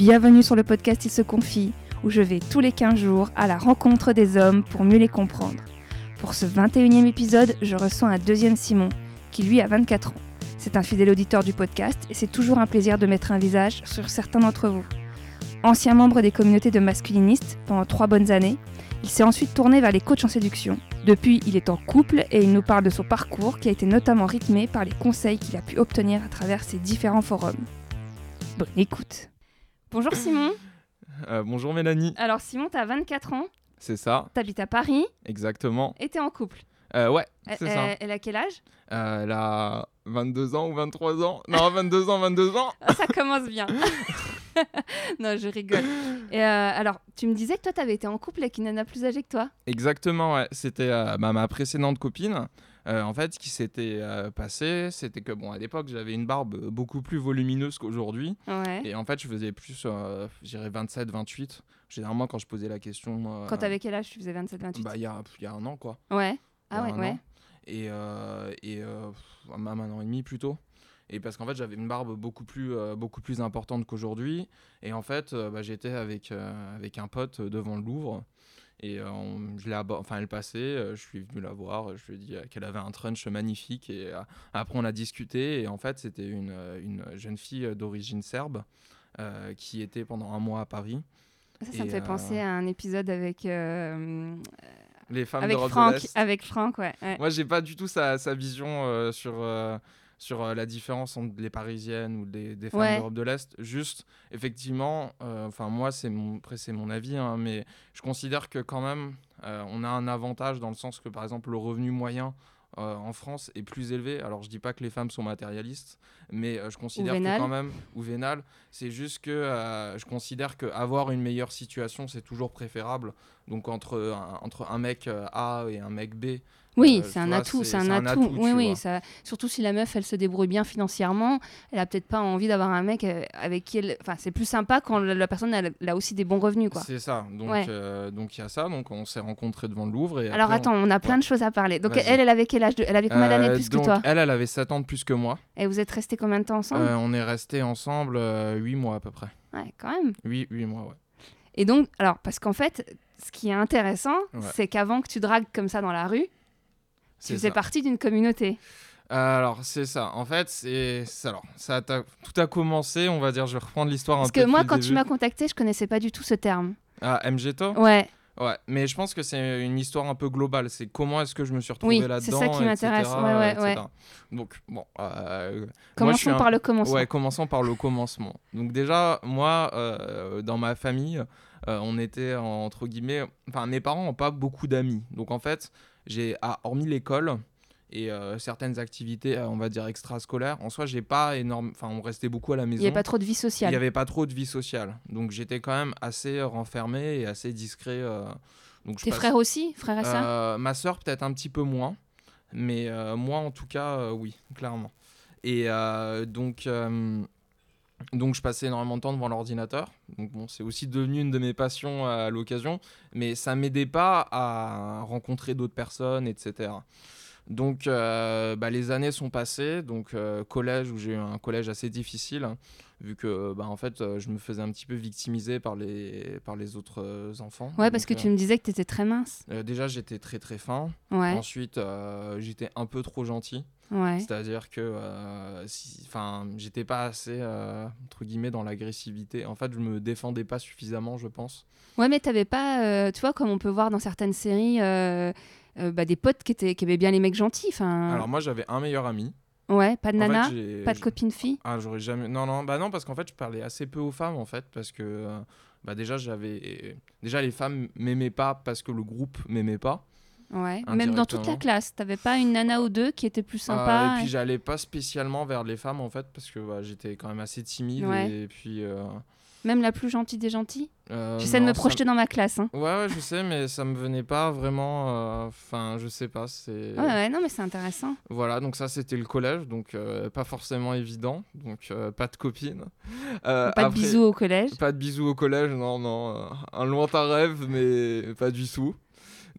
Bienvenue sur le podcast Il se confie, où je vais tous les 15 jours à la rencontre des hommes pour mieux les comprendre. Pour ce 21e épisode, je reçois un deuxième Simon, qui lui a 24 ans. C'est un fidèle auditeur du podcast et c'est toujours un plaisir de mettre un visage sur certains d'entre vous. Ancien membre des communautés de masculinistes pendant trois bonnes années, il s'est ensuite tourné vers les coachs en séduction. Depuis, il est en couple et il nous parle de son parcours qui a été notamment rythmé par les conseils qu'il a pu obtenir à travers ses différents forums. Bonne écoute. Bonjour Simon. Euh, bonjour Mélanie. Alors Simon, t'as 24 ans, C'est ça, t'habites à Paris exactement. et t'es en couple. Euh, ouais, Elle, c'est ça. elle- elle a quel âge? Euh, elle a 22 ans ou 23 ans Non, 22 ans, 22 ans. Ça commence bien. non, je rigole. Et euh, alors, tu me disais que toi, t'avais été en couple avec une nana plus âgée que toi. Exactement, ouais. C'était euh, bah, ma précédente copine. Euh, en fait, ce qui s'était euh, passé, c'était que, bon, à l'époque, j'avais une barbe beaucoup plus volumineuse qu'aujourd'hui. Ouais. Et en fait, je faisais plus, euh, je dirais 27, 28. Généralement, quand je posais la question. euh, Quand t'avais quel âge Tu faisais 27, 28 Bah, il y a, y a un an, quoi. Ouais. Ah ouais, ouais. an. Et, même un an et demi plutôt. Et parce qu'en fait, j'avais une barbe beaucoup plus, euh, beaucoup plus importante qu'aujourd'hui. Et en fait, euh, bah, j'étais avec, euh, avec un pote devant le Louvre. Et euh, on- je l'ai enfin, elle passait, euh, je suis venu la voir, je lui ai dit euh, qu'elle avait un trunch magnifique. Et après, on a discuté. Et en fait, c'était une, une jeune fille d'origine serbe euh, qui était pendant un mois à Paris. Ça, ça me fait euh, penser à un épisode avec, euh, Les femmes avec de Franck. Avec Franck, ouais. ouais. Moi, j'ai pas du tout sa, sa vision sur, sur euh, la différence entre les Parisiennes ou des, des femmes Ouais. d'Europe de l'Est. Juste, effectivement, euh, enfin moi, c'est mon, après c'est mon avis, hein, mais je considère que quand même, euh, on a un avantage dans le sens que, par exemple, le revenu moyen euh, en France est plus élevé. Alors, je dis pas que les femmes sont matérialistes, mais euh, je considère que quand même, ou vénales, c'est juste que euh, je considère qu'avoir une meilleure situation, c'est toujours préférable. Donc, entre un, entre un mec A et un mec B, Oui, Euh, c'est un atout, c'est- un, atout. atout, oui, oui, ça. Surtout si la meuf, elle se débrouille bien financièrement, elle a peut-être pas envie d'avoir un mec euh, avec qui elle. Enfin, c'est plus sympa quand la, la personne elle, elle a aussi des bons revenus, quoi. C'est ça. Donc, Ouais. euh, donc il y a ça. Donc, on s'est rencontrés devant le Louvre. Et Alors attends, on a plein de choses à parler. Donc elle, elle avait quel âge de... Elle avait combien d'années de plus que toi? Elle, elle avait 7 ans de plus que moi. Et vous êtes restés combien de temps ensemble? On est restés ensemble 8 mois à peu près. Ouais, quand même. 8, mois, ouais. Et donc, alors, parce qu'en fait, ce qui est intéressant, Ouais. c'est qu'avant que tu dragues comme ça dans la rue, tu faisais ça. partie d'une communauté. Alors, c'est ça. En fait, c'est. Alors, ça a tout a commencé, on va dire. Je vais reprendre l'histoire un Parce peu. que moi, quand tu m'as contacté, je connaissais pas du tout ce terme. Ah, MGTO Ouais, Ouais, mais je pense que c'est une histoire un peu globale. C'est comment est-ce que je me suis retrouvé Oui, là-dedans c'est ça qui m'intéresse. Ouais, ouais. Donc, bon. euh, moi, commençons un- par le commencement. Ouais, commençons par le commencement. Donc déjà, moi, euh, dans ma famille, euh, on était entre guillemets, enfin mes parents n'ont pas beaucoup d'amis. Donc en fait, j'ai, ah, hormis l'école et euh, certaines activités, euh, on va dire extrascolaires, en soi, j'ai pas énorme, enfin on restait beaucoup à la Il maison. n'y a pas trop de vie Il sociale. n'y avait pas trop de vie sociale. Donc j'étais quand même assez renfermé et assez discret. euh, donc Tes passe- frères aussi Frères et sœurs? Euh, ma sœur peut-être un petit peu moins, mais euh, moi en tout cas euh, oui, clairement. Et euh, donc euh, donc je passais énormément de temps devant l'ordinateur. Donc bon, c'est aussi devenu une de mes passions à l'occasion, mais ça m'aidait pas à rencontrer d'autres personnes, etc. Donc euh, bah, les années sont passées, donc euh, collège où j'ai eu un collège assez difficile, hein, vu que bah, en fait euh, je me faisais un petit peu victimiser par les par les autres enfants. Ouais, parce Donc, que tu me disais que tu étais très mince. déjà, j'étais très très fin. Ouais, Ensuite, j'étais un peu trop gentil. Ouais. C'est-à-dire que euh, si, j'étais pas assez euh, entre guillemets dans l'agressivité. En fait, je me défendais pas suffisamment, je pense. Ouais, mais t'avais pas, euh, tu vois, comme on peut voir dans certaines séries, bah, des potes qui, étaient, qui aimaient bien les mecs gentils. Alors moi, j'avais un meilleur ami. ouais, pas de En nana, pas de copine fille. Ah, j'aurais jamais. Non, non, bah non, parce qu'en fait, je parlais assez peu aux femmes, en fait, parce que bah déjà, j'avais déjà les femmes m'aimaient pas parce que le groupe m'aimait pas. Ouais. Même dans toute la classe, t'avais pas une nana ou deux qui était plus Euh, sympa. et puis j'allais pas spécialement vers les femmes en fait parce que bah, j'étais quand même assez timide Ouais. et puis euh, Même la plus gentille des gentils. euh, J'essaie de me projeter dans ma classe. Hein. Ouais, ouais, je sais, mais ça me venait pas vraiment. euh, Enfin, je sais pas. C'est Ouais, ouais, non, mais c'est intéressant. voilà. Donc ça, c'était le collège, donc pas forcément évident. Donc pas de copine. Pas de bisous au collège. Pas de bisous au collège, non, non. un lointain rêve, mais pas du tout.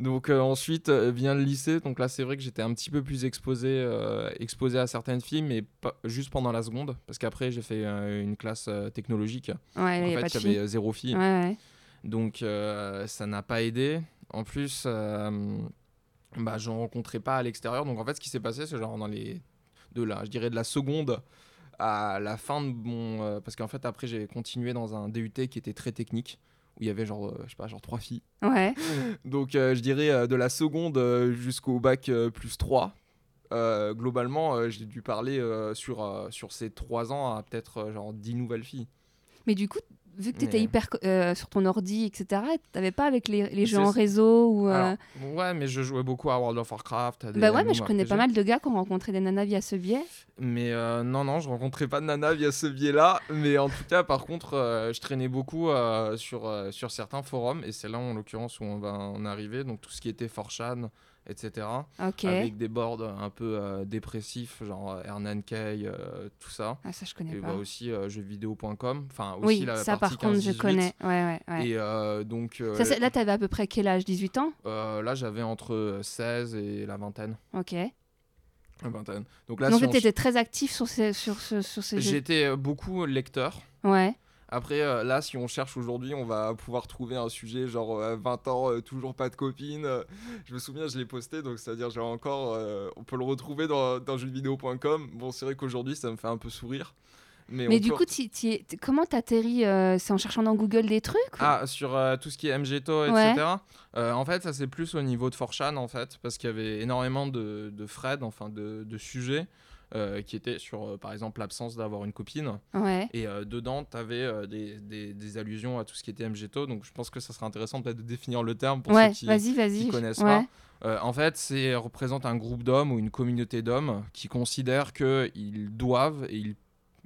Donc euh, ensuite euh, vient le lycée. Donc là, c'est vrai que j'étais un petit peu plus exposé, euh, exposé à certaines filles, mais pas, juste pendant la seconde. Parce qu'après, j'ai fait euh, une classe technologique. Ouais, en fait, il y avait zéro fille. Ouais, ouais. Donc ça n'a pas aidé. En plus, bah, j'en rencontrais pas à l'extérieur. Donc en fait, ce qui s'est passé, c'est genre dans les de la, je dirais de la seconde à la fin de mon, parce qu'en fait après j'ai continué dans un DUT qui était très technique où il y avait genre, euh, je sais pas, genre trois filles. Ouais. Donc euh, je dirais euh, de la seconde jusqu'au bac plus 3. euh, globalement, j'ai dû parler sur, sur ces trois ans à peut-être genre 10 nouvelles filles. Mais du coup, vu que tu étais Mais- hyper euh, sur ton ordi, etc., t'avais pas avec les, les jeux en réseau ou. euh, Alors, ouais, mais je jouais beaucoup à World of Warcraft. à des Bah ouais, mais je connais pas mal de gars qui ont rencontré des nanas via ce biais. Mais euh, non, non, je rencontrais pas de nana via ce biais-là. Mais en tout cas, par contre, je traînais beaucoup sur, sur certains forums. Et c'est là, en l'occurrence, où on va en arriver. Donc, tout ce qui était 4chan, etc. Avec des boards un peu euh, dépressifs, genre euh, Hernan Kay, euh, tout ça. Ah, ça, je connais Et pas. bah, aussi euh, jeuxvideo.com. Enfin, aussi oui, la ça, partie par contre, je 15-18. connais. Ouais, ouais, ouais. Et donc, Ça, là, t'avais à peu près quel âge? 18 ans? Là, j'avais entre 16 et la vingtaine. Ok. La vingtaine. Donc là, Donc, si on tu étais très actif sur ces, sur sur ces jeux. J'étais beaucoup lecteur. Ouais. Après, euh, là, si on cherche aujourd'hui, on va pouvoir trouver un sujet genre euh, 20 ans, euh, toujours pas de copine. Euh, je me souviens, je l'ai posté, donc c'est-à-dire, j'ai encore. euh, on peut le retrouver dans, dans jeuxvideo.com. Bon, c'est vrai qu'aujourd'hui, ça me fait un peu sourire. Mais, du peut- coup, comment t'atterris euh, C'est en cherchant dans Google des trucs ou- Ah, sur euh, tout ce qui est MGTO, Ouais. etc. Euh, en fait, ça c'est plus au niveau de 4chan, en fait, parce qu'il y avait énormément de, de threads, enfin de, de sujets, euh, qui étaient sur, euh, par exemple, l'absence d'avoir une copine. Ouais. Et euh, dedans, tu avais des, des- des allusions à tout ce qui était MGTO. Donc je pense que ça serait intéressant peut-être de définir le terme pour Ouais, ceux qui qui connaissent Ouais. pas. En fait, c'est représente un groupe d'hommes ou une communauté d'hommes qui considèrent qu'ils doivent et ils,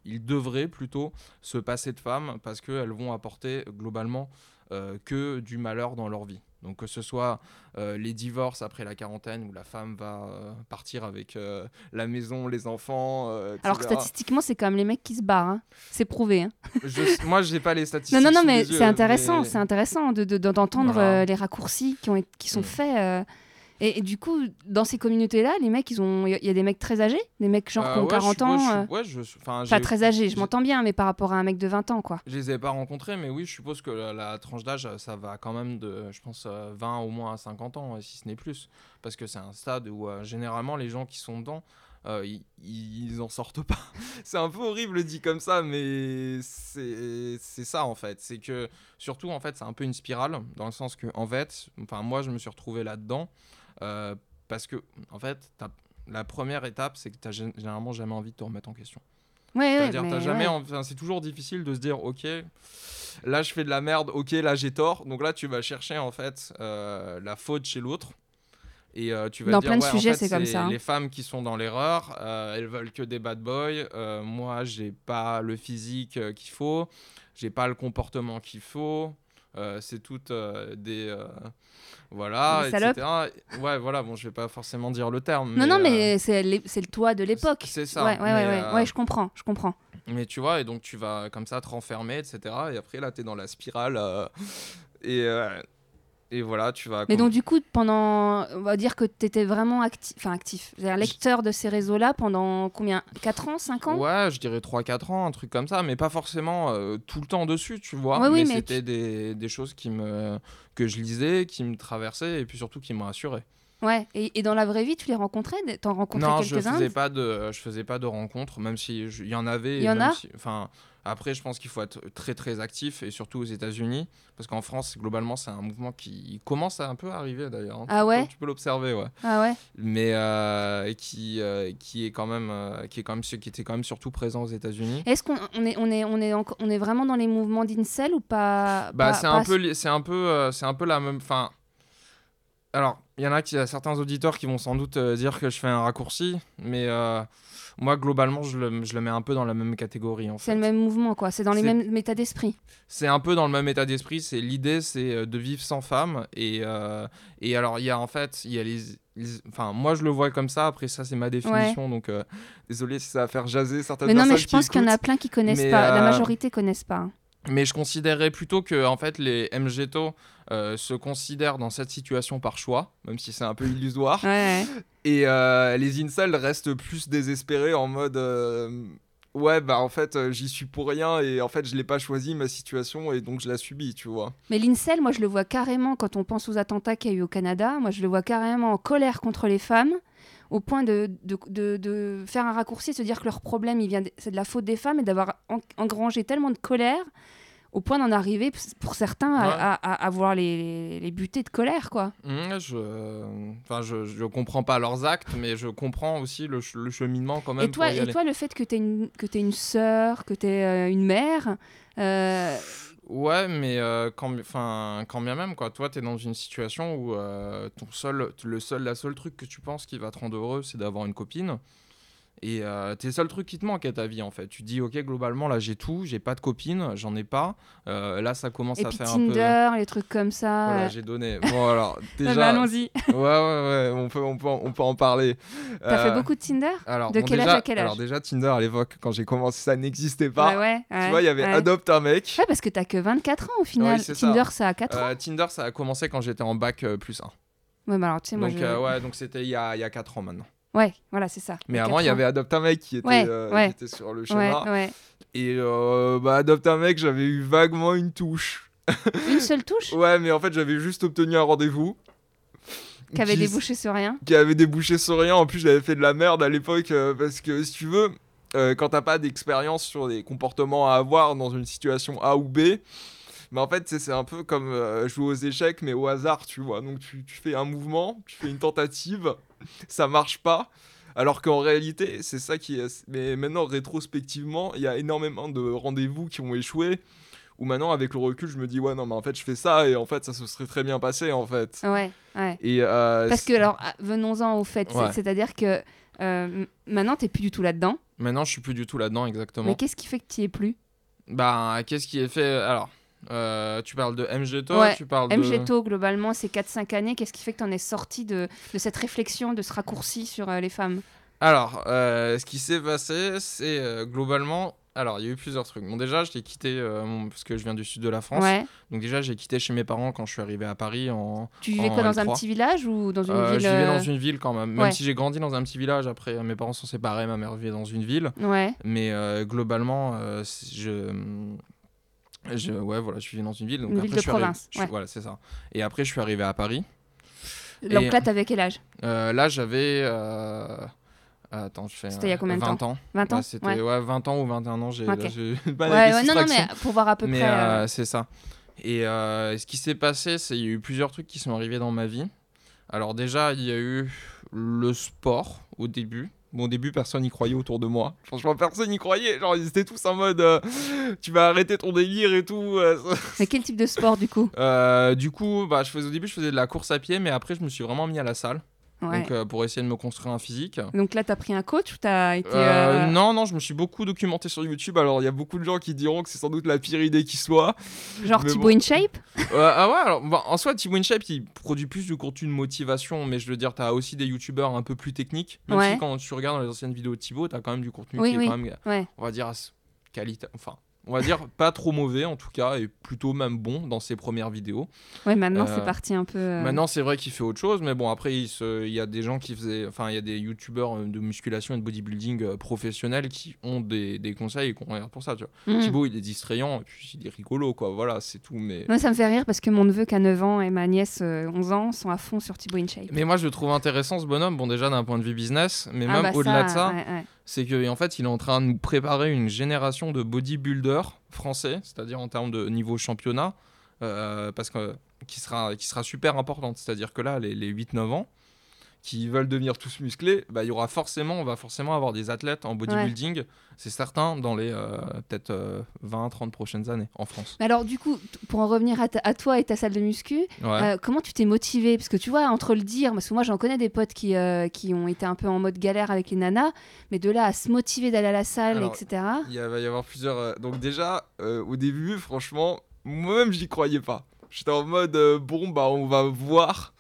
ils devraient plutôt se passer de femmes parce qu'elles vont apporter globalement euh, que du malheur dans leur vie. Donc que ce soit euh, les divorces après la quarantaine où la femme va euh, partir avec euh, la maison, les enfants. Alors que statistiquement, c'est quand même les mecs qui se barrent. hein. C'est prouvé. hein. Je- moi, j'ai pas les statistiques. Non, non, non, mais c'est intéressant. mais- C'est intéressant de- de- d'entendre Voilà. euh, les raccourcis qui, ont, qui sont Mm. faits. Euh. Et, et du coup, dans ces communautés-là, les mecs, ils ont. Il y a des mecs très âgés, des mecs genre qui Euh, ont ouais, 40 je suis- ans. ouais, je euh, ouais, je Pas très âgés, je m'entends bien, mais par rapport à un mec de 20 ans, quoi. Je les ai pas rencontrés, mais oui, je suppose que la, la tranche d'âge, ça va quand même de, je pense, euh, 20 au moins à 50 ans, si ce n'est plus. Parce que c'est un stade où, euh, généralement, les gens qui sont dedans, euh, ils, ils en sortent pas. c'est un peu horrible dit comme ça, mais c'est c'est ça, en fait. C'est que, surtout, en fait, c'est un peu une spirale, dans le sens que, en fait, enfin, moi, je me suis retrouvé là-dedans, euh, parce que, en fait, la première étape, c'est que tu n'as généralement jamais envie de te remettre en question. Ouais, C'est-à-dire, jamais, ouais. enfin, c'est toujours difficile de se dire, ok, là je fais de la merde, ok, là j'ai tort. Donc là, tu vas chercher en fait euh, la faute chez l'autre. Et euh, tu vas Dans dire, plein de en sujets, fait, c'est comme ça, hein. Les femmes qui sont dans l'erreur, euh, elles veulent que des bad boys. moi, j'ai pas le physique qu'il faut, j'ai pas le comportement qu'il faut. Euh, c'est toutes euh, des euh, voilà, Des salopes. etc. Ouais, voilà. Bon, je vais pas forcément dire le terme. Non, non, mais c'est le toit de l'époque. c'est ça. Ouais, ouais, ouais, mais, ouais. Ouais, je comprends, je comprends. mais tu vois, et donc tu vas comme ça te renfermer, etc. Et après, là, tu es dans la spirale. et, et voilà, tu vas. Mais donc, du coup, pendant. On va dire que tu étais vraiment actif, enfin actif, c'est-à-dire lecteur de ces réseaux-là pendant combien? 4 ans 5 ans? Ouais, je dirais 3-4 ans, un truc comme ça, mais pas forcément euh, tout le temps dessus, tu vois. Ouais, oui, mais c'était des, des choses qui me, que je lisais, qui me traversaient, et puis surtout qui me rassuraient. Ouais, et, et dans la vraie vie, tu les rencontrais T'en rencontrais Non, je quelques-uns? faisais pas de, je faisais pas de rencontres, même si je- il y en avait. Il y en a? si- Enfin, après, je pense qu'il faut être très très actif et surtout aux États-Unis, parce qu'en France, globalement, c'est un mouvement qui commence à un peu arriver d'ailleurs. hein. Ah ouais Tu peux l'observer, ouais. Ah ouais Mais euh, qui euh, qui est quand même euh, qui est quand même qui était quand même surtout présent aux États-Unis. Est-ce qu'on on est, on est, on est, enco- on est vraiment dans les mouvements d'Incel ou pas Bah, c'est pas- un peu, li- c'est un peu, c'est un peu la même. Enfin, alors, il y en a qui, a certains auditeurs qui vont sans doute euh, dire que je fais un raccourci, mais euh, moi, globalement, je le, je le mets un peu dans la même catégorie. En C'est le même mouvement, quoi. C'est dans les mêmes états d'esprit. C'est un peu dans le même état d'esprit. C'est l'idée, c'est euh, de vivre sans femme. Et, euh, et alors, il y a en fait, il y a les, les- Enfin, moi, je le vois comme ça. Après, ça, c'est ma définition. Donc, désolé si ça va faire jaser certaines Mais non, personnes. mais je pense qu'il y en a plein qui connaissent Mais, pas. La majorité connaissent pas. Mais je considérerais plutôt que en fait les MGTO euh, se considèrent dans cette situation par choix, même si c'est un peu illusoire. Ouais. Et euh, les incels restent plus désespérés en mode euh, ouais bah en fait j'y suis pour rien et en fait je l'ai pas choisi ma situation et donc je la subis, tu vois. Mais l'incel, moi, je le vois carrément quand on pense aux attentats qu'il y a eu au Canada. Moi, je le vois carrément en colère contre les femmes, au point de, de, de- de faire un raccourci et se dire que leur problème, il vient de- c'est de la faute des femmes et d'avoir en- engrangé tellement de colère, au point d'en arriver, pour certains, à, Ouais. à, à- à vouloir les, les buter de colère, quoi. Mmh, je, enfin je, je comprends pas leurs actes, mais je comprends aussi le, le cheminement quand même Et toi, pour y et aller. toi, le fait que tu es une, que t'aies une sœur, que tu es une mère, euh, Ouais, mais euh, quand, enfin, quand bien même, quoi. Toi, t'es dans une situation où euh, ton seul, le seul, la seule truc que tu penses qui va te rendre heureux, c'est d'avoir une copine. Et euh, t'es le seul truc qui te manque à ta vie, en fait. Tu dis, ok, globalement, là, j'ai tout, j'ai pas de copine, j'en ai pas. Euh, là, ça commence et à puis faire un peu. Tinder, les trucs comme ça. Voilà, j'ai donné. Bon, alors, déjà. allons-y. ouais, ouais, ouais, on peut, on peut, en- on peut en parler. T'as fait Euh, beaucoup de Tinder? alors, de bon, quel âge déjà- à quel âge? Alors, déjà, Tinder à l'époque, quand j'ai commencé, ça n'existait pas. Ouais, ouais, Tu vois, il y avait ouais. Adopte un mec. Ouais, parce que t'as que 24 ans au final. Oui, c'est ça. Tinder, ça a 4 ans. Euh, Tinder, ça a commencé quand j'étais en bac plus 1. Ouais, bah alors, tu sais, moi, Donc, je... ouais, donc c'était il y a, il y a 4 ans maintenant. Ouais, voilà, c'est ça. Mais avant, il y avait Adopte un mec qui était, Ouais, euh, ouais. qui était sur le schéma. Ouais, ouais. Et euh, bah, Adopte un mec, j'avais eu vaguement une touche. Une seule touche? Ouais, mais en fait, j'avais juste obtenu un rendez-vous. qui avait débouché sur rien. Qui avait débouché sur rien. En plus, j'avais fait de la merde à l'époque euh, parce que, si tu veux, euh, quand t'as pas d'expérience sur les comportements à avoir dans une situation A ou B, mais en fait, c'est un peu comme jouer aux échecs, mais au hasard, tu vois. Donc, tu, tu fais un mouvement, tu fais une tentative, ça marche pas. Alors qu'en réalité, c'est ça qui est. Mais maintenant, rétrospectivement, il y a énormément de rendez-vous qui ont échoué. Où maintenant, avec le recul, je me dis, ouais, non, mais en fait, je fais ça et en fait, ça se serait très bien passé, en fait. Ouais, ouais. Et, euh, Parce que, alors, ah, venons-en au fait. Ouais. C'est-à-dire que euh, maintenant, t'es plus du tout là-dedans. Maintenant, je suis plus du tout là-dedans, exactement. Mais qu'est-ce qui fait que tu es plus? Bah, qu'est-ce qui est fait Alors, euh, tu parles de MGTO, Ouais, tu parles de. MGTO, globalement, c'est 4-5 années. Qu'est-ce qui fait que tu en es sorti de, de cette réflexion, de ce raccourci sur euh, les femmes? Alors, euh, ce qui s'est passé, c'est globalement. Alors, il y a eu plusieurs trucs. Bon, déjà, j'ai quitté, euh, mon- parce que je viens du sud de la France. Ouais. Donc, déjà, j'ai quitté chez mes parents quand je suis arrivé à Paris en. Tu vivais En quoi dans un L3. petit village ou dans une ville je vivais dans une ville quand même. Même ouais. si j'ai grandi dans un petit village, après, mes parents sont séparés, ma mère vivait dans une ville. Ouais. Mais globalement, je. Je- ouais, voilà, je vivais dans une ville. Donc Une après, ville de je suis arrivé- province, je- ouais. Voilà, c'est ça. Et après, je suis arrivé à Paris. Donc Et- là, t'avais quel âge? Euh, là, j'avais. euh, Attends, je fais. C'était il y a combien de 20 ans. 20 ans C'était Ouais. ouais. 20 ans ou 21 ans. J'ai Ok. là, j'ai eu mal Ouais, ouais, non, non, mais pour voir à peu Mais près. euh, euh, c'est ça. Et euh, ce qui s'est passé, c'est qu'il y a eu plusieurs trucs qui sont arrivés dans ma vie. Alors déjà, il y a eu le sport au début. Bon, au début, personne n'y croyait autour de moi. Franchement, personne n'y croyait. Genre, ils étaient tous en mode euh, tu vas arrêter ton délire et tout. Mais quel type de sport du coup? Euh, du coup, bah, je faisais, au début, je faisais de la course à pied, mais après, je me suis vraiment mis à la salle. Ouais. Donc, euh, pour essayer de me construire un physique. Donc là, t'as pris un coach ou t'as été. Euh, euh, Non, non, je me suis beaucoup documenté sur YouTube. Alors, il y a beaucoup de gens qui diront que c'est sans doute la pire idée qui soit. Genre Thibaut bon. InShape ah ouais, alors, bah, en soi, Thibaut InShape, il produit plus du contenu de motivation, mais je veux dire, t'as aussi des youtubeurs un peu plus techniques. Même Ouais. si quand tu regardes dans les anciennes vidéos de Thibaut, t'as quand même du contenu Oui, qui oui. est quand même, Ouais. on va dire, qualité. Enfin, on va dire pas trop mauvais en tout cas, et plutôt même bon dans ses premières vidéos. Ouais, maintenant, Euh, c'est parti un peu. euh, Maintenant, c'est vrai qu'il fait autre chose, mais bon, après, il, se- il y a des gens qui faisaient. Enfin, il y a des youtubeurs euh, de musculation et de bodybuilding euh, professionnels qui ont des, des conseils et qu'on regarde pour ça, tu vois. hmm. Thibaut, il est distrayant, et puis il est rigolo, quoi, voilà, c'est tout, mais. Moi, ça me fait rire parce que mon neveu qui a 9 ans et ma nièce euh, 11 ans sont à fond sur Thibaut InShape. Mais moi, je le trouve intéressant, ce bonhomme, bon, déjà d'un point de vue business, mais Ah, même bah, au-delà de ça, ouais, ouais. C'est qu'en fait, il est en train de nous préparer une génération de bodybuilders français, c'est-à-dire en termes de niveau championnat, euh, parce que qui sera, qui sera super importante. C'est-à-dire que là, les, les 8-9 ans, qui veulent devenir tous musclés, bah, il y aura forcément, on va forcément avoir des athlètes en bodybuilding, c'est certain, dans les euh, peut-être 20-30 prochaines années en France. Mais Alors, du coup, pour en revenir à, toi et ta salle de muscu, Ouais. euh, comment tu t'es motivé Parce que tu vois, entre le dire, parce que moi j'en connais des potes qui, euh, qui ont été un peu en mode galère avec les nanas, mais de là à se motiver d'aller à la salle, Alors, etc. Il va y avoir plusieurs. euh, Donc déjà, euh, au début, franchement, moi-même, j'y croyais pas. J'étais en mode, euh, bon, bah, on va voir.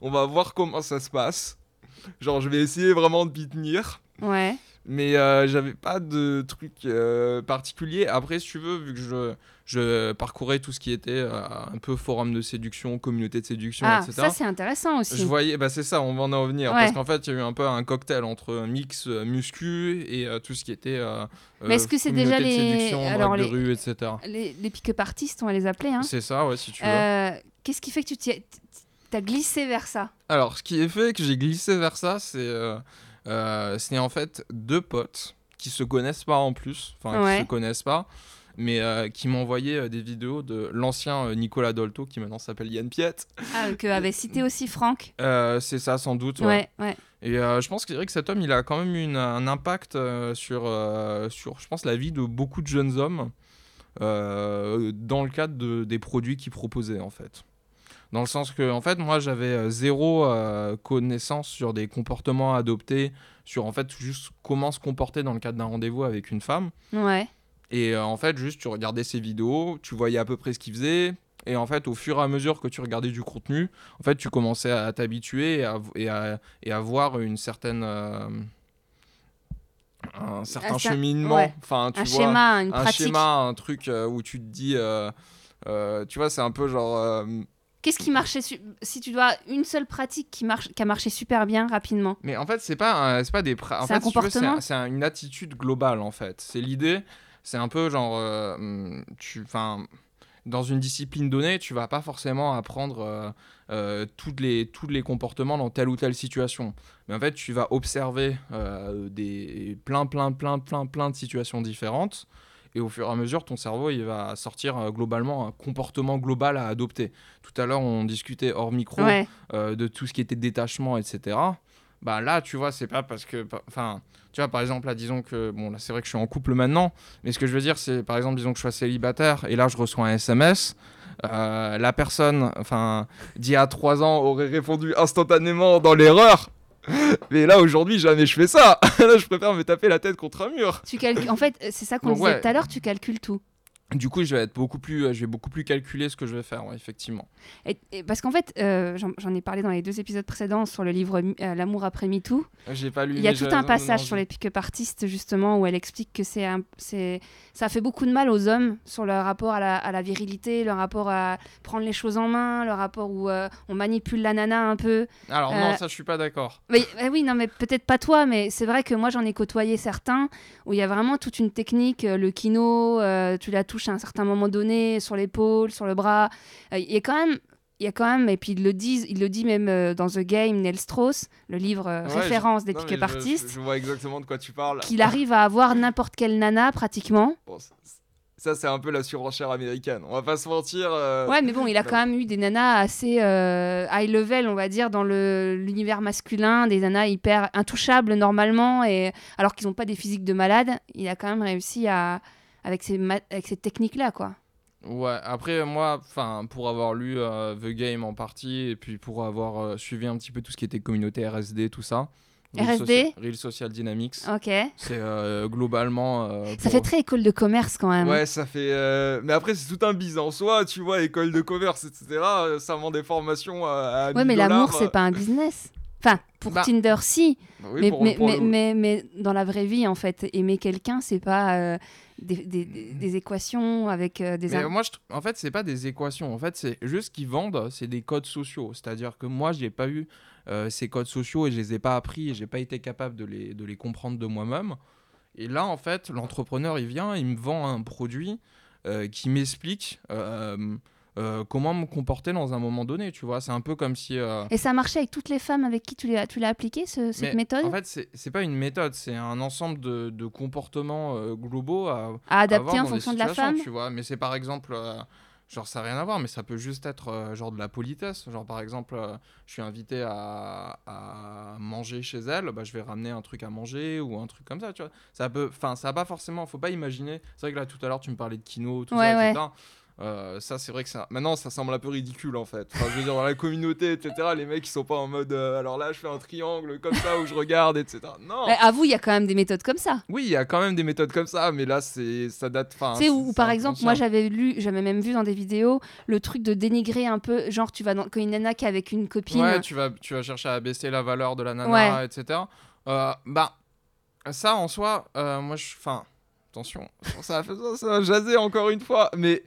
On va voir comment ça se passe. Genre, je vais essayer vraiment de m'y tenir. Ouais. Mais euh, j'avais pas de truc euh, particulier. Après, si tu veux, vu que je, je parcourais tout ce qui était euh, un peu forum de séduction, communauté de séduction, Ah, etc. ça c'est intéressant aussi. Je voyais, bah c'est ça, on va en venir. Ouais. Parce qu'en fait, il y a eu un peu un cocktail entre un mix euh, muscu et euh, tout ce qui était. Mais est-ce que c'est déjà les- alors, drague de les- rue, etc. Les, les pick-up artistes, on va les appeler. Hein. C'est ça, ouais, si tu veux. Qu'est-ce qui fait que tu t'y- t'as glissé vers ça Alors, ce qui est fait que j'ai glissé vers ça, c'est euh, euh, c'est en fait deux potes qui se connaissent pas en plus, enfin Ouais. qui se connaissent pas, mais euh, qui m'ont envoyé euh, des vidéos de l'ancien Nicolas Dolto qui maintenant s'appelle Yann Piette. ah, Que avait cité aussi Franck. C'est ça sans doute. ouais. Ouais, ouais. Et je pense que, je dirais que cet homme, il a quand même une- un impact sur, sur, je pense, la vie de beaucoup de jeunes hommes dans le cadre de- des produits qu'il proposait, en fait. Dans le sens que, en fait, moi, j'avais euh, zéro euh, connaissance sur des comportements adoptés, sur, en fait, juste comment se comporter dans le cadre d'un rendez-vous avec une femme. Ouais. Et euh, en fait, juste, tu regardais ses vidéos, tu voyais à peu près ce qu'il faisait. Et en fait, au fur et à mesure que tu regardais du contenu, en fait, tu commençais à t'habituer et à, et, à, et à voir une certaine. euh, un certain Un cheminement. ouais. Enfin, tu Un vois. schéma, une un pratique. schéma, un truc euh, où tu te dis. tu vois, c'est un peu genre. Qu'est-ce qui marchait su- Si tu dois une seule pratique qui marche, qui a marché super bien rapidement. Mais en fait, c'est pas, un- c'est pas des. pra- en C'est fait, un si veux, c'est comportement c'est un- une attitude globale en fait. C'est l'idée. C'est un peu genre, euh, tu, enfin, dans une discipline donnée, tu vas pas forcément apprendre euh, euh, toutes les tous les comportements dans telle ou telle situation. Mais en fait, tu vas observer euh, des plein plein plein plein plein de situations différentes. Et au fur et à mesure, ton cerveau, il va sortir euh, globalement un comportement global à adopter. Tout à l'heure, on discutait hors micro Ouais. euh, de tout ce qui était détachement, etc. Bah là, tu vois, c'est pas parce que. Enfin, tu vois, par exemple, là, disons que. Bon, là, c'est vrai que je suis en couple maintenant, mais ce que je veux dire, c'est, par exemple, disons que je sois célibataire, et là, je reçois un SMS. euh, la personne, enfin, d'il y a trois ans, aurait répondu instantanément dans l'erreur. Mais là, aujourd'hui, jamais je fais ça. là, je préfère me taper la tête contre un mur. Tu calcules. En fait, c'est ça qu'on disait ouais. tout à l'heure. Tu calcules tout. Du coup, je vais être beaucoup plus, euh, je vais beaucoup plus calculer ce que je vais faire, ouais, effectivement. Et, et parce qu'en fait, euh, j'en ai parlé dans les deux épisodes précédents sur le livre euh, L'amour après MeToo. J'ai pas lu. Il y a tout un passage non, sur les pick-up artistes justement où elle explique que c'est c'est ça fait beaucoup de mal aux hommes sur leur rapport à la, à la virilité, leur rapport à prendre les choses en main, leur rapport où euh, on manipule la nana un peu. Alors non, ça, je suis pas d'accord. Mais, eh oui, non, mais peut-être pas toi, mais c'est vrai que moi j'en ai côtoyé certains où il y a vraiment toute une technique, le kino, tu la touches à un certain moment donné sur l'épaule, sur le bras. Euh, Il y a quand même. Il y a quand même, et puis ils le disent, il le dit même euh, dans The Game, Neil Strauss, le livre euh, Ouais, référence des pick-up artistes, Je, je vois exactement de quoi tu parles. qu'il arrive à avoir n'importe quelle nana pratiquement. Bon, ça, ça, c'est un peu la surenchère américaine. On va pas se mentir. euh, Ouais, mais bon, il a quand même eu des nanas assez euh, high level, on va dire, dans l'univers masculin, des nanas hyper intouchables normalement, et alors qu'ils n'ont pas des physiques de malade, il a quand même réussi à avec ces, avec ces techniques-là, quoi. Ouais, après, moi, enfin, pour avoir lu euh, The Game en partie, et puis pour avoir euh, suivi un petit peu tout ce qui était communauté RSD, tout ça. Real RSD? Social- Real Social Dynamics. Ok. C'est euh, globalement. Ça fait très école de commerce quand même. Ouais, ça fait. Mais après, c'est tout un biz en soi, tu vois, école de commerce, etc. Ça vend des formations à. à Ouais, 1000 mais l'amour, c'est pas un business. Enfin, pour Bah, Tinder, si. euh, oui, mais, pour- mais, pour mais, le- mais, mais dans la vraie vie, en fait, aimer quelqu'un, c'est pas euh, des, des- équations avec euh, des. Mais moi, je en fait, c'est pas des équations. En fait, c'est juste qu'ils vendent, c'est des codes sociaux. C'est-à-dire que moi, j'ai pas eu euh, ces codes sociaux et je les ai pas appris et j'ai pas été capable de les, de les comprendre de moi-même. Et là, en fait, l'entrepreneur, il vient, il me vend un produit qui m'explique euh, comment me comporter dans un moment donné. Tu vois, c'est un peu comme si. euh, Et ça marchait avec toutes les femmes avec qui tu l'as, tu l'as appliqué, ce- cette mais méthode En fait, c'est c'est pas une méthode, c'est un ensemble de, de comportements euh, globaux à, À à adapter avoir en dans des fonction de la femme Tu vois, mais c'est par exemple, genre ça n'a rien à voir, mais ça peut juste être euh, genre de la politesse. Genre par exemple, euh, je suis invité à, à manger chez elle, bah, je vais ramener un truc à manger ou un truc comme ça, tu vois. Ça peut, enfin, ça a pas forcément, faut pas imaginer. C'est vrai que là tout à l'heure tu me parlais de kino, tout Ouais, ça, ouais. etc. Euh, ça c'est vrai que ça maintenant ça semble un peu ridicule en fait enfin, je veux dire dans la communauté etc les mecs ils sont pas en mode euh, alors là je fais un triangle comme ça où je regarde etc non Eh, Avoue, il y a quand même des méthodes comme ça. oui il y a quand même des méthodes comme ça mais là c'est ça date tu sais, c'est par exemple, moi j'avais lu, j'avais même vu dans des vidéos le truc de dénigrer un peu, genre tu vas dans, quand une nana qui est avec une copine. Ouais, tu vas, tu vas chercher à baisser la valeur de la nana, Ouais. etc. Euh, bah, Ça, en soi, euh, moi, je. Enfin, attention, ça va, ça, ça va jaser encore une fois, mais.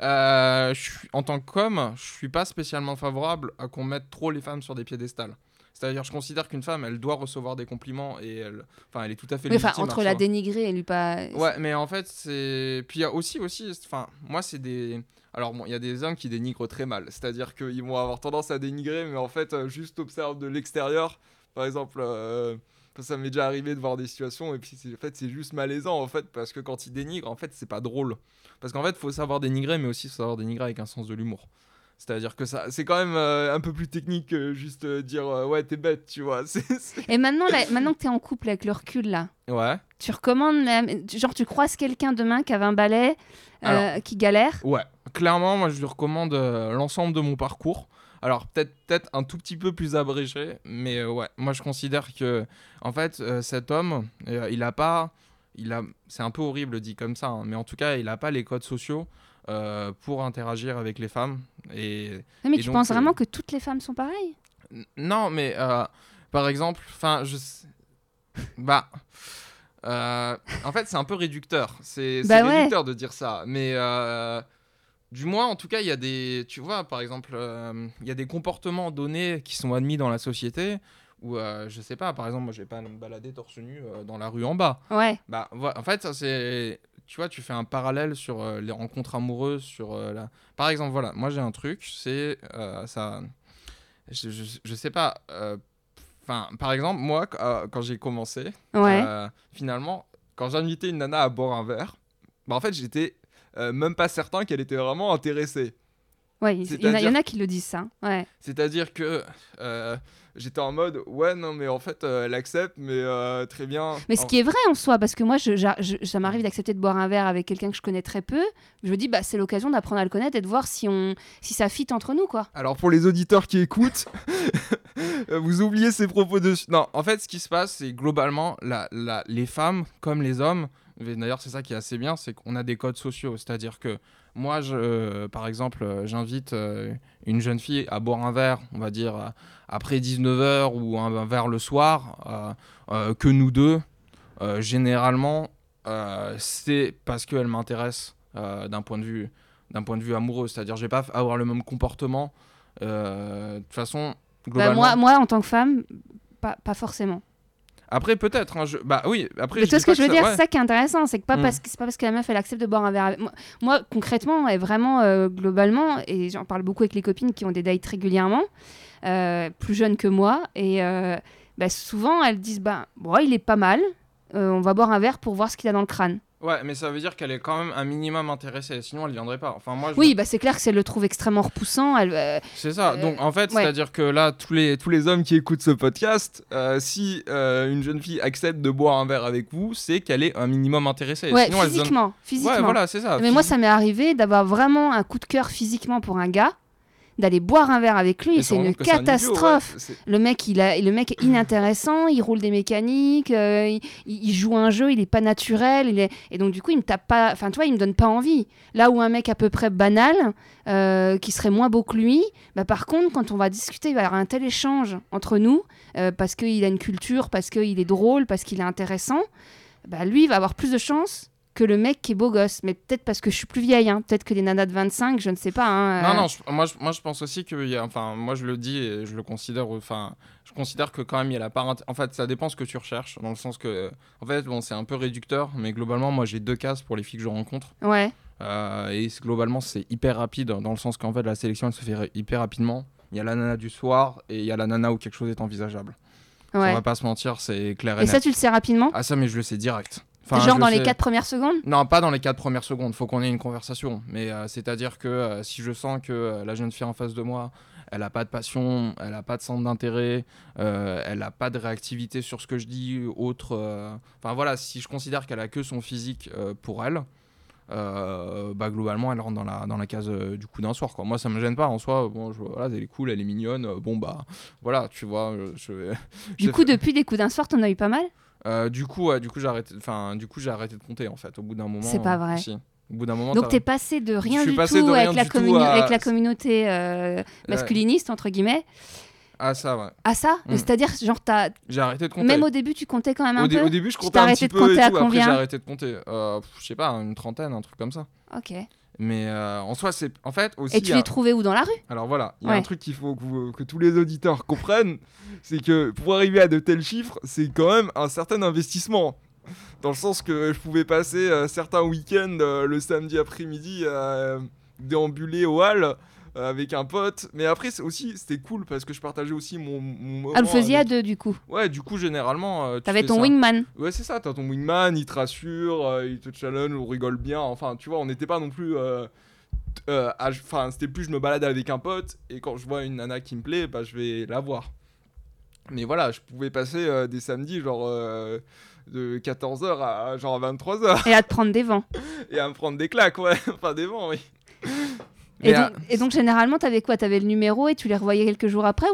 Euh, je en tant qu'homme, je suis pas spécialement favorable à qu'on mette trop les femmes sur des piédestals. C'est-à-dire, je considère qu'une femme, elle doit recevoir des compliments et elle, enfin, elle est tout à fait enfin, légitime. à entre la dénigrer et lui pas. Ouais, mais en fait, c'est. Puis il y a aussi, aussi, enfin, moi, c'est des. Alors, bon, il y a des hommes qui dénigrent très mal. C'est-à-dire qu'ils vont avoir tendance à dénigrer, mais en fait, euh, juste observe de l'extérieur. Par exemple, euh, ça m'est déjà arrivé de voir des situations, et puis c'est- en fait, c'est juste malaisant, en fait, parce que quand ils dénigrent, en fait, c'est pas drôle. Parce qu'en fait, faut savoir dénigrer, mais aussi faut savoir dénigrer avec un sens de l'humour. C'est-à-dire que ça, c'est quand même euh, un peu plus technique que juste euh, dire euh, ouais, t'es bête, tu vois. Et maintenant, là, maintenant que tu es en couple avec le recul, là, Ouais. tu recommandes. la- Genre, tu croises quelqu'un demain qui avait un balai, Alors. qui galère? Ouais, clairement, moi je lui recommande l'ensemble de mon parcours. Alors peut-être peut-être un tout petit peu plus abrégé, mais euh, ouais, moi je considère que en fait euh, cet homme, euh, il a pas, il a, c'est un peu horrible dit comme ça, hein, mais en tout cas il a pas les codes sociaux pour interagir avec les femmes. Et Non, mais Et tu donc, penses vraiment que toutes les femmes sont pareilles? Non, mais par exemple, enfin je, bah. en fait, c'est un peu réducteur. C'est Bah ouais. réducteur de dire ça. Mais du moins, en tout cas, il y a des. Tu vois, par exemple, euh, il y a des comportements donnés qui sont admis dans la société. Ou euh, je sais pas, par exemple, moi, je vais pas me balader torse nu euh, dans la rue en bas. Ouais. Bah, en fait, ça c'est. Tu vois, tu fais un parallèle sur euh, les rencontres amoureuses, sur la. Par exemple, voilà, moi j'ai un truc, c'est ça. Je, je, je sais pas. Enfin, par exemple, moi, qu- quand j'ai commencé, Ouais. finalement, quand j'invitais une nana à boire un verre, bah en fait, j'étais euh, même pas certain qu'elle était vraiment intéressée. ouais. Il y, en a, il y c'est-à-dire- en a qui le disent ça. Ouais. C'est-à-dire que euh, j'étais en mode, ouais, non, mais en fait, euh, elle accepte, mais euh, très bien. Mais ce En- qui est vrai en soi, parce que moi, je, j'a- je- ça m'arrive d'accepter de boire un verre avec quelqu'un que je connais très peu. Je me dis, bah, c'est l'occasion d'apprendre à le connaître et de voir si, on, si ça fit entre nous, quoi. Alors pour les auditeurs qui écoutent, vous oubliez ces propos de... Non, en fait, ce qui se passe, c'est globalement, la, la- les femmes comme les hommes, d'ailleurs c'est ça qui est assez bien, c'est qu'on a des codes sociaux. C'est-à-dire que moi, je, euh, par exemple, euh, j'invite euh, une jeune fille à boire un verre, on va dire, après 19h ou un, un verre le soir, euh, que nous deux, généralement, c'est parce qu'elle m'intéresse d'un point de vue point de vue amoureux c'est-à-dire je vais pas avoir le même comportement de toute façon Bah, globalement moi, moi, en tant que femme, pas, pas forcément. Après peut-être hein, je... bah oui après Mais tu vois ce que je veux ça- dire, ouais. c'est ça qui est intéressant, c'est que pas Mm. parce que c'est pas parce que la meuf elle accepte de boire un verre. avec- Moi, moi, concrètement et vraiment euh, globalement, et j'en parle beaucoup avec les copines qui ont des dates régulièrement, euh, plus jeunes que moi, et euh, bah, souvent elles disent bah bon il est pas mal, on va boire un verre pour voir ce qu'il a dans le crâne. Ouais mais ça veut dire qu'elle est quand même un minimum intéressée sinon elle viendrait pas enfin moi je- Oui, bah c'est clair que si elle le trouve extrêmement repoussant, elle, euh, c'est ça Euh, donc en fait ouais. c'est à dire que là tous les tous les hommes qui écoutent ce podcast euh, si euh, une jeune fille accepte de boire un verre avec vous c'est qu'elle est un minimum intéressée ouais, sinon elle se donne- physiquement, physiquement. ouais voilà c'est ça Mais moi, ça m'est arrivé d'avoir vraiment un coup de cœur physiquement pour un gars, d'aller boire un verre avec lui, c'est une un idiot, ouais. catastrophe. Le mec, il a, le mec est inintéressant, il roule des mécaniques, euh, il, il joue un jeu, il est pas naturel, il est... et donc du coup, il me tape pas, enfin, tu vois, il me donne pas envie. Là où un mec à peu près banal, euh, qui serait moins beau que lui, bah, par contre, quand on va discuter, il va y avoir un tel échange entre nous, euh, parce qu'il a une culture, parce qu'il est drôle, parce qu'il est intéressant, bah, lui, il va avoir plus de chance que le mec qui est beau gosse. Mais peut-être parce que je suis plus vieille, hein. peut-être que les nanas de 25, je ne sais pas. hein, Non, euh, non, je- moi, je, moi je pense aussi que, y a, enfin, moi je le dis et je le considère, enfin, je considère que quand même il y a la part, en fait, ça dépend ce que tu recherches, dans le sens que, en fait, bon, c'est un peu réducteur, mais globalement, moi j'ai deux cases pour les filles que je rencontre, Ouais, Euh, et globalement c'est hyper rapide, dans le sens qu'en fait la sélection elle se fait hyper rapidement. Il y a la nana du soir et il y a la nana où quelque chose est envisageable. On ouais. va pas se mentir, c'est clair et, Et net. ça, tu le sais rapidement? Ah ça, mais je le sais direct. Enfin, Genre dans le les sais- 4 premières secondes? Non, pas dans les 4 premières secondes, faut qu'on ait une conversation. Mais euh, c'est-à-dire que euh, si je sens que euh, la jeune fille en face de moi, elle a pas de passion, elle a pas de centre d'intérêt, elle a pas de réactivité sur ce que je dis, autre. Enfin voilà, si je considère qu'elle a que son physique pour elle, euh, bah globalement elle rentre dans la, dans la case euh, du coup d'un soir quoi. Moi ça me gêne pas en soi, bon je, voilà, elle est cool, elle est mignonne, euh, bon bah voilà, tu vois, je Du coup, depuis des coups d'un soir, t'en as eu pas mal? Euh, du coup, ouais, du coup j'ai arrêté, enfin du coup j'ai arrêté de compter en fait. Au bout d'un moment. C'est pas vrai. si. Au bout d'un moment. Donc t'es passé de rien du tout, rien avec, la du tout communi- à- avec la communauté euh, masculiniste, entre guillemets. Ah, ça, ouais. Ah ça Mm. C'est-à-dire, genre, t'as... J'ai arrêté de compter. même au début, tu comptais quand même un Au, peu au début, je comptais t'as un arrêté petit de peu compter et à tout. Après, combien j'ai arrêté de compter. Euh, je sais pas, une trentaine, un truc comme ça. Ok. Mais euh, en soi, c'est. En fait, aussi. Et tu a- les trouvais où dans la rue? Alors voilà, il y a Ouais. un truc qu'il faut que, vous- que tous les auditeurs comprennent c'est que pour arriver à de tels chiffres, c'est quand même un certain investissement. Dans le sens que je pouvais passer euh, certains week-ends euh, le samedi après-midi à déambuler au hall euh, avec un pote. Mais après, aussi, c'était cool parce que je partageais aussi mon, mon moment. Ah, le faisiez à avec- deux, du coup. Ouais, du coup, généralement. euh, T'avais ton ça. wingman. Ouais, c'est ça, t'as ton wingman, il te rassure, euh, il te challenge, on rigole bien. Enfin, tu vois, on n'était pas non plus. euh, euh, à- Enfin, c'était plus je me balade avec un pote et quand je vois une nana qui me plaît, bah je vais la voir. Mais voilà, je pouvais passer euh, des samedis, genre euh, de 14h à genre 23h Et à te prendre des vents. et à me prendre des claques, ouais. Enfin, des vents, oui. Et donc, et donc, généralement, t'avais quoi? T'avais le numéro et tu les revoyais quelques jours après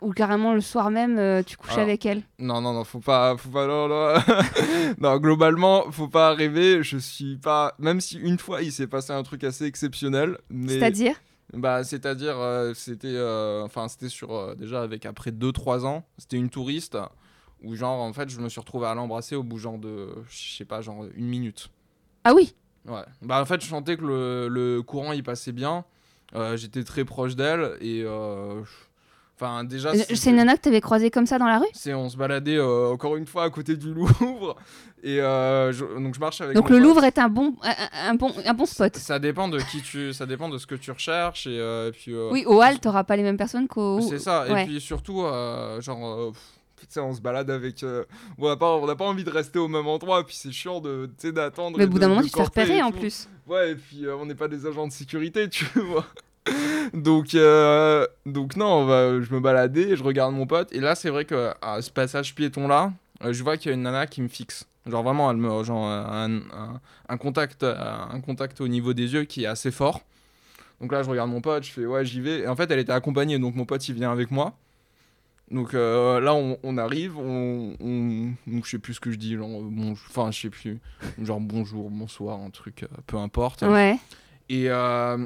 ou, carrément le soir même, euh, tu couchais Alors, avec elle? Non, non, non, faut pas, faut pas, non, non. non, globalement, faut pas rêver. Je suis pas, même si une fois il s'est passé un truc assez exceptionnel, mais C'est-à-dire? Bah, c'est-à-dire, euh, c'était, euh, enfin, c'était sur euh, déjà avec après 2-3 ans, c'était une touriste où genre en fait je me suis retrouvé à l'embrasser au bout genre de, je sais pas, genre une minute. Ah oui? Ouais. Bah en fait je sentais que le, le courant il passait bien, euh, j'étais très proche d'elle et, euh, enfin déjà. Euh, C'est une nana que t'avais croisée comme ça dans la rue? C'est on se baladait euh, encore une fois à côté du Louvre et euh, je- donc je marche avec. Donc le pote. Louvre est un bon, un, bon, un bon spot. Ça dépend de qui tu, ça dépend de ce que tu recherches et, euh, et puis. Oui, au hall, t'auras pas les mêmes personnes qu'au. C'est ça, ouais. et puis surtout, genre, on se balade avec. euh, on n'a pas, on pas envie de rester au même endroit, puis c'est chiant de, d'attendre. Mais au bout d'un moment, tu te repérer en plus. Ouais, et puis euh, on n'est pas des agents de sécurité, tu vois. donc, euh, donc non, on va, je me baladais, je regarde mon pote, et là, c'est vrai que à ce passage piéton-là, euh, je vois qu'il y a une nana qui me fixe. Genre vraiment, elle me, genre, un, un- un contact, euh, un contact au niveau des yeux qui est assez fort. Donc là, je regarde mon pote, je fais ouais, j'y vais. Et en fait, elle était accompagnée, donc mon pote, il vient avec moi. Donc euh, là, on, on arrive, on, on- je sais plus ce que je dis, genre, euh, bon, enfin, je sais plus, genre bonjour, bonsoir, un truc, euh, peu importe. Ouais. Et, euh,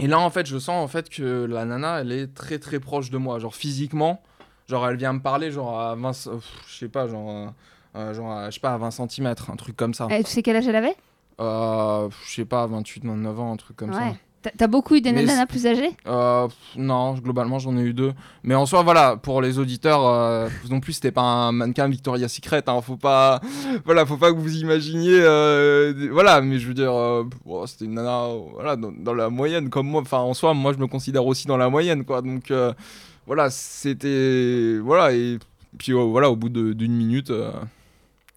et là, en fait, je sens en fait que la nana, elle est très très proche de moi, genre physiquement, genre elle vient me parler, genre à 20, euh, pff, je sais pas, genre, genre je sais pas, à 20 cm, un truc comme ça. Et tu sais quel âge elle avait? Je sais pas, 28, 29 ans, un truc comme ça. Ouais. T'as- T'as beaucoup eu des nanas plus âgées? Euh, non, globalement j'en ai eu deux. Mais en soi, voilà, pour les auditeurs, euh, non plus c'était pas un mannequin Victoria's Secret. Hein, faut pas, voilà, faut pas que vous imaginiez, euh, des- voilà. Mais je veux dire, bon, c'était une nana, voilà, dans, dans la moyenne comme moi. Enfin, en soi, moi je me considère aussi dans la moyenne, quoi. Donc voilà, c'était, voilà et puis euh, voilà, au bout d'une minute,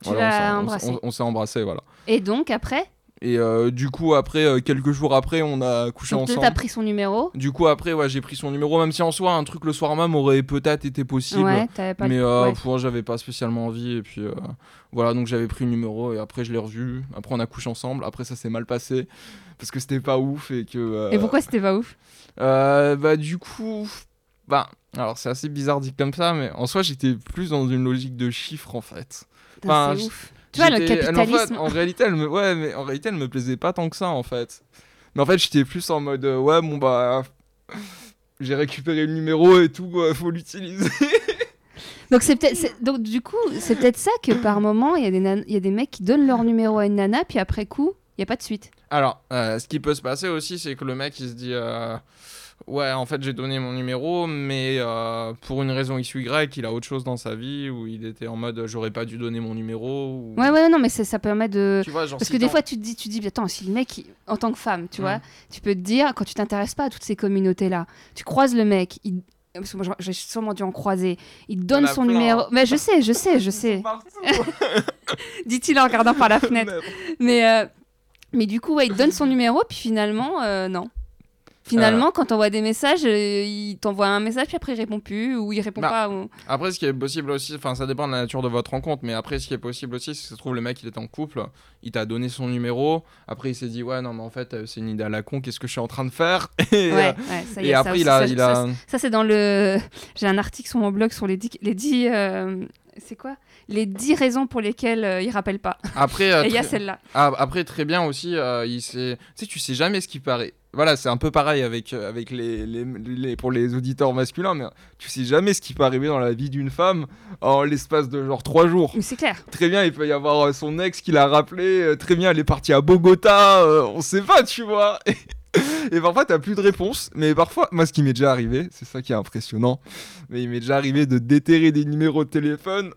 voilà, on s'est- embrassé. on- on embrassé, voilà. Et donc après? Et euh, du coup, après, euh, quelques jours après, on a couché Donc, ensemble. t'as pris son numéro Du coup, après, ouais, j'ai pris son numéro, même si en soi, un truc le soir même aurait peut-être été possible. Ouais, t'avais pas mais euh, ouais. pour moi, j'avais pas spécialement envie. Et puis euh, voilà, donc j'avais pris le numéro et après, je l'ai revu. Après, on a couché ensemble. Après, ça s'est mal passé parce que c'était pas ouf et que. Et pourquoi c'était pas ouf? Bah, du coup. Bah, alors c'est assez bizarre dit comme ça, mais en soi, j'étais plus dans une logique de chiffres en fait. Enfin, C'est ouf. Tu vois, le en fait, capitalisme. En, réalité, elle me, ouais, mais en réalité, elle me plaisait pas tant que ça, en fait. Mais en fait, j'étais plus en mode, euh, ouais, bon bah, j'ai récupéré le numéro et tout, euh, faut l'utiliser. Donc c'est peut-être donc du coup c'est peut-être ça que par moment il y a des nan- il y a des mecs qui donnent leur numéro à une nana puis après coup il y a pas de suite. Alors, euh, ce qui peut se passer aussi, c'est que le mec, il se dit, euh, ouais, en fait, j'ai donné mon numéro, mais euh, pour une raison X ou Y, il a autre chose dans sa vie, où il était en mode, j'aurais pas dû donner mon numéro. Ou... Ouais ouais non mais ça permet de Tu vois, genre, parce que des fois tu te dis tu te dis attends si le mec il- en tant que femme tu Ouais. vois tu peux te dire quand tu t'intéresses pas à toutes ces communautés là tu croises le mec il parce que moi j'ai sûrement dû en croiser il donne son plein. numéro mais je sais je sais je sais dit-il en regardant par la fenêtre mais euh, mais du coup ouais il donne son numéro puis finalement euh, non Finalement, quand t'envoies des messages, euh, il t'envoie un message, puis après il répond plus, ou il répond Bah, pas. ou- Après, ce qui est possible aussi, enfin, ça dépend de la nature de votre rencontre, mais après, ce qui est possible aussi, c'est que ça se trouve, le mec, il était en couple, il t'a donné son numéro, après, il s'est dit, ouais, non, mais en fait, euh, c'est une idée à la con, qu'est-ce que je suis en train de faire? Et, Ouais, euh, ouais, ça y et est, ça après, aussi, il a. ça- il a... Ça, c'est dans le. J'ai un article sur mon blog sur les 10. Les 10 euh, C'est quoi? Les 10 raisons pour lesquelles euh, il rappelle pas. Après, euh, Et il y a celle-là. ah, après, très bien aussi, euh, il sait... tu sais, tu sais jamais ce qui arri- voilà, c'est un peu pareil avec, euh, avec les, les- les- pour les auditeurs masculins, mais tu sais jamais ce qui peut arriver dans la vie d'une femme en l'espace de genre trois jours. C'est clair. Très bien, il peut y avoir euh, son ex qui l'a rappelé, euh, très bien, elle est partie à Bogota, euh, on sait pas, tu vois. Et, et parfois, t'as plus de réponse, mais parfois, moi, ce qui m'est déjà arrivé, c'est ça qui est impressionnant, mais il m'est déjà arrivé de déterrer des numéros de téléphone,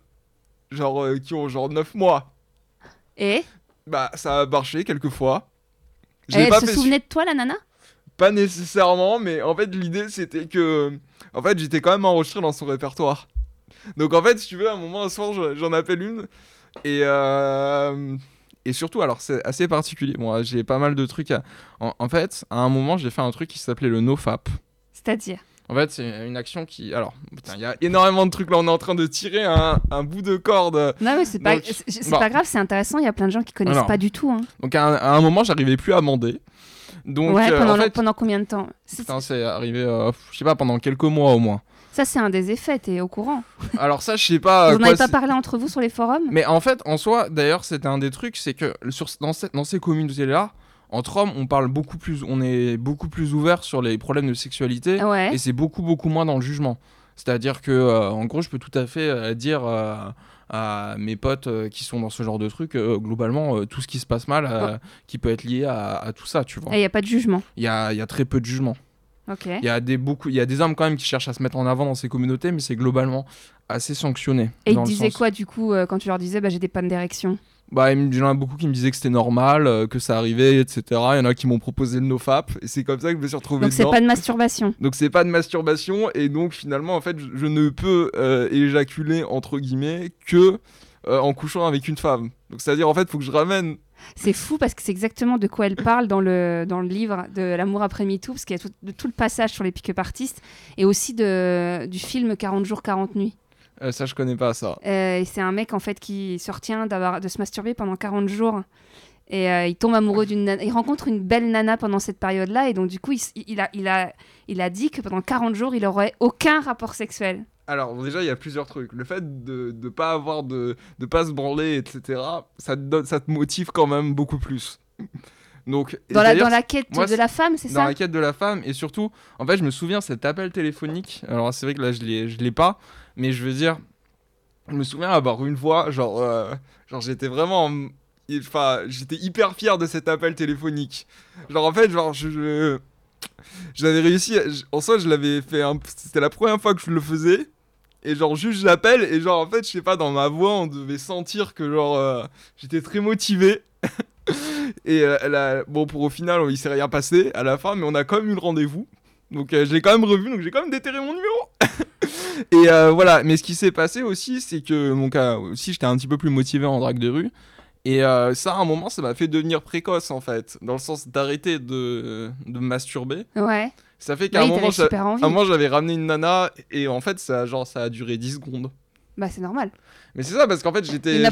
genre, euh, qui ont genre 9 mois. Et? Bah, ça a marché quelques fois. Et elle pas se fait souvenait de toi, la nana? Pas nécessairement, mais en fait, l'idée c'était que. En fait, j'étais quand même enregistré dans son répertoire. Donc, en fait, si tu veux, à un moment, un soir, je- j'en appelle une. Et. euh, Et surtout, alors, c'est assez particulier. Bon, j'ai pas mal de trucs à. En, en fait, à un moment, j'ai fait un truc qui s'appelait le NoFap. C'est-à-dire? En fait, c'est une action qui. Alors, il y a énormément de trucs là. On est en train de tirer un, un bout de corde. Non, mais c'est pas, Donc, bah. pas grave, c'est intéressant. Il y a plein de gens qui connaissent Alors. pas du tout. hein. Donc, à un, à un moment, j'arrivais plus à mander. Donc, ouais, euh, pendant, en fait, pendant combien de temps? C'est- arrivé, euh, je sais pas, pendant quelques mois au moins. Ça, c'est un des effets, t'es au courant. Alors, ça, je sais pas. Vous n'en avez pas parlé entre vous sur les forums? Mais en fait, en soi, d'ailleurs, c'était un des trucs, c'est que sur, dans, cette- dans ces communautés-là, entre hommes, on parle beaucoup plus, on est beaucoup plus ouvert sur les problèmes de sexualité Ouais. et c'est beaucoup beaucoup moins dans le jugement. C'est-à-dire que, euh, en gros, je peux tout à fait euh, dire euh, à mes potes qui sont dans ce genre de truc, globalement, tout ce qui se passe mal, qui peut être lié à, à tout ça, tu vois. Et il n'y a pas de jugement. Il y a, il y a très peu de jugement. Il y a des beaucoup, il y a des hommes quand même qui cherchent à se mettre en avant dans ces communautés, mais c'est globalement assez sanctionné. Et ils disaient sens- quoi du coup quand tu leur disais bah, j'ai des pannes d'érection? Bah, il il y en a beaucoup qui me disaient que c'était normal, euh, que ça arrivait, etc. Il y en a qui m'ont proposé le nofap, et c'est comme ça que je me suis retrouvé Donc c'est pas de masturbation. Donc c'est pas de masturbation, et donc finalement, en fait, je, je ne peux euh, éjaculer, entre guillemets, que euh, en couchant avec une femme. Donc c'est-à-dire, en fait, faut que je ramène... C'est fou parce que c'est exactement de quoi elle parle dans le, dans le livre de L'amour après MeToo, parce qu'il y a tout, de tout le passage sur les pick-up artistes et aussi de, du film 40 jours, 40 nuits. Euh, ça, je connais pas ça. Euh, c'est un mec en fait qui se retient de se masturber pendant 40 jours. Et euh, il tombe amoureux d'une nana. Il rencontre une belle nana pendant cette période-là. Et donc, du coup, il, a, il, a, il a dit que pendant 40 jours, il aurait aucun rapport sexuel. Alors déjà, il y a plusieurs trucs. Le fait de ne pas avoir de... de pas se branler, etc., ça te, donne, ça te motive quand même beaucoup plus. Donc, Dans la, dans la quête moi, de la femme, c'est dans ça la quête de la femme et surtout en fait je me souviens cet appel téléphonique alors c'est vrai que là je l'ai je l'ai pas mais je veux dire je me souviens avoir une fois genre euh, genre j'étais vraiment enfin j'étais hyper fier de cet appel téléphonique. Genre en fait genre je, je j'avais réussi je- en soi je l'avais fait c'était la première fois que je le faisais. Et genre juste j'appelle et genre en fait je sais pas dans ma voix on devait sentir que genre euh, j'étais très motivé. Et euh, elle a- bon, pour au final, il s'est rien passé à la fin, mais on a quand même eu le rendez-vous. Donc euh, je l'ai quand même revu, donc j'ai quand même déterré mon numéro. et euh, voilà, mais ce qui s'est passé aussi, c'est que mon cas aussi, j'étais un petit peu plus motivé en drague de rue. Et euh, ça, à un moment, ça m'a fait devenir précoce en fait, dans le sens d'arrêter de, de me masturber. Ouais. Ça fait qu'à Oui, un moment, j'avais ramené une nana et en fait, ça, genre, ça a duré 10 secondes. Bah, c'est normal. Mais c'est ça, parce qu'en fait, j'étais il y en a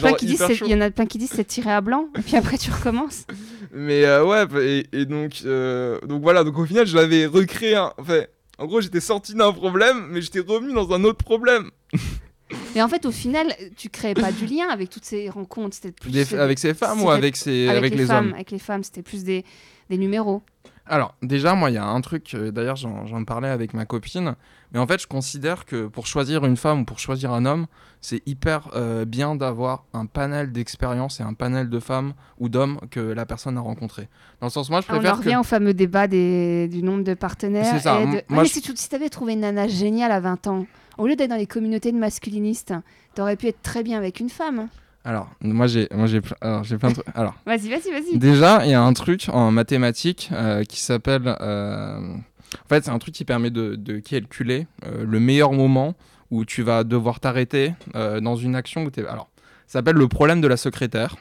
plein qui disent c'est tiré à blanc, et puis après tu recommences. Mais euh, ouais, et, et donc, euh, donc voilà, donc au final, je l'avais recréé. un- Enfin, en gros, j'étais sorti d'un problème, mais j'étais revenu dans un autre problème. Et en fait, au final, tu créais pas du lien avec toutes ces rencontres. C'était plus Des- avec ces femmes ou avec, ces, avec, les, femmes. hommes? Avec les femmes, c'était plus des, des numéros. Alors, déjà, moi, il y a un truc, euh, d'ailleurs, j'en parlais avec ma copine, mais en fait, je considère que pour choisir une femme ou pour choisir un homme, c'est hyper euh, bien d'avoir un panel d'expériences et un panel de femmes ou d'hommes que la personne a rencontré. Dans le sens, moi, je On en préfère que... revient au fameux débat des, du nombre de partenaires. C'est ça, et de- moi, Ouais, mais je- si tu si t'avais trouvé une nana géniale à 20 ans, au lieu d'être dans les communautés de masculinistes, t'aurais pu être très bien avec une femme. Alors, moi, j'ai moi, j'ai j'ai plein de trucs. Alors, Vas-y, vas-y, vas-y. Déjà, il y a un truc en mathématiques euh, qui s'appelle. euh, En fait, c'est un truc qui permet de, de calculer euh, le meilleur moment où tu vas devoir t'arrêter dans une action où Alors, ça s'appelle le problème de la secrétaire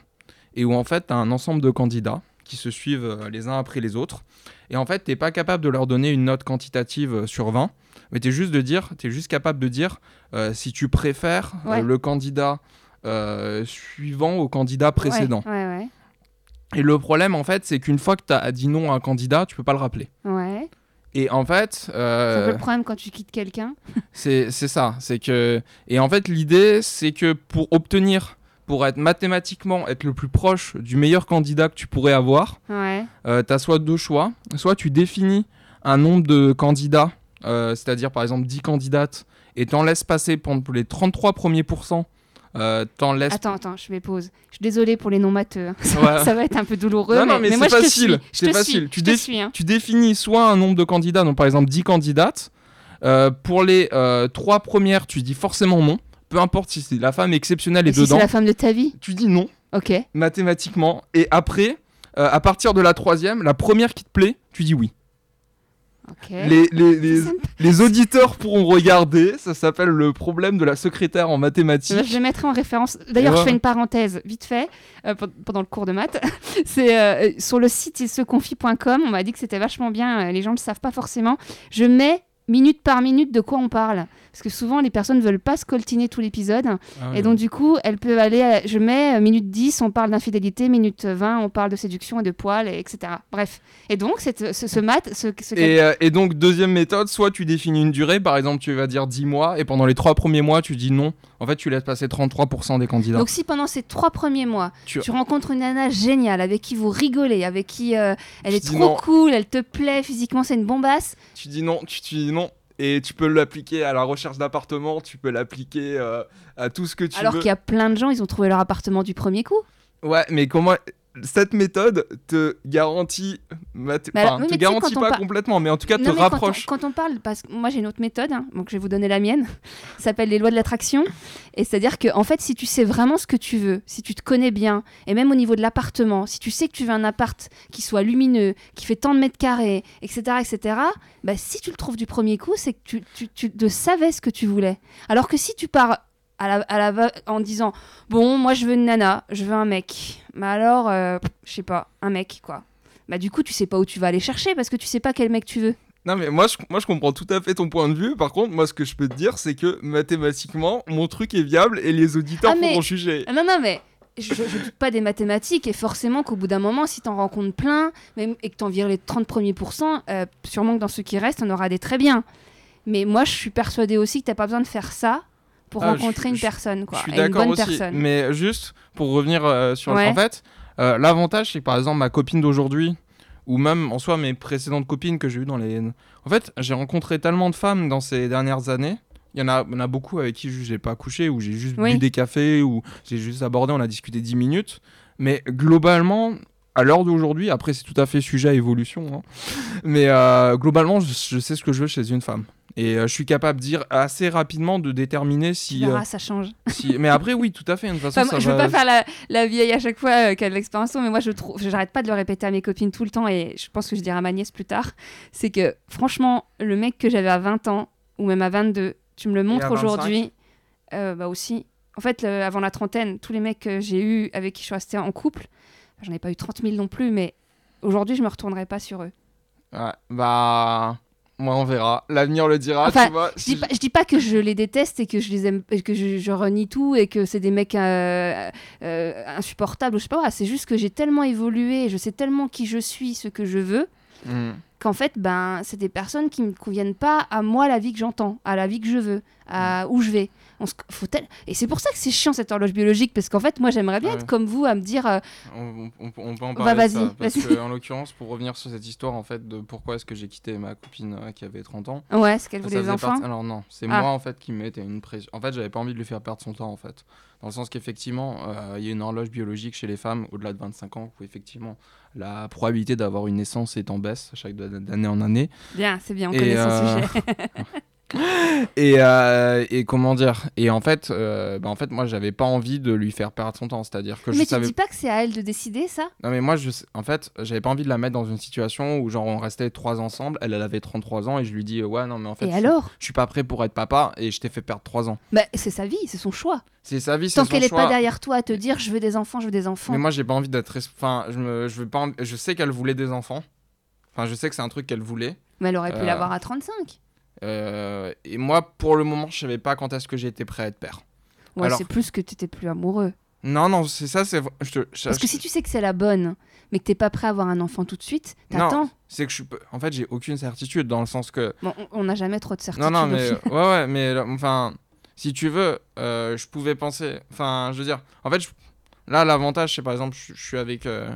et où en fait, tu as un ensemble de candidats qui se suivent les uns après les autres. Et en fait, tu pas capable de leur donner une note quantitative sur 20, mais tu es juste de dire, juste capable de dire si tu préfères Ouais. le candidat suivant au candidat précédent. Ouais, ouais, Et le problème, en fait, c'est qu'une fois que tu as dit non à un candidat, tu peux pas le rappeler. ouais. Et en fait, C'est un peu euh, le problème quand tu quittes quelqu'un. c'est ça. C'est que. Et en fait, l'idée, c'est que pour obtenir. pour être mathématiquement être le plus proche du meilleur candidat que tu pourrais avoir, Ouais. euh, tu as soit deux choix. Soit tu définis un nombre de candidats, euh, c'est-à-dire par exemple 10 candidates, et t'en laisses passer pour pour les 33 premiers pourcents. Euh, t'en laisses. Attends, attends, je vais pause. Je suis désolée pour les non-matheux. Ça, Ouais. ça va être un peu douloureux. Non, non, mais mais moi, c'est facile, c'est suis. Tu je te dé- suis. hein. tu définis soit un nombre de candidats, donc par exemple 10 candidates. Euh, pour les euh, trois premières, tu dis forcément non. Peu importe si la femme exceptionnelle Et est si dedans, c'est la femme de ta vie tu dis non Ok. mathématiquement. Et après, à partir de la troisième, la première qui te plaît, tu dis oui. Ok. Les, les, les, auditeurs pourront regarder. Ça s'appelle le problème de la secrétaire en Je mathématiques. le mettrai en référence. D'ailleurs, je fais une parenthèse vite fait euh, pe- pendant le cours de maths. C'est euh, sur le site ilseconfie.com. On m'a dit que c'était vachement bien. euh, Les gens ne le savent pas forcément. Je mets minute par minute de quoi on parle. Parce que souvent, les personnes ne veulent pas scoltiner tout l'épisode. Ah Et donc, du coup, elles peuvent aller. à- Je mets euh, minute 10, on parle d'infidélité. Minute 20, on parle de séduction et de poils, et etc. Bref. Et donc, cette, ce, ce maths. Ce, ce Et, euh, et donc, deuxième méthode, soit tu définis une durée, par exemple, tu vas dire 10 mois, et pendant les trois premiers mois, tu dis non. En fait, tu laisses passer 33% des candidats. Donc si pendant ces trois premiers mois, Tu- tu, rencontres une nana géniale avec qui vous rigolez, avec qui euh, elle Tu est trop non. cool, elle te plaît, physiquement c'est une bombasse, tu dis non, tu, tu dis non. Et tu peux l'appliquer à la recherche d'appartement, tu peux l'appliquer euh, à tout ce que tu alors veux. qu'il y a plein de gens, ils ont trouvé leur appartement du premier coup. Ouais, mais comment cette méthode te garantit, enfin, te garantit pas par- complètement, mais en tout cas te quand on- rapproche. Quand on, parle, parce que moi j'ai une autre méthode, hein, donc je vais vous donner la mienne, ça s'appelle les lois de l'attraction. Et c'est-à-dire que en fait, si tu sais vraiment ce que tu veux, si tu te connais bien, et même au niveau de l'appartement, si tu sais que tu veux un appart qui soit lumineux, qui fait tant de mètres carrés, etc., etc., bah, si tu le trouves du premier coup, c'est que tu, tu, savais ce que tu voulais. Alors que si tu pars à la, à la va- en disant bon, moi je veux une nana, je veux un mec, mais alors, euh, je sais pas, un mec quoi. Bah du coup, tu sais pas où tu vas aller chercher parce que tu sais pas quel mec tu veux. Non mais moi je, moi je comprends tout à fait ton point de vue. Par contre, moi ce que je peux te dire, c'est que mathématiquement, mon truc est viable et les auditeurs Ah, mais- pourront juger. Ah Non, non, mais je, je doute pas des mathématiques et forcément qu'au bout d'un moment, si t'en rencontres plein même, et que t'en vires les 30 premiers pourcents, euh, sûrement que dans ceux qui restent, on aura des très bien. Mais moi, je suis persuadée aussi que t'as pas besoin de faire ça pour Ah, rencontrer une personne, quoi. je suis d'accord aussi. personne. Mais juste pour revenir euh, sur Ouais. le. En fait, euh, l'avantage c'est que par exemple ma copine d'aujourd'hui, ou même en soi mes précédentes copines que j'ai eues dans les. En fait, j'ai rencontré tellement de femmes dans ces dernières années. Il y en a, beaucoup avec qui je n'ai pas couché, ou j'ai juste Oui. bu des cafés, ou j'ai juste abordé, on a discuté 10 minutes. Mais globalement, à l'heure d'aujourd'hui, après c'est tout à fait sujet à évolution, hein, mais euh, globalement, je, je sais ce que je veux chez une femme. Et euh, je suis capable de dire assez rapidement de déterminer si. verras, euh, ça change. si- Mais après, oui, tout à fait. De toute façon, Enfin, ça moi, je veux va- pas faire la, la vieille à chaque fois euh, de l'expérience, mais moi je trouve, j'arrête pas de le répéter à mes copines tout le temps et je pense que je dirai à ma nièce plus tard, c'est que franchement, le mec que j'avais à 20 ans ou même à 22, tu me le montres à 25? aujourd'hui, euh, bah aussi. En fait, le- avant la trentaine, tous les mecs que j'ai eu avec qui je suis restée en couple, j'en ai pas eu 30 000 non plus, mais aujourd'hui je me retournerai pas sur eux. Ouais, bah. Moi, on verra. L'avenir le dira, Enfin, tu vois. Je dis, pas, je dis pas que je les déteste et que je les aime, et que je, je renie tout et que c'est des mecs euh, euh, insupportables je sais pas. C'est juste que j'ai tellement évolué, je sais tellement qui je suis, ce que je veux, Hmm. qu'en fait, ben, c'est des personnes qui me conviennent pas à moi la vie que j'entends, à la vie que je veux, à où je vais. On se- faut tel- Et c'est pour ça que c'est chiant cette horloge biologique parce qu'en fait, moi, j'aimerais bien Ouais. être comme vous à me dire, euh, On, on- on peut en Bah, parler de vas-y, ça, parce que, en l'occurrence, pour revenir sur cette histoire, en fait, de pourquoi est-ce que j'ai quitté ma copine euh, qui avait 30 ans. ouais, c'est qu'elle voulait des enfants. Alors non, c'est Ah. moi, en fait, qui me mettais une pression. En fait, j'avais pas envie de lui faire perdre son temps, en fait. Dans le sens qu'effectivement, euh, il y a une horloge biologique chez les femmes au-delà de 25 ans où, effectivement, la probabilité d'avoir une naissance est en baisse chaque d'année en année. Bien, c'est bien, on Et, connaît son sujet. Et, euh, et comment dire? Et en fait, euh, bah, en fait, moi, j'avais pas envie de lui faire perdre son temps. C'est-à-dire que je Mais tu savais dis pas que c'est à elle de décider ça? Non mais moi je en fait j'avais pas envie de la mettre dans une situation où genre on restait trois ensemble, elle elle avait 33 ans et je lui dis ouais non mais en fait Et je, alors? je suis pas prêt pour être papa et je t'ai fait perdre 3 ans. bah, C'est sa vie, c'est son choix. C'est sa vie, c'est Tant qu'elle est pas derrière toi à te dire je veux des enfants, je veux des enfants. Mais moi j'ai pas envie d'être enfin je me je veux pas je sais qu'elle voulait des enfants. Enfin je sais que c'est un truc qu'elle voulait. Mais elle aurait pu Euh, l'avoir à 35. Euh, et moi pour le moment je savais pas quand est-ce que j'étais prêt à être père. Ouais, alors- c'est plus que tu étais plus amoureux. Non non c'est ça c'est je te- je- Parce que si tu sais que c'est la bonne, mais que t'es pas prêt à avoir un enfant tout de suite, t'attends. c'est que je suis en fait j'ai aucune certitude dans le sens que Bon, on- n'a jamais trop de certitude. Non, non, mais ouais, ouais, mais enfin, si tu veux, euh, je pouvais penser. Enfin, je veux dire, en fait, je- là, l'avantage, c'est par exemple, je, je suis avec. euh,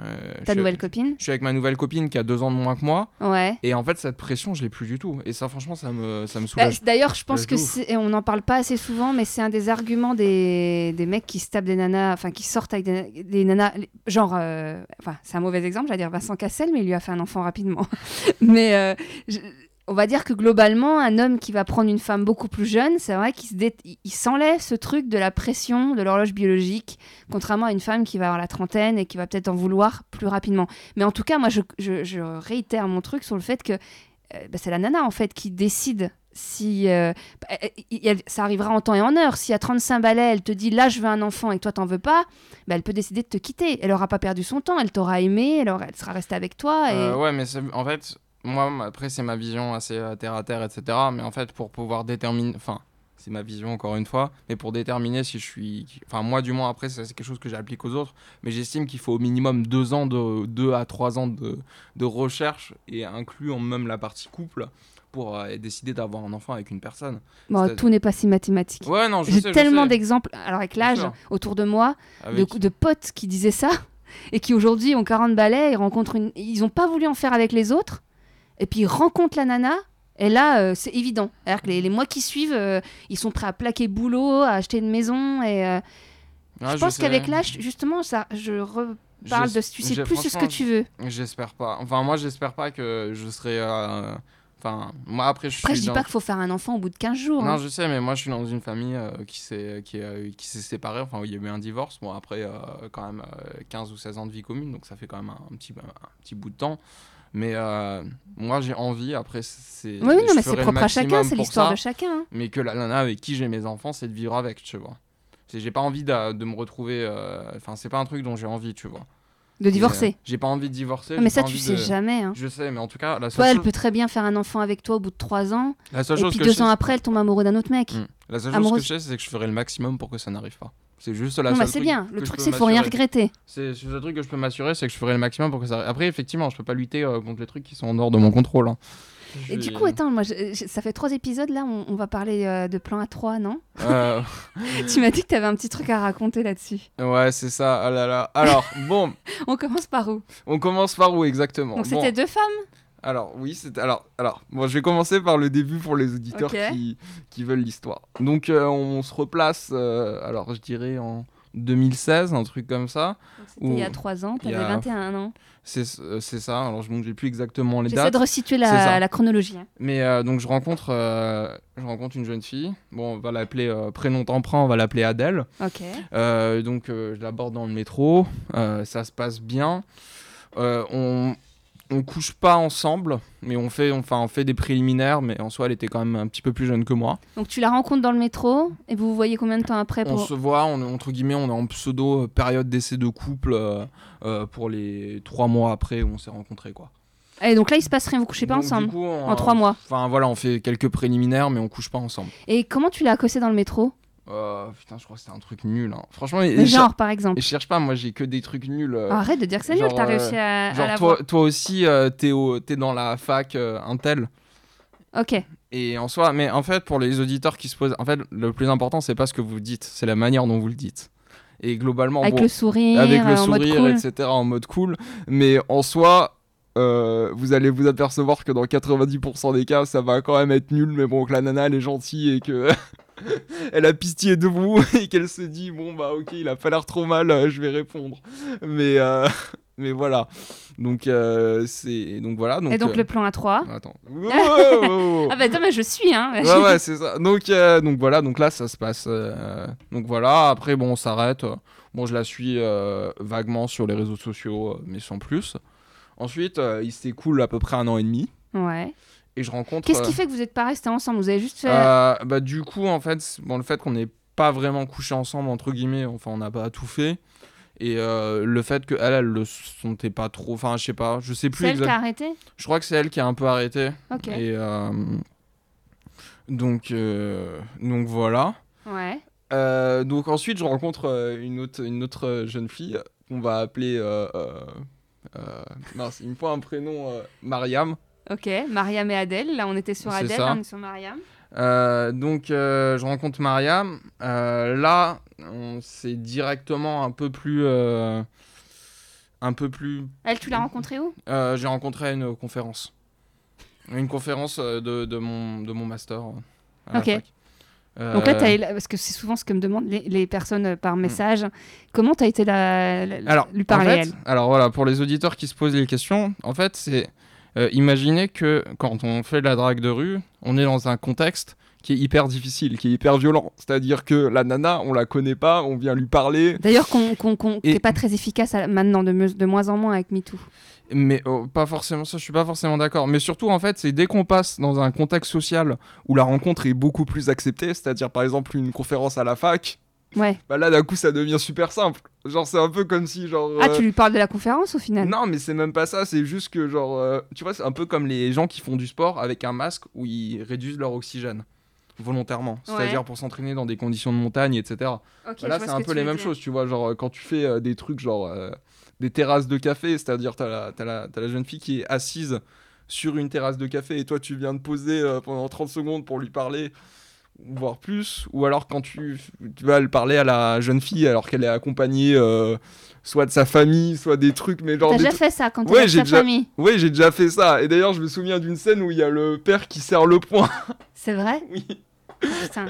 Ta nouvelle copine? Je suis avec ma nouvelle copine qui a deux ans de moins que moi. Ouais. Et en fait, cette pression, je l'ai plus du tout. Et ça, franchement, ça me, ça me Bah, soulage. D'ailleurs, je pense que et on n'en parle pas assez souvent, mais c'est un des arguments des, des mecs qui se tapent des nanas, enfin qui sortent avec des, des nanas, genre, euh, enfin c'est un mauvais exemple, j'allais dire Vincent Cassel, mais il lui a fait un enfant rapidement. mais euh, je- on va dire que globalement, un homme qui va prendre une femme beaucoup plus jeune, c'est vrai qu'il se s'enlève ce truc de la pression de l'horloge biologique, contrairement à une femme qui va avoir la trentaine et qui va peut-être en vouloir plus rapidement. Mais en tout cas, moi, je, réitère mon truc sur le fait que euh, bah, c'est la nana en fait qui décide si euh, bah, ça arrivera en temps et en heure. Si à 35 balais, elle te dit là je veux un enfant et que toi t'en veux pas, bah, elle peut décider de te quitter. Elle aura pas perdu son temps, elle t'aura aimé, elle, aura- elle sera restée avec toi. Euh, ouais, mais en fait, moi, après, c'est ma vision assez euh, terre à terre, etc. Mais en fait, pour pouvoir déterminer. Enfin, c'est ma vision encore une fois. Mais pour déterminer si je suis. Enfin, moi, du moins, après, c'est quelque chose que j'applique aux autres. Mais j'estime qu'il faut au minimum deux ans, de, deux à trois ans de, de recherche et incluant même la partie couple pour euh, décider d'avoir un enfant avec une personne. Bon, tout n'est pas si mathématique. Ouais, non, J'ai tellement d'exemples, alors avec l'âge, autour de moi, de, Avec- de potes qui disaient ça et qui aujourd'hui ont 40 balais, ils rencontrent une... ils n'ont pas voulu en faire avec les autres et puis ils rencontrent la nana et là euh, c'est évident. C'est-à-dire que les, les mois qui suivent, euh, ils sont prêts à plaquer boulot, à acheter une maison et euh, je pense qu'avec l'âge justement ça, je reparle de J'es- tu sais plus ce que tu veux. J'espère pas. Enfin, moi, j'espère pas que je serai. Enfin, moi, après, je Après suis je dis dans- pas qu'il faut faire un enfant au bout de 15 jours. Non, hein. je sais, mais moi je suis dans une famille euh, qui s'est qui, euh, qui s'est séparée. Enfin, il y a eu un divorce. Bon, après, euh, quand même euh, 15 ou 16 ans de vie commune, donc ça fait quand même un, un petit, un petit bout de temps. Mais euh, moi j'ai envie, après, c'est. Oui, non, mais c'est propre à chacun, c'est l'histoire de chacun. hein. Mais que la nana avec qui j'ai mes enfants, c'est de vivre avec, tu vois. J'ai pas envie de, de me retrouver. euh, Enfin, c'est pas un truc dont j'ai envie, tu vois. De divorcer. Euh, J'ai pas envie de divorcer. Ah, mais ça tu sais de- jamais. hein. Je sais, mais en tout cas, la seule Toi, elle chose, peut très bien faire un enfant avec toi au bout de 3 ans, la seule et chose puis que deux je sais, ans après, elle tombe amoureuse d'un autre mec. Hmm. La seule chose que je sais, c'est que je ferai le maximum pour que ça n'arrive pas. C'est juste la non, bah c'est bien. Le truc, c'est qu'il faut rien regretter. C'est le truc que je peux m'assurer, c'est que je ferai le maximum pour que ça. Après, effectivement, je peux pas lutter euh, contre les trucs qui sont en dehors de mon contrôle. hein. Et du coup, attends, moi, je- je- ça fait trois épisodes là, on, on va parler euh, de plan A3, non? Euh, Tu m'as dit que tu avais un petit truc à raconter là-dessus. ouais, c'est ça. Ah là là. Alors, bon, On commence par où? On commence par où exactement? Donc Bon, c'était deux femmes? Alors, oui, c'est alors, alors, bon, je vais commencer par le début pour les auditeurs qui, qui veulent l'histoire. Donc, euh, on se replace, euh, alors je dirais en 2016, un truc comme ça. C'était il y a Ouh. trois ans, Il tu y avais a- 21 ans. C'est euh, c'est ça. Alors, je n'ai plus exactement les J'essaie dates. de resituer la, la chronologie. hein. Mais euh, donc je rencontre, euh, je rencontre une jeune fille. Bon, on va l'appeler euh, prénom emprunt, on va l'appeler Adèle. Ok. Donc je l'aborde dans le métro. Ça se passe bien. On on couche pas ensemble, mais on fait, enfin on fait des préliminaires. Mais en soi, elle était quand même un petit peu plus jeune que moi. Donc tu la rencontres dans le métro et vous vous voyez combien de temps après On se voit, on entre guillemets, on est en pseudo euh, période d'essai de couple euh, euh, pour les trois mois après où on s'est rencontrés quoi. Et donc là, il se passe rien, vous couchez pas Donc, ensemble coup, on- en trois mois. Enfin voilà, on fait quelques préliminaires, mais on couche pas ensemble. Et comment tu l'as accossé dans le métro? Euh, putain, je crois que c'était un truc nul. hein. Franchement, Mais Genre, par exemple. Et je cherche pas, moi j'ai que des trucs nuls. euh, Arrête de dire que c'est nul, t'as euh, réussi à, genre toi, toi aussi, euh, t'es, au- t'es dans la fac euh, Intel. Ok. Et en soi, mais en fait, pour les auditeurs qui se posent, en fait, le plus important, c'est pas ce que vous dites, c'est la manière dont vous le dites. Et globalement, Avec bon, le sourire, avec le euh, sourire, cool. etc., en mode cool. Mais en soi, euh, vous allez vous apercevoir que dans 90% des cas, ça va quand même être nul. Mais bon, que la nana, elle est gentille et que. Elle a pitié de vous et qu'elle se dit bon bah ok il a pas l'air trop mal euh, je vais répondre mais euh, mais voilà donc euh, c'est donc voilà donc Et donc euh, le plan A3. attends. Ah bah attends, mais je suis, hein. ouais ouais c'est ça donc donc voilà donc là ça se passe donc voilà après bon on s'arrête bon je la suis vaguement sur les réseaux sociaux mais sans plus ensuite il s'écoule à peu près un an et demi Ouais. Et je rencontre Qu'est-ce euh, qui fait que vous êtes pas restés ensemble? Vous avez juste fait... euh, bah du coup en fait bon le fait qu'on n'ait pas vraiment couché ensemble entre guillemets enfin on n'a pas tout fait. Et euh, le fait que elle le sentait pas trop enfin je sais pas je sais plus C'est elle qui a exact- arrêté? je crois que c'est elle qui a un peu arrêté. Ok. et euh, donc euh, donc voilà. Ouais. Euh, donc ensuite je rencontre euh, une autre une autre euh, jeune fille qu'on va appeler euh, euh, euh, mince il me faut un prénom euh, Mariam Ok. Mariam et Adèle. Là, on était sur Adèle, là, on est sur Mariam. Euh, donc, euh, je rencontre Mariam. Euh, là, c'est directement un peu plus. un peu plus. Elle, tu l'as rencontrée où? J'ai rencontré à une conférence. Une conférence de, de, mon, de mon master. à la Ok. fac. Donc là, été- parce que c'est souvent ce que me demandent les, les personnes par message. Comment tu as été la, Alors, lui parler, en fait, elle? alors voilà, pour les auditeurs qui se posent les questions, en fait, c'est euh, imaginez que quand on fait de la drague de rue, on est dans un contexte qui est hyper difficile, qui est hyper violent. C'est-à-dire que la nana, on la connaît pas, on vient lui parler, D'ailleurs, qu'on Et- t'es pas très efficace à- maintenant, de, me- de moins en moins avec MeToo. mais oh, pas forcément ça, je suis pas forcément d'accord. Mais surtout, en fait, c'est dès qu'on passe dans un contexte social où la rencontre est beaucoup plus acceptée, c'est-à-dire par exemple une conférence à la fac, Ouais. bah là, d'un coup, ça devient super simple. Genre, c'est un peu comme si, genre. Ah, euh, tu lui parles de la conférence au final? Non, mais c'est même pas ça, c'est juste que, genre, euh, tu vois, c'est un peu comme les gens qui font du sport avec un masque où ils réduisent leur oxygène volontairement, c'est-à-dire pour s'entraîner dans des conditions de montagne, etc. Bah là, c'est ce un peu les mêmes choses, tu vois, genre, euh, quand tu fais euh, des trucs, genre, des terrasses de café, c'est-à-dire, t'as la, la, la jeune fille qui est assise sur une terrasse de café et toi, tu viens de poser pendant 30 secondes pour lui parler voire plus, ou alors quand tu, tu vas le parler à la jeune fille alors qu'elle est accompagnée euh, soit de sa famille, soit des trucs, mais genre T'as déjà fait ça quand t'es Ouais, avec ta déjà- famille oui, j'ai déjà fait ça. Et d'ailleurs, je me souviens d'une scène où il y a le père qui serre le poing. C'est vrai Oui. Putain.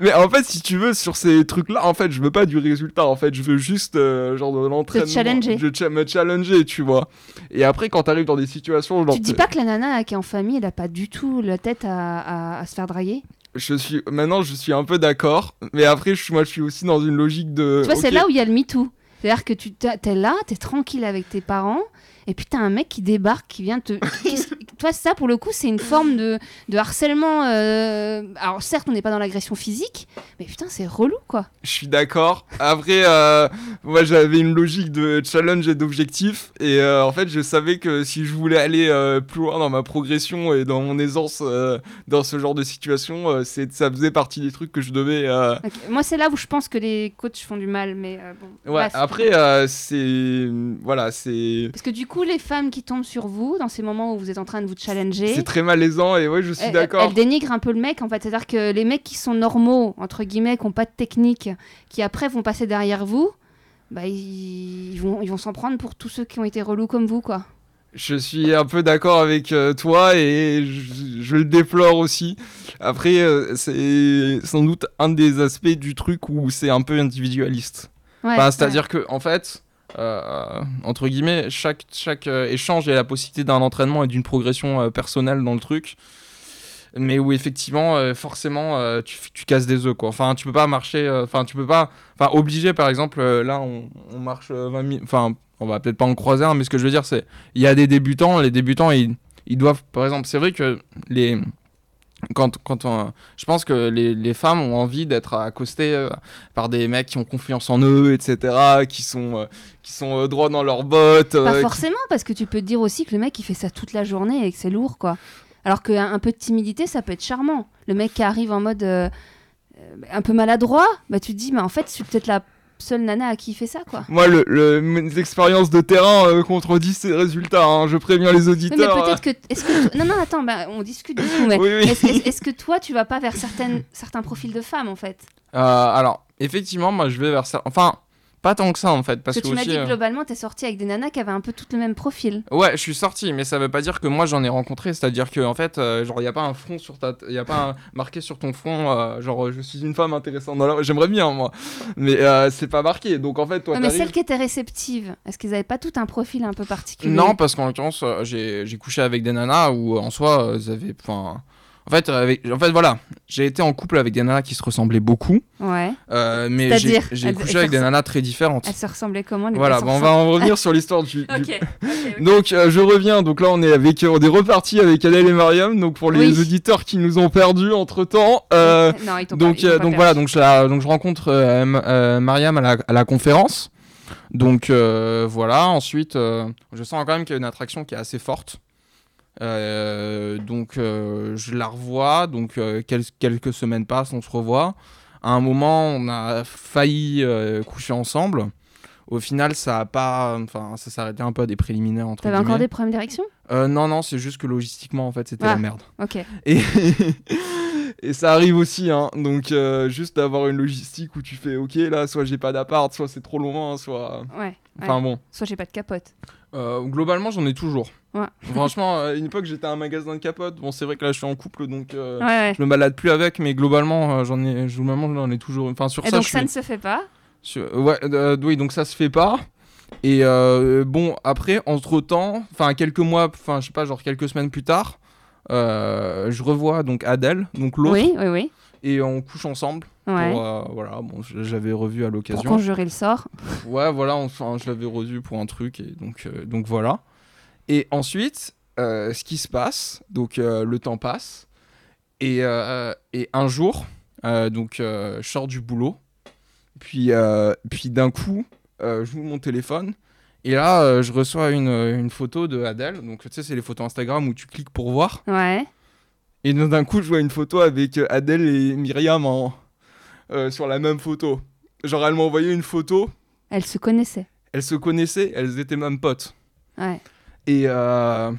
Mais en fait, si tu veux, sur ces trucs-là, en fait, je veux pas du résultat. En fait, je veux juste, euh, genre, de l'entraînement. challenger. Je cha- me challenger, tu vois. Et après, quand t'arrives dans des situations, genre. Tu dis pas que la nana qui est en famille, elle a pas du tout la tête à, à- à se faire draguer Je suis. Maintenant, je suis un peu d'accord. Mais après, je suis- moi, je suis aussi dans une logique de. Tu vois, c'est là où il y a le MeToo. C'est-à-dire que tu t'as- t'es là, t'es tranquille avec tes parents, et puis t'as un mec qui débarque, qui vient te. Qu'est-ce- Toi, ça, pour le coup, c'est une forme de, de harcèlement. euh, Alors, certes, on n'est pas dans l'agression physique, mais putain, c'est relou, quoi. Je suis d'accord. Après, euh, moi, j'avais une logique de challenge et d'objectif. Et euh, en fait, je savais que si je voulais aller plus loin dans ma progression et dans mon aisance dans ce genre de situation, c'est, ça faisait partie des trucs que je devais. Moi, c'est là où je pense que les coachs font du mal, mais bon. Ouais, bref. après, c'est. Voilà, c'est. Parce que du coup, les femmes qui tombent sur vous, dans ces moments où vous êtes en train de vous challenger, C'est très malaisant et ouais, je suis d'accord. elles dénigrent un peu le mec, en fait. C'est-à-dire que les mecs qui sont normaux, entre guillemets, qui n'ont pas de technique, qui après vont passer derrière vous, bah, ils, ils vont ils vont s'en prendre pour tous ceux qui ont été relous comme vous, quoi. Je suis un peu d'accord avec euh, toi et je, je le déplore aussi. Après, euh, c'est sans doute un des aspects du truc où c'est un peu individualiste. Ouais, Enfin, ouais. C'est-à-dire que, en fait, euh, entre guillemets, chaque, chaque euh, échange est la possibilité d'un entraînement et d'une progression euh, personnelle dans le truc. Mais où effectivement, forcément, tu, tu casses des œufs, quoi. Enfin, tu peux pas marcher. Enfin, tu peux pas. Enfin, obligé, par exemple, là, on, on marche euh, 20 000. Enfin, on va peut-être pas en croiser mais ce que je veux dire, c'est. Il y a des débutants, les débutants, ils, ils doivent. Par exemple, c'est vrai que les. Quand, quand on- je pense que les, les femmes ont envie d'être accostées euh, par des mecs qui ont confiance en eux, etc., qui sont, euh, qui sont euh, droits dans leurs bottes. Pas qui- forcément, parce que tu peux te dire aussi que le mec il fait ça toute la journée et que c'est lourd, quoi. Alors qu'un un peu de timidité, ça peut être charmant. Le mec qui arrive en mode un peu maladroit, bah tu te dis, mais en fait, je suis peut-être la seule nana à qui fait ça, quoi. Moi, le, le- mes expériences de terrain euh, contredisent ces résultats. hein. Je préviens les Oui, mais auditeurs. peut-être que. Est-ce que non, non, attends, bah, on discute de tout, mais. Oui, oui. Est-ce que toi, tu vas pas vers certaines, certains profils de femmes, en fait? Euh, alors, effectivement, moi, je vais vers ça. Enfin, pas tant que ça, en fait. Parce, Parce que tu que m'as dit que euh, globalement, t'es sorti avec des nanas qui avaient un peu toutes le même profil. Ouais, je suis sorti, mais ça veut pas dire que moi j'en ai rencontré. C'est-à-dire que en fait, euh, genre, y a pas un front sur ta, il y a pas un- marqué sur ton front, euh, genre, je suis une femme intéressante. la- J'aimerais bien moi, mais euh, c'est pas marqué. Donc en fait, toi, Ouais, mais celles qui étaient réceptives, est-ce qu'ils avaient pas tout un profil un peu particulier? Non, parce qu'en l'occurrence, j'ai couché avec des nanas où en soi, ils avaient, enfin, en fait, euh, avec- en fait, voilà, j'ai été en couple avec des nanas qui se ressemblaient beaucoup, Ouais. euh, mais j'ai couché avec des nanas très différentes. Elles se ressemblaient comment les Voilà, bon, on va en revenir sur l'histoire du, du- Donc euh, je reviens, donc là on est avec on est reparti avec Adèle et Mariam, donc pour les Oui. auditeurs qui nous ont perdus entre temps. euh, non, ils t'ont donc pas- ils euh, donc voilà, donc je, la- donc je rencontre euh, euh, Mariam à la, à la conférence. Donc euh, voilà, ensuite euh, je sens quand même qu'il y a une attraction qui est assez forte. Euh, donc euh, je la revois, donc euh, quel- quelques semaines passent, on se revoit. À un moment, on a failli coucher ensemble. Au final, ça a pas, enfin, ça s'arrêtait un peu à des préliminaires entre T'avais encore des problèmes d'érection? Non, non, c'est juste que logistiquement, en fait, c'était Ah. la merde. Ok. Et, Et ça arrive aussi, hein. Donc, juste d'avoir une logistique où tu fais, ok, là, soit j'ai pas d'appart, soit c'est trop loin, soit. Ouais. Enfin bon. Soit j'ai pas de capote. Euh, globalement, j'en ai toujours. Ouais. Franchement, à une époque, j'étais à un magasin de capotes. Bon, c'est vrai que là, je suis en couple, donc euh, Ouais, ouais. je me balade plus avec, mais globalement, euh, j'en ai, globalement, j'en ai toujours. Enfin, sur Et ça, donc je ça suis- ne se fait pas. sur- ouais, euh, oui, donc ça se fait pas. Et bon, après, entre temps, enfin, quelques mois, enfin, je sais pas, genre quelques semaines plus tard, je revois donc Adèle, donc l'autre, Oui, oui, oui. Et on couche ensemble. Ouais. Pour, euh, voilà, bon, j'avais revu à Pour l'occasion. conjurer le sort. Ouais, voilà, enfin, je l'avais revu pour un truc, et donc, euh, donc voilà. Et ensuite, euh, ce qui se passe, donc le temps passe, et, et un jour, donc je sors du boulot, puis, puis d'un coup, je mon téléphone, et là, je reçois une, une photo de Adèle, donc tu sais, c'est les photos Instagram où tu cliques pour voir, Ouais. Et d'un coup, je vois une photo avec euh, Adèle et Myriam en, euh, sur la même photo. Genre, elle m'a envoyé une photo, Elle se connaissait. elles se connaissaient, elles étaient même potes. Ouais. Et euh...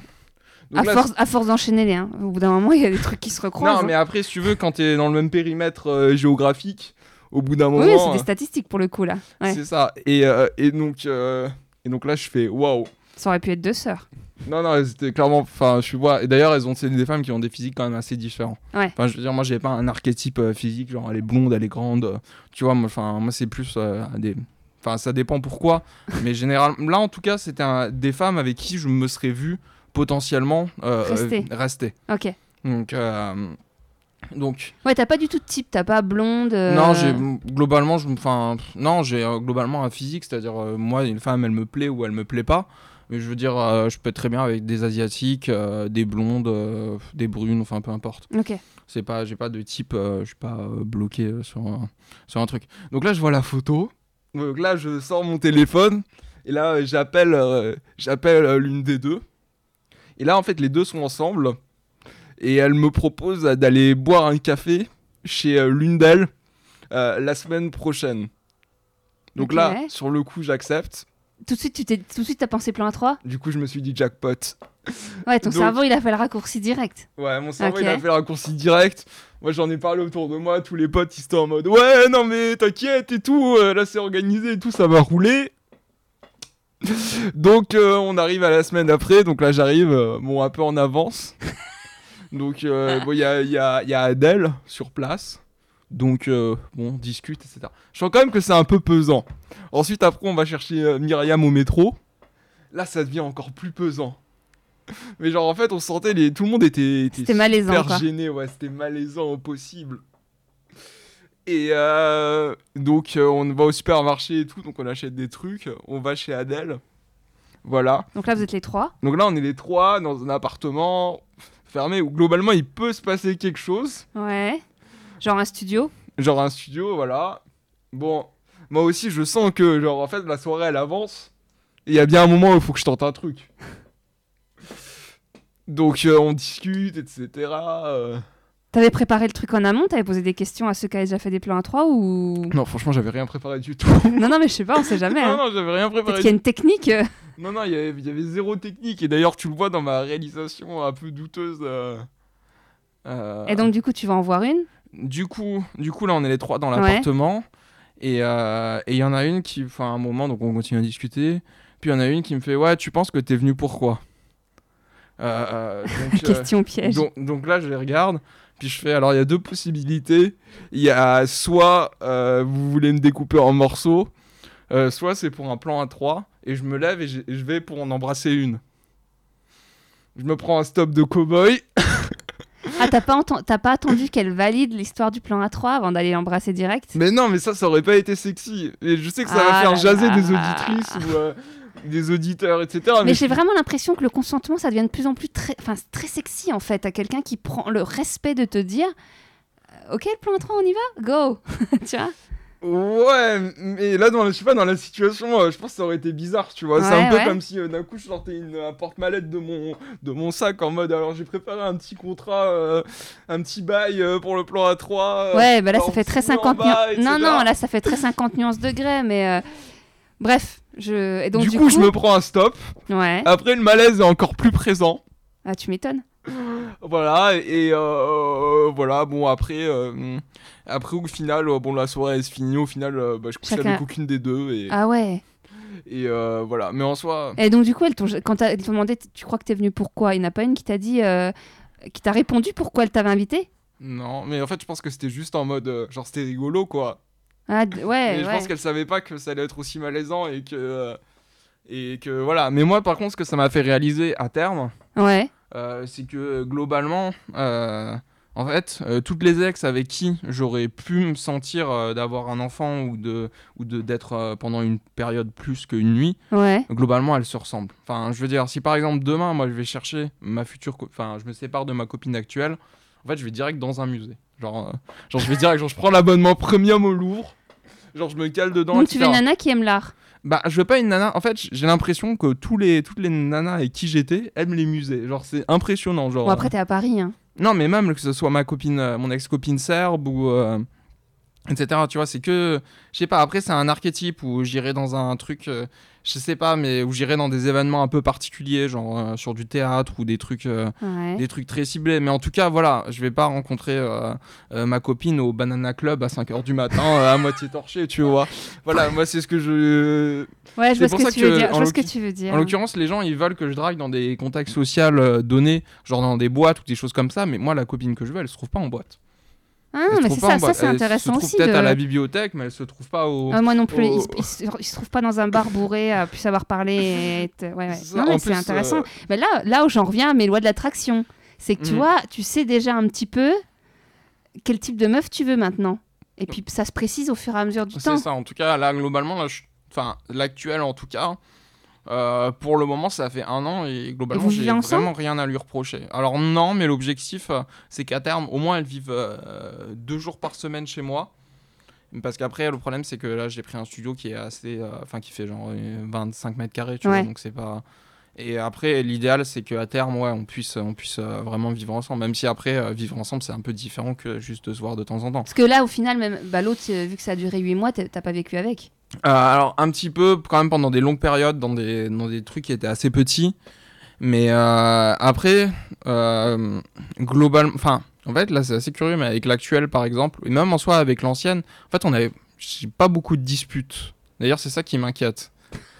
donc À là, force, à force d'enchaîner les. hein. Au bout d'un moment, il y a des trucs qui se recroisent. Non, mais après, si tu veux, quand t'es dans le même périmètre euh, géographique, au bout d'un hein. moment, Oui, c'est des euh, statistiques pour le coup là. Ouais. c'est ça. Et, et donc, et donc là, je fais waouh. Ça aurait pu être deux sœurs. Non, non, c'était clairement. Enfin, je vois. Et d'ailleurs, elles ont c'est des femmes qui ont des physiques quand même assez différents. Ouais. Enfin, je veux dire, moi, j'avais pas un archétype euh, physique, genre elle est blonde, elle est grande. euh, tu vois, moi, enfin, moi, c'est plus euh, des. Enfin, ça dépend pourquoi. mais généralement, là, en tout cas, c'était un- des femmes avec qui je me serais vu potentiellement euh, Rester. euh, rester. Ok. Donc, euh, donc Ouais, t'as pas du tout de type, t'as pas blonde. euh, non, j'ai globalement, je, enfin, non, j'ai euh, globalement un physique, c'est-à-dire euh, moi, une femme, elle me plaît ou elle me plaît pas. Mais je veux dire, euh, je peux être très bien avec des asiatiques, euh, des blondes, euh, des brunes, enfin peu importe. Ok. C'est pas, j'ai pas de type, je suis pas bloqué sur un, sur un truc. Donc là, je vois la photo. Donc là, je sors mon téléphone et là, j'appelle, j'appelle l'une des deux. Et là, en fait, les deux sont ensemble et elle me propose d'aller boire un café chez l'une d'elles la semaine prochaine. Donc là, sur le coup, j'accepte. Tout de suite, tu t'es, tout de suite, t'as pensé plan à 3 Du coup, je me suis dit jackpot. Ouais, ton Donc- cerveau, il a fait le raccourci direct. Ouais, mon cerveau il a fait le raccourci direct. Moi j'en ai parlé autour de moi, tous les potes ils étaient en mode ouais non mais t'inquiète et tout, euh, là c'est organisé et tout, ça va rouler. donc euh, on arrive à la semaine après, donc là j'arrive euh, bon un peu en avance. donc euh, bon il y a, il y, a, il y a Adèle sur place. Donc euh, bon on discute etc. Je sens quand même que c'est un peu pesant. Ensuite après on va chercher euh, Myriam au métro. Là ça devient encore plus pesant. Mais genre en fait on sentait les tout le monde était, était C'était malaisant, super quoi. gêné ouais c'était malaisant au possible. Et euh, donc euh, on va au supermarché et tout donc on achète des trucs, on va chez Adèle. Voilà. Donc là, vous êtes les trois. Donc là on est les trois dans un appartement fermé où globalement il peut se passer quelque chose, Ouais. Genre un studio. genre un studio voilà. Bon, moi aussi je sens que genre en fait la soirée elle avance il y a bien un moment où il faut que je tente un truc. Donc euh, on discute, etc. euh. T'avais préparé le truc en amont, t'avais posé des questions à ceux qui avaient déjà fait des plans à 3 ou? Non, franchement, j'avais rien préparé du tout. non, non, mais je sais pas, on sait jamais. non, hein. non, j'avais rien Peut-être préparé. qu'il y a une technique. Non, non, il y avait, il y avait zéro technique. Et d'ailleurs, tu le vois dans ma réalisation un peu douteuse. euh, Et donc, du coup, tu vas en voir une? Du coup, du coup, là, on est les trois dans Ouais. l'appartement. Et euh, et il y en a une qui, enfin, un moment, donc on continue à discuter. Puis il y en a une qui me fait, ouais, tu penses que t'es venu pourquoi euh, euh, donc, euh, Question piège. Donc, donc là, je les regarde, puis je fais alors il y a deux possibilités. Il y a soit euh, vous voulez me découper en morceaux, euh, soit c'est pour un plan à 3, et je me lève et et je vais pour en embrasser une. Je me prends un stop de cowboy. Ah, t'as pas, pas attendu qu'elle valide l'histoire du plan A3 avant d'aller l'embrasser direct? Mais non, mais ça, ça aurait pas été sexy. Et je sais que ça va Ah faire jaser là. des auditrices ou euh, des auditeurs, etc. Mais, j'ai vraiment l'impression que le consentement, ça devient de plus en plus très, très sexy en fait, à quelqu'un qui prend le respect de te dire euh, Ok, le plan A3, on y va? Go Tu vois? Ouais, mais là, dans, je sais pas, dans la situation, euh, je pense que ça aurait été bizarre, tu vois. c'est un peu ouais. comme si euh, d'un coup je sortais une, un porte-mallette de mon, de mon sac en mode alors j'ai préparé un petit contrat, euh, un petit bail euh, pour le plan A3. euh, Ouais, bah là, en ça fait très dessous, en 50 bas, nuances. Non, non, là, ça fait très 50 nuances degrés, mais. Bref, je. Et donc, du, du, coup, je me prends un stop. Ouais. Après, le malaise est encore plus présent. Ah, tu m'étonnes. Voilà, et euh, voilà, bon, après, euh, après au final, euh, bon, la soirée elle se finit, au final, euh, bah, je couche Chacun- avec aucune des deux, et, Ah ouais. et euh, voilà, mais en soi, Et donc, du coup, t'ont- quand elles t'ont demandé, tu crois que t'es venu pourquoi Il n'y en a pas une qui t'a dit, euh, qui t'a répondu pourquoi elle t'avait invité non, mais en fait, je pense que c'était juste en mode, euh, genre, c'était rigolo, quoi. Ah, ouais, mais je ouais. pense qu'elle savait pas que ça allait être aussi malaisant, et que, euh, et que voilà, mais moi, par contre, ce que ça m'a fait réaliser à terme, Ouais. Euh, c'est que globalement, euh, en fait, euh, toutes les ex avec qui j'aurais pu me sentir d'avoir un enfant ou de ou de d'être pendant une période plus qu'une nuit, Ouais. globalement, elles se ressemblent. Enfin, je veux dire, si par exemple demain, moi, je vais chercher ma future, enfin, je me sépare de ma copine actuelle, en fait, je vais direct dans un musée. Genre, genre je vais direct, genre, je prends l'abonnement premium au Louvre. Genre, je me cale dedans. Donc, tu veux etc. une nana qui aime l'art Bah, je veux pas une nana. En fait, j'ai l'impression que tous les, toutes les nanas avec qui j'étais aiment les musées. Genre, c'est impressionnant. Genre, Bon, après, t'es à Paris. Hein. non, mais même que ce soit ma copine, euh, mon ex-copine serbe ou. Etc. Tu vois, c'est que. Je sais pas, après, c'est un archétype où j'irai dans un truc. euh, je sais pas, mais où j'irai dans des événements un peu particuliers, genre euh, sur du théâtre ou des trucs. euh, Ouais. des trucs très ciblés. Mais en tout cas, voilà, je vais pas rencontrer euh, ma copine au Banana Club à 5h du matin à moitié torché, tu vois. Voilà, moi, c'est ce que je. Ouais, je c'est vois ce pour que ça tu que, veux dire. Je en vois ce que tu veux dire. En l'occurrence, les gens, ils veulent que je drague dans des contacts sociaux donnés, genre dans des boîtes ou des choses comme ça. Mais moi, la copine que je veux, elle se trouve pas en boîte. Ah, mais trouve c'est ça, ça c'est Elle intéressant se trouve aussi. peut-être de- à la bibliothèque, mais elle se trouve pas au. Ah, moi non plus. au- Ils, se- trouvent pas dans un bar bourré à plus savoir parler. Et être- ouais, ouais. Ça. Non, c'est intéressant. euh, Mais là, là où j'en reviens à mes lois de l'attraction, c'est que tu Mhm. vois, tu sais déjà un petit peu quel type de meuf tu veux maintenant. Et puis ça se précise au fur et à mesure du temps. C'est ça, en tout cas, là, globalement, là, je- enfin, l'actuel, en tout cas, euh, pour le moment, ça fait un an et globalement, j'ai vraiment rien à lui reprocher. Alors, non, mais l'objectif, euh, c'est qu'à terme, au moins, elle vive euh, deux jours par semaine chez moi. Parce qu'après, le problème, c'est que là, j'ai pris un studio qui est assez. Enfin, qui fait genre euh, 25 mètres carrés, tu Ouais. vois, donc c'est pas. Et après, l'idéal, c'est qu'à terme, ouais, on puisse, on puisse euh, vraiment vivre ensemble. Même si après, euh, vivre ensemble, c'est un peu différent que juste de se voir de temps en temps. Parce que là, au final, même bah, l'autre, vu que ça a duré 8 mois, t'as pas vécu avec. Euh, alors un petit peu quand même pendant des longues périodes dans des, dans des trucs qui étaient assez petits. Mais euh, après euh, globalement enfin en fait là c'est assez curieux mais avec l'actuel par exemple et même en soi avec l'ancienne en fait on avait pas beaucoup de disputes. D'ailleurs c'est ça qui m'inquiète.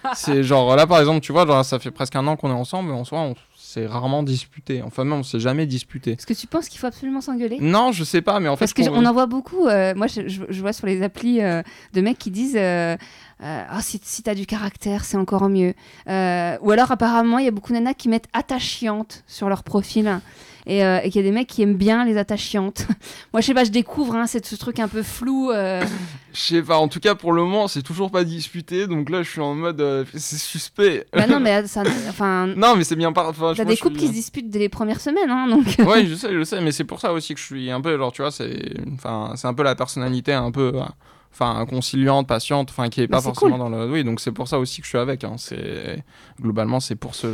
C'est genre là par exemple tu vois genre, ça fait presque un an qu'on est ensemble mais en soi on s'est rarement disputé enfin même on s'est jamais disputé Est-ce que tu penses qu'il faut absolument s'engueuler? Non je sais pas mais en fait Parce je on en voit beaucoup. euh, moi, je, vois sur les applis euh, de mecs qui disent euh, euh, Ah, si, si t'as du caractère, c'est encore mieux. Ou alors, apparemment, il y a beaucoup de nanas qui mettent attachante sur leur profil. Et, euh, et qu'il y a des mecs qui aiment bien les attachantes. Moi, je sais pas, je découvre, hein, c'est ce truc un peu flou. euh. je sais pas en tout cas pour le moment c'est toujours pas disputé donc là je suis en mode euh, c'est suspect bah non, mais ça, enfin, Non, mais c'est bien par. Enfin, t'as des couples suis- qui se disputent dès les premières semaines, hein, donc. Ouais, je sais, je sais, mais c'est pour ça aussi que je suis un peu, genre, tu vois, c'est, enfin, c'est un peu la personnalité un peu, euh, enfin, conciliante, patiente, enfin, qui est Bah, pas c'est forcément dans le. Oui, donc c'est pour ça aussi que je suis avec. Hein. C'est globalement, c'est pour ce.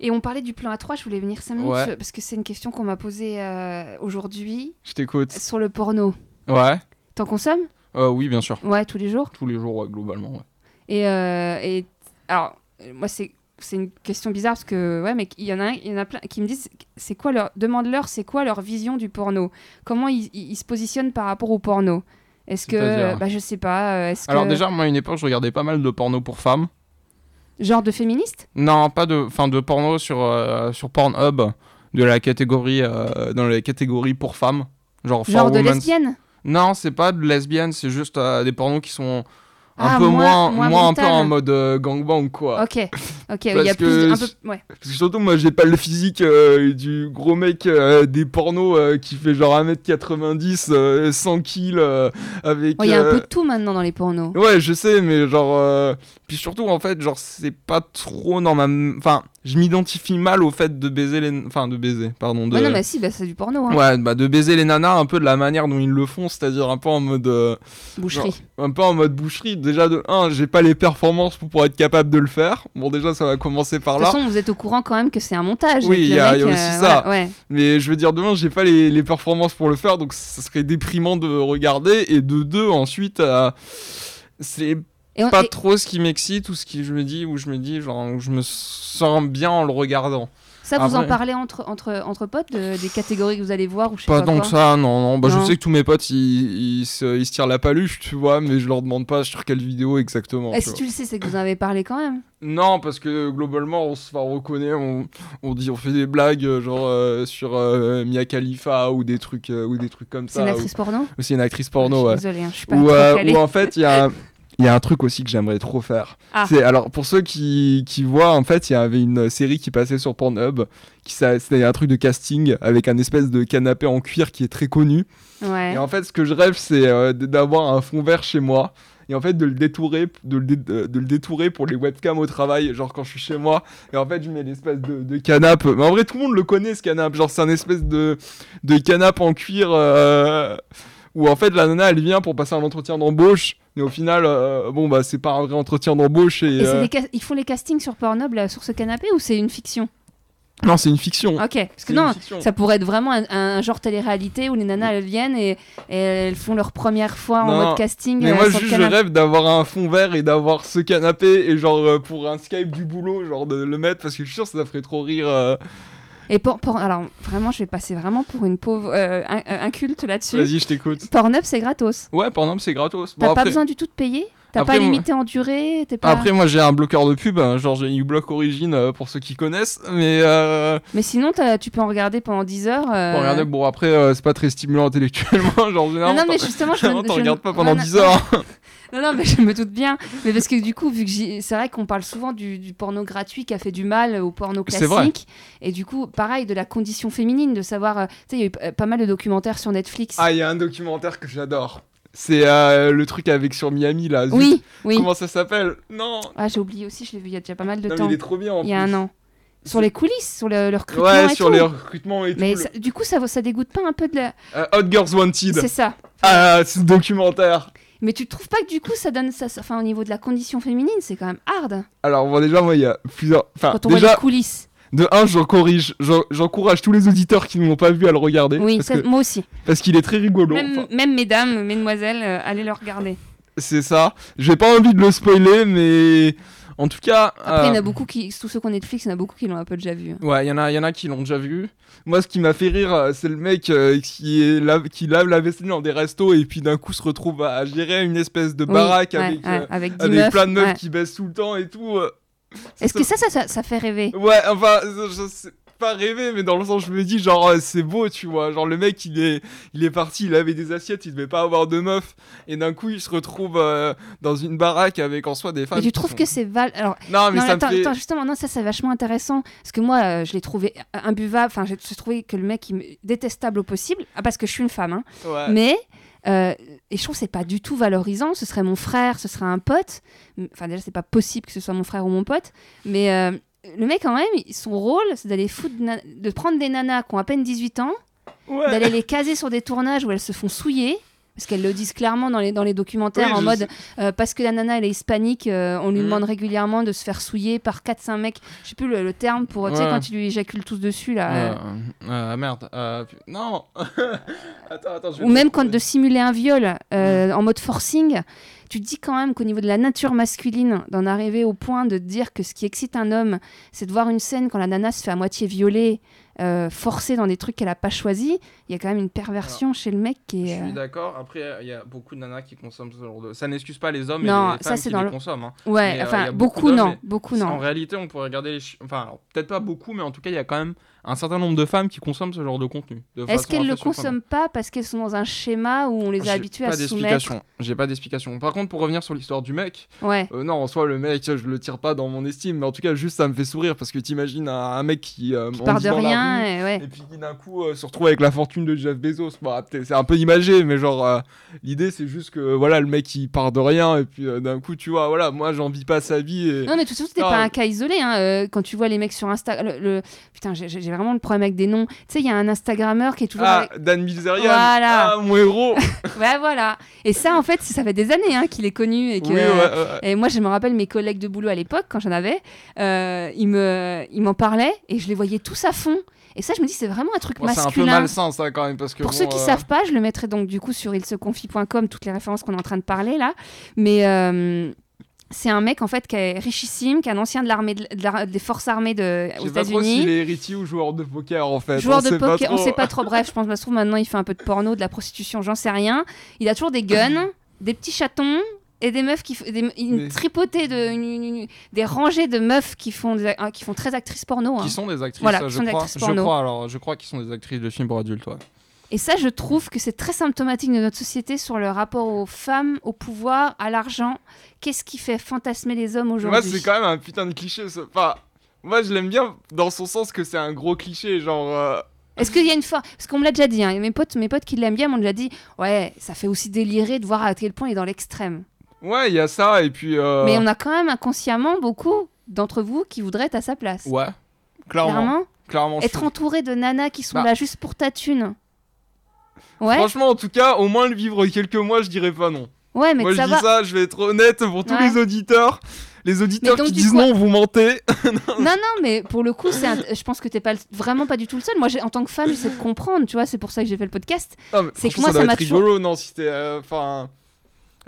Et on parlait du plan A3, je voulais venir 5 minutes Ouais. parce que c'est une question qu'on m'a posée euh, aujourd'hui Je t'écoute. sur le porno. Ouais. T'en consommes? Euh, oui, bien sûr. Ouais, tous les jours? Tous les jours, ouais, globalement. Ouais. Et, euh, et alors, moi, c'est c'est une question bizarre parce que, ouais, mais il y en a, il y en a plein qui me disent, c'est quoi leur, demande-leur, c'est quoi leur vision du porno? Comment ils, ils- ils se positionnent par rapport au porno? Est-ce que, C'est-à-dire bah, je sais pas, euh, est-ce Alors que, déjà, moi, à une époque, je regardais pas mal de porno pour femmes. Genre de féministe? Non, pas de, enfin, de porno sur euh, sur Pornhub, de la catégorie, euh, dans la catégorie pour femmes, genre. for Genre de lesbienne Non, c'est pas de lesbienne, c'est juste euh, des pornos qui sont un Ah, peu moins- moins, moins un peu en mode euh, gangbang quoi. Ok, ok, il y a Parce plus, que un peu, ouais. Parce que surtout moi j'ai pas le physique euh, du gros mec euh, des pornos euh, qui fait genre 1m90, euh, 100 kills avec. Il y a un peu de tout maintenant dans les pornos. Ouais, je sais, mais genre. Puis surtout, en fait, genre, c'est pas trop dans ma. Enfin, je m'identifie mal au fait de baiser les. Enfin, de baiser, pardon. De... Ouais, non, mais si, bah, c'est du porno, hein. Ouais, bah de baiser les nanas un peu de la manière dont ils le font, c'est-à-dire un peu en mode. euh, boucherie. un peu en mode boucherie. Déjà, de 1, j'ai pas les performances pour pouvoir être capable de le faire. Bon, déjà, ça va commencer par De toute là. façon, vous êtes au courant quand même que c'est un montage. Oui, il y a- y a aussi euh, ça. voilà, ouais. Mais je veux dire, demain, j'ai pas les, les performances pour le faire, donc ça serait déprimant de regarder. Et de deux, ensuite, euh, c'est Et on- pas et trop ce qui m'excite ou ce qui je me dis, où je me dis, genre, où je me sens bien en le regardant. ça, vous en parlez entre, entre, entre potes, de- des catégories que vous allez voir ou je sais Pas pas, quoi que ça, non, non. Bah, Non. Je sais que tous mes potes, ils, ils se, ils se tirent la paluche, tu vois, mais je leur demande pas sur quelle vidéo exactement. Et tu si vois. tu le sais, c'est que vous en avez parlé quand même. Non, parce que globalement, on se reconnaît, on, on dit, on fait des blagues euh, genre euh, sur euh, Mia Khalifa ou des trucs, euh, ou des trucs comme C'est ça. une ou- actrice porno ou c'est une actrice porno, ouais. Désolée, hein, je suis pas Ou, ou en fait, il y a, il y a un truc aussi que j'aimerais trop faire. Ah. C'est alors pour ceux qui, qui voient, en fait, il y avait une série qui passait sur Pornhub, qui c'était un truc de casting avec un espèce de canapé en cuir qui est très connu. Ouais. Et en fait, ce que je rêve, c'est euh, d'avoir un fond vert chez moi. Et en fait, de le détourer, de le, dé- de le détourer pour les webcams au travail, genre quand je suis chez moi. Et en fait, je mets l'espèce de, de canapé. Mais en vrai, tout le monde le connaît, ce canapé. Genre, c'est un espèce de, de canapé en cuir euh, où en fait, la nana, elle vient pour passer un entretien d'embauche. Mais au final, euh, bon, bah, c'est pas un vrai entretien d'embauche. Et, euh, ils font les castings sur Pornhub là, sur ce canapé ou c'est une fiction? Non, c'est une fiction. Ok, parce que non, ça pourrait être vraiment un, un genre télé-réalité où les nanas elles viennent et, et elles font leur première fois en Non, mode casting. Mais euh, moi, juste, je rêve d'avoir un fond vert et d'avoir ce canapé et genre euh, pour un Skype du boulot, genre de le mettre parce que je suis sûr que ça ferait trop rire. euh. Et pour, pour- alors vraiment, je vais passer vraiment pour une pauvre euh, un, un culte là-dessus. Vas-y, je t'écoute. Pornhub c'est gratos. Ouais, exemple, c'est gratos. T'as Bon, pas après, besoin du tout de payer. T'as pas moi- limité en durée. Pas... après, moi, j'ai un bloqueur de pub, hein, genre j'ai bloc Origin euh, pour ceux qui connaissent, mais euh, Mais sinon, tu peux en regarder pendant 10 heures. euh, pour regarder, bon, après, euh, c'est pas très stimulant intellectuellement, genre Non, généralement. non, mais t'en- justement, je, me- regardes pas pendant non, 10 non, heures. Non, non, mais je me doute bien. Mais parce que du coup, vu que c'est vrai qu'on parle souvent du, du porno gratuit qui a fait du mal au porno vrai. classique. Et du coup, pareil, de la condition féminine, de savoir. euh, Tu sais, il y a eu pas mal de documentaires sur Netflix. Ah, il y a un documentaire que j'adore. C'est euh, le truc avec sur Miami là. Zut. oui, oui. Comment ça s'appelle? Non. Ah, j'ai oublié aussi, je l'ai vu il y a déjà pas mal de Non, mais temps. il est trop bien en Il y a plus. un an. Sur les coulisses, sur le, le recrutement. Ouais, et sur tout. les recrutements et Mais tout. ça- du coup, ça, ça dégoûte pas un peu de la. euh, Hot Girls Wanted. C'est ça. Ah, ce documentaire. Mais tu trouves pas que du coup, ça donne. Ça, ça- enfin, au niveau de la condition féminine, c'est quand même hard. Alors, bon, déjà, moi, il y a plusieurs. Enfin, Quand on voit déjà, les coulisses. De un, j'en corrige. j'en- J'encourage tous les auditeurs qui ne l'ont pas vu à le regarder. Oui, parce ça- que- moi aussi. parce qu'il est très rigolo. Même, Enfin, même mesdames, mesdemoiselles, euh, allez le regarder. c'est ça. J'ai pas envie de le spoiler, mais. En tout cas. Après, il y en euh, a beaucoup qui, tous ceux qu'on Netflix, il y en a beaucoup qui l'ont un peu déjà vu. hein. Ouais, il y en a, il y en a qui l'ont déjà vu. Moi, ce qui m'a fait rire, euh, c'est le mec euh, qui, est lave, qui lave la vaisselle dans des restos et puis d'un coup se retrouve à gérer une espèce de Oui, baraque ouais, avec, ouais, euh, avec 10 avec plein de meufs ouais. qui baissent tout le temps et tout. Est-ce que ça, ça, ça, ça fait rêver Ouais, enfin, je, sais pas rêver, mais dans le sens, je me dis, genre, euh, c'est beau, tu vois. Genre, le mec, il est, il est parti, il avait des assiettes, il devait pas avoir de meuf. Et d'un coup, il se retrouve euh, dans une baraque avec en soi des femmes. Mais tu trouves sont- que c'est val. Alors, Non, mais non, ça attends, me fait. attends, justement, non, ça c'est vachement intéressant parce que moi, euh, je l'ai trouvé imbuvable. Enfin, j'ai j'ai trouvé que le mec, il me... détestable au possible. Ah, parce que je suis une femme, hein. Ouais. Mais. euh, et je trouve que c'est pas du tout valorisant. Ce serait mon frère, ce serait un pote. Enfin, déjà, c'est pas possible que ce soit mon frère ou mon pote. Mais euh, le mec, quand même, son rôle, c'est d'aller foutre, de prendre des nanas qui ont à peine 18 ans, Ouais. d'aller les caser sur des tournages où elles se font souiller. Parce qu'elles le disent clairement dans les, dans les documentaires Oui, en mode euh, parce que la nana elle est hispanique, euh, on lui Mhm. demande régulièrement de se faire souiller par 4-5 mecs. Je sais plus le, le terme pour, tu sais, quand ils lui éjaculent tous dessus là. euh, merde. non. attends, attends. je vais ou même quand de simuler un viol Mhm. en mode forcing, tu te dis quand même qu'au niveau de la nature masculine, d'en arriver au point de dire que ce qui excite un homme, c'est de voir une scène quand la nana se fait à moitié violer, forcée dans des trucs qu'elle a pas choisi, il y a quand même une perversion chez le mec qui Je est. suis euh, d'accord. Après, il y a beaucoup de nanas qui consomment ce genre de. Ça n'excuse pas les hommes Non, et les ça, femmes c'est qui dans les le- consomment. hein. Ouais, Mais, euh, enfin beaucoup, non, beaucoup En non. réalité, on pourrait regarder les. Enfin, peut-être pas beaucoup, mais en tout cas, il y a quand même un certain nombre de femmes qui consomment ce genre de contenu. Est-ce qu'elles le assez surprenante. consomment pas parce qu'elles sont dans un schéma où on les a pas à se soumettre. J'ai pas d'explication. Par contre, pour revenir sur l'histoire du mec, Ouais. euh, non, en soi, le mec, je le tire pas dans mon estime, mais en tout cas, juste ça me fait sourire parce que t'imagines un, un mec qui, euh, Qui part de rien rue, et ouais. Et puis qui d'un coup euh, se retrouve avec la fortune de Jeff Bezos. C'est un peu imagé, mais genre euh, l'idée c'est juste que voilà le mec il part de rien et puis euh, d'un coup tu vois voilà moi j'en vis pas sa vie et Non mais tout c'était Ah. pas un cas isolé hein. euh, quand tu vois les mecs sur Insta le, le- putain j'ai vraiment le problème avec des noms tu sais il y a un Instagrammeur qui est toujours ah avec... Dan Bilzerian Voilà. ah mon héros ouais voilà et ça en fait ça fait des années hein, qu'il est connu et que oui ouais, ouais. et moi je me rappelle mes collègues de boulot à l'époque quand j'en avais ils me ils m'en parlaient et je les voyais tous à fond et ça je me dis c'est vraiment un truc Bon, c'est un peu masculin malsain ça quand même parce que Pour bon, ceux qui euh, savent pas, je le mettrai donc du coup sur ilseconfie.com, toutes les références qu'on est en train de parler là. Mais, euh, c'est un mec en fait qui est richissime, qui est un ancien de l'armée de, de la- des forces armées de, Je aux sais pas trop États-Unis. s'il est héritier ou joueur de poker en fait. Joueur on de pas poker, on trop. sait pas trop. Bref, je pense que ça maintenant il fait un peu de porno, de la prostitution, j'en sais rien. Il a toujours des guns, des petits chatons et des meufs qui f- des, une Mais- tripotée de une- une- une- des rangées de meufs qui font des- hein, qui font très actrices porno. hein. Qui sont des actrices, Voilà, je sont des crois. Je crois alors, je crois qu'ils sont des actrices de films pour adultes, ouais. Et ça, je trouve que c'est très symptomatique de notre société sur le rapport aux femmes, au pouvoir, à l'argent. Qu'est-ce qui fait fantasmer les hommes Moi, aujourd'hui? c'est quand même un putain de cliché. ce- Enfin, moi, je l'aime bien dans son sens que c'est un gros cliché, genre. euh, Est-ce qu'il y a une fois Parce qu'on me l'a déjà dit, hein, mes potes, mes potes qui l'aiment bien m'ont déjà dit Ouais, ça fait aussi délirer de voir à quel point il est dans l'extrême. Ouais, il y a ça, et puis. euh, Mais on a quand même inconsciemment beaucoup d'entre vous qui voudraient être à sa place. Ouais, clairement. Clairement, être entouré de nanas qui sont Bah. là juste pour ta thune. Ouais, Franchement, en tout cas, au moins le vivre quelques mois, je dirais pas non. ouais, mais Moi, je ça dis va. ça, je vais être honnête pour tous Ouais. les auditeurs. Les auditeurs donc, qui disent coup- non, vous mentez. Non, non, mais pour le coup, un- je pense que t'es pas vraiment pas du tout le seul. Moi, en tant que femme, j'essaie de comprendre, tu vois, c'est pour ça que j'ai fait le podcast. Mais C'est que moi, ça m'a toujours- rigolo, non, si t'es. euh,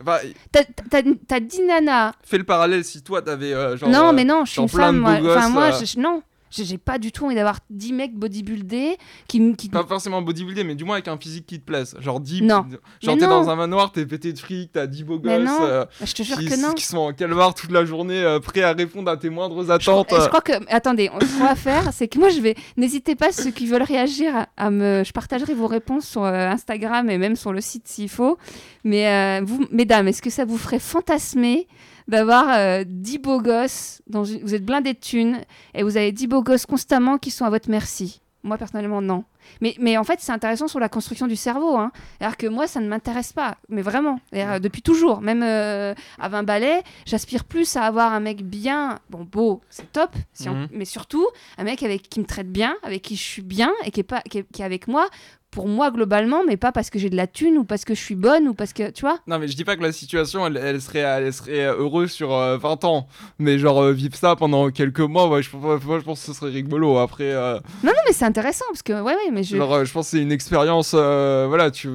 Enfin. T'as- dit nana. fais le parallèle si toi t'avais euh, genre. non, euh, mais non, je suis une femme. Moi, enfin, moi, euh. je- non. J'ai pas du tout envie d'avoir 10 mecs bodybuildés qui, qui Pas forcément bodybuildé, mais du moins avec un physique qui te plaise. Genre 10. Non. Genre t'es dans un manoir, t'es pété de fric, t'as 10 beaux gosses. euh, Je te jure qui, que non. qui sont en calvar toute la journée, euh, prêts à répondre à tes moindres Je attentes. je crois que. Attendez, on- ce qu'on va faire, c'est que moi, je vais. N'hésitez pas, ceux qui veulent réagir, à, à me. Je partagerai vos réponses sur euh, Instagram et même sur le site s'il faut. Mais euh, vous, mesdames, est-ce que ça vous ferait fantasmer d'avoir euh, 10 beaux gosses dans une- Vous êtes blindés de thunes et vous avez 10 beaux gosses constamment qui sont à votre merci. Moi, personnellement, non. Mais, mais en fait, c'est intéressant sur la construction du cerveau. Hein. Alors que moi, ça ne m'intéresse pas. Mais vraiment. Depuis toujours. Même euh, à 20 balais, j'aspire plus à avoir un mec bien. Bon, beau, c'est top. si on- Mhm. Mais surtout, un mec avec, qui me traite bien, avec qui je suis bien et qui est, pas, qui est, qui est avec moi. Pour moi, globalement, mais pas parce que j'ai de la thune ou parce que je suis bonne ou parce que. Tu vois Non, mais je dis pas que la situation elle, elle serait, elle serait heureuse sur euh, 20 ans. Mais genre euh, vivre ça pendant quelques mois, ouais, je, moi, je pense que ce serait rigolo. Après, euh, Non, mais c'est intéressant parce que. Ouais, ouais, mais je. genre, euh, je pense que c'est une expérience. euh, voilà, tu.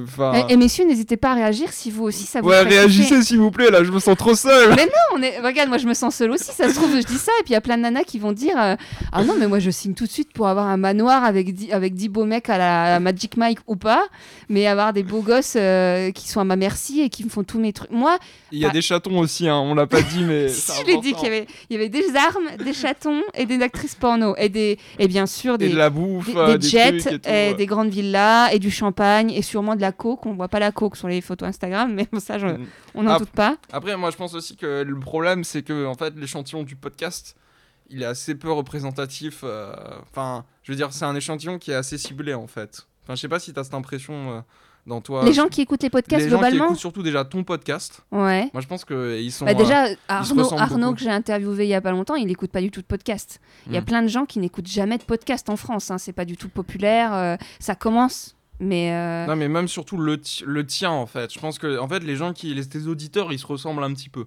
Et, et messieurs, n'hésitez pas à réagir si vous aussi ça vous Ouais, réagissez s'il vous plaît, là, je me sens trop seul. Mais non, on est... regarde, moi je me sens seule aussi. Ça se trouve, je dis ça, et puis il y a plein de nanas qui vont dire Ah non, mais moi je signe tout de suite pour avoir un manoir avec 10, avec 10 beaux mecs à la, à la Magic Mike ou pas, mais avoir des beaux gosses euh, qui sont à ma merci et qui me font tous mes trucs. Moi, Il y a Bah- des chatons aussi, hein, on l'a pas dit, mais. si je l'ai dit qu'il y avait, il y avait des armes, des chatons et des actrices porno, et, des, et bien sûr Et des, de la bouffe, des, euh, des jets, et tout, et ouais. des grandes villas, et du champagne, et sûrement de la coke. On voit pas la coke sur les photos Instagram, mais bon, ça, je- Mm. on n'en doute pas. Après, moi, je pense aussi que le problème, c'est que en fait, l'échantillon du podcast, il est assez peu représentatif. euh, Enfin, je veux dire, c'est un échantillon qui est assez ciblé, en fait. Enfin, je sais pas si t'as cette impression euh, dans toi. Les gens qui écoutent les podcasts les gens qui globalement, écoutent surtout déjà ton podcast. ouais. Moi, je pense qu'ils sont. Bah euh, déjà, se Arnaud, Arnaud que j'ai interviewé il y a pas longtemps, il n'écoute pas du tout de podcast. Il y a Mm. plein de gens qui n'écoutent jamais de podcast en France. Hein. C'est pas du tout populaire. euh, ça commence, mais euh, Non, mais même surtout le, le tien, en fait. Je pense que, en fait, les gens qui. Les, tes auditeurs, ils se ressemblent un petit peu.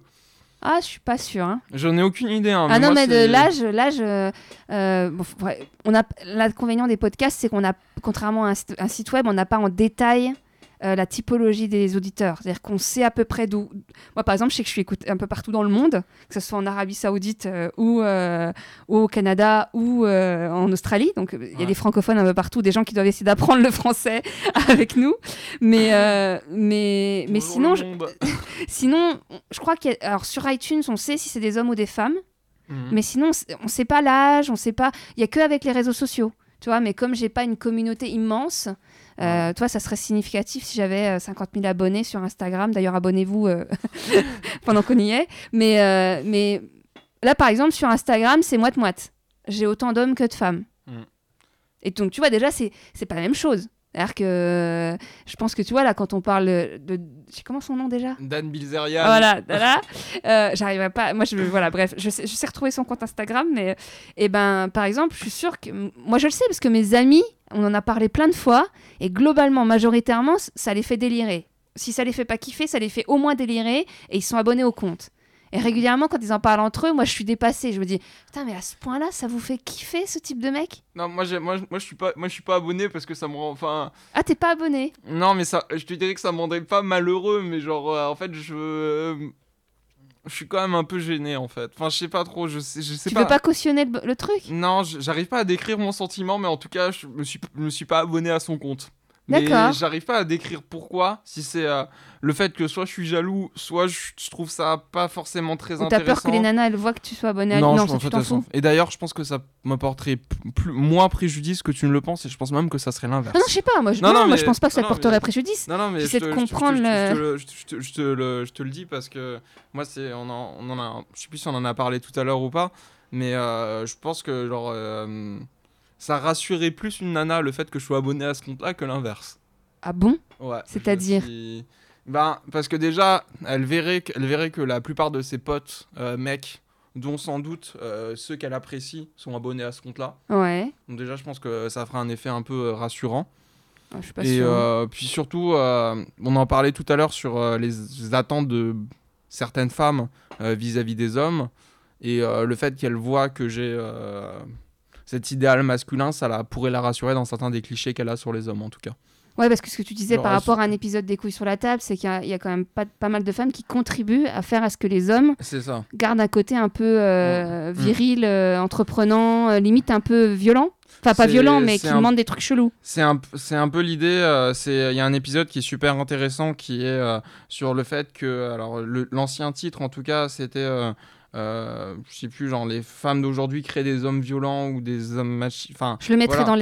Ah, je suis pas sûre. hein. J'en ai aucune idée. Hein, ah non, moi, mais de l'âge, l'âge, euh, euh, bon, on a l'inconvénient des podcasts, c'est qu'on a, contrairement à un site web, on n'a pas en détail. Euh, la typologie des auditeurs, c'est-à-dire qu'on sait à peu près d'où. Moi, par exemple, je sais que je suis écoutée un peu partout dans le monde, que ce soit en Arabie Saoudite euh, ou, euh, au Canada ou en Australie. Donc, il y a Ouais. des francophones un peu partout, des gens qui doivent essayer d'apprendre le français avec nous. Mais, mais, mais sinon, je, sinon, je crois qu'il y a- alors sur iTunes, on sait si c'est des hommes ou des femmes. Mhm. Mais sinon, on on sait pas l'âge, on sait pas. Il y a que avec les réseaux sociaux, tu vois. Mais comme j'ai pas une communauté immense, euh, toi, ça serait significatif si j'avais euh, 50 000 abonnés sur Instagram. D'ailleurs, abonnez-vous euh, pendant qu'on y est. Mais, euh, mais là, par exemple, sur Instagram, c'est moite moite. J'ai autant d'hommes que de femmes. Mm. Et donc, tu vois, déjà, c'est pas la même chose. C'est-à-dire que je pense que tu vois, là, quand on parle de. Comment son nom déjà? Dan Bilzerian. voilà, voilà. Euh, j'arriverai pas. Moi, je voilà, bref, je sais, je sais retrouver son compte Instagram, mais et ben, par exemple, je suis sûre que moi, je le sais parce que mes amis, on en a parlé plein de fois, et globalement, majoritairement, ça les fait délirer. Si ça les fait pas kiffer, ça les fait au moins délirer, et ils sont abonnés au compte. Et régulièrement, quand ils en parlent entre eux, moi, je suis dépassée. Je me dis, putain, mais à ce point-là, ça vous fait kiffer ce type de mec? Non, moi, moi, je suis pas, moi, je suis pas abonné parce que ça me rend, enfin, Ah, t'es pas abonné? Non, mais ça, je te dirais que ça me rendrait pas malheureux, mais genre, euh, en fait, je, euh, je suis quand même un peu gêné en fait. Enfin, je sais pas trop, je sais, je sais Tu pas. veux pas cautionner le, le truc? Non, j'arrive pas à décrire mon sentiment, mais en tout cas, je me suis, je me suis pas abonné à son compte. Mais j'arrive pas à décrire pourquoi, si c'est euh, le fait que soit je suis jaloux, soit je, je trouve ça pas forcément très Ou t'as intéressant. peur que les nanas elles voient que tu sois abonné à non, Non, je ça m'en tu fous, t'en de toute façon. fous. Et d'ailleurs, je pense que ça m'apporterait plus, moins préjudice que tu ne le penses, et je pense même que ça serait l'inverse. Non, non, je sais pas, moi je, Non, moi, je pense pas que ça te porterait mais- préjudice. Non, non, mais je J'essaie de comprendre je te le dis parce que moi, c'est, on, en, on en a, je sais plus si on en a parlé tout à l'heure ou pas, mais euh, je pense que genre, euh, ça rassurait plus une nana le fait que je sois abonné à ce compte-là que l'inverse. Ah bon? Ouais. C'est-à-dire suis- Ben, parce que déjà, elle verrait, elle verrait que la plupart de ses potes euh, mecs, dont sans doute euh, ceux qu'elle apprécie, sont abonnés à ce compte-là. Ouais, Donc déjà, je pense que ça fera un effet un peu euh, rassurant. Ah, je suis pas Et sûre. euh, puis surtout, on en parlait tout à l'heure sur les attentes de certaines femmes vis-à-vis des hommes. Et le fait qu'elle voit que j'ai cet idéal masculin, ça la, pourrait la rassurer dans certains des clichés qu'elle a sur les hommes, en tout cas. Ouais, parce que ce que tu disais par rapport à un épisode des couilles sur la table, c'est qu'il y, y a quand même pas, pas mal de femmes qui contribuent à faire à ce que les hommes ça. gardent un côté un peu euh, viril, euh, entreprenant, euh, limite un peu violent. Enfin, pas violent, mais qui un- demande des trucs chelous. C'est un, un peu l'idée. euh, c'est il y a un épisode qui est super intéressant qui est euh, sur le fait que alors l'ancien titre en tout cas c'était euh, euh, je sais plus genre les femmes d'aujourd'hui créent des hommes violents ou des hommes machines. Enfin Je le mettrai Voilà. dans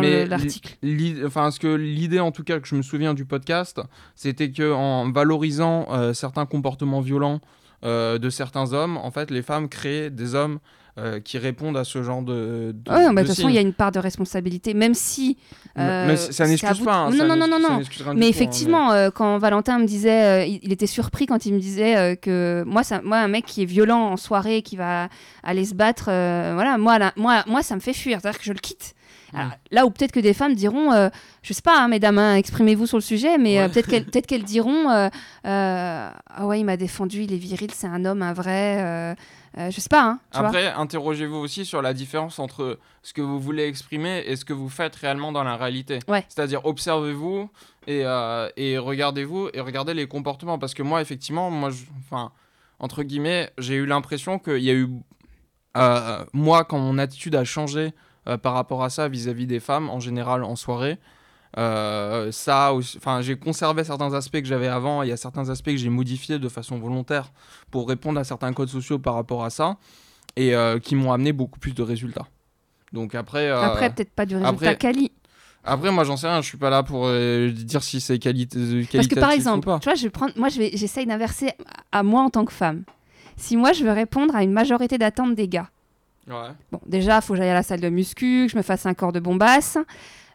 Ouais, l'article. L'idée- enfin, ce que l'idée en tout cas que je me souviens du podcast, c'était que en valorisant euh, certains comportements violents euh, de certains hommes, en fait, les femmes créent des hommes euh, qui répondent à ce genre de. de Ouais, bah, de toute façon, il y a une part de responsabilité, même si. Mais- euh, ça n'excuse pas. hein, non, non, non, non, non. Mais hein, effectivement, euh, quand Valentin me disait, euh, il, il était surpris quand il me disait que moi, ça, moi, un mec qui est violent en soirée, qui va aller se battre, voilà, moi, là, moi, moi, ça me fait fuir, c'est-à-dire que je le quitte. Mm. Alors, là où peut-être que des femmes diront, euh, je sais pas, hein, mesdames, hein, exprimez-vous sur le sujet, mais euh, peut-être qu'elles peut qu'elles diront, euh, ah ouais, il m'a défendu, il est viril, c'est un homme, un vrai, euh, je sais pas, hein, tu. Après, interrogez-vous aussi sur la différence entre ce que vous voulez exprimer et ce que vous faites réellement dans la réalité. Ouais. C'est-à-dire, observez-vous et, euh, et regardez-vous et regardez les comportements. Parce que moi, effectivement, moi, je- enfin, entre guillemets, j'ai eu l'impression qu'il y a eu. euh, moi, quand mon attitude a changé par rapport à ça vis-à-vis des femmes, en général en soirée, euh, ça, enfin, j'ai conservé certains aspects que j'avais avant. et Il y a certains aspects que j'ai modifiés de façon volontaire pour répondre à certains codes sociaux par rapport à ça et euh, qui m'ont amené beaucoup plus de résultats. Donc après, euh, Après, peut-être pas du résultat après, quali. après moi j'en sais rien, je suis pas là pour euh, dire si c'est qualité Parce que qualitatif par exemple, tu vois, je vais prendre, moi, je vais, j'essaye d'inverser à moi en tant que femme. Si moi, je veux répondre à une majorité d'attentes des gars, Ouais. bon, déjà, il faut que j'aille à la salle de muscu, que je me fasse un corps de bombasse.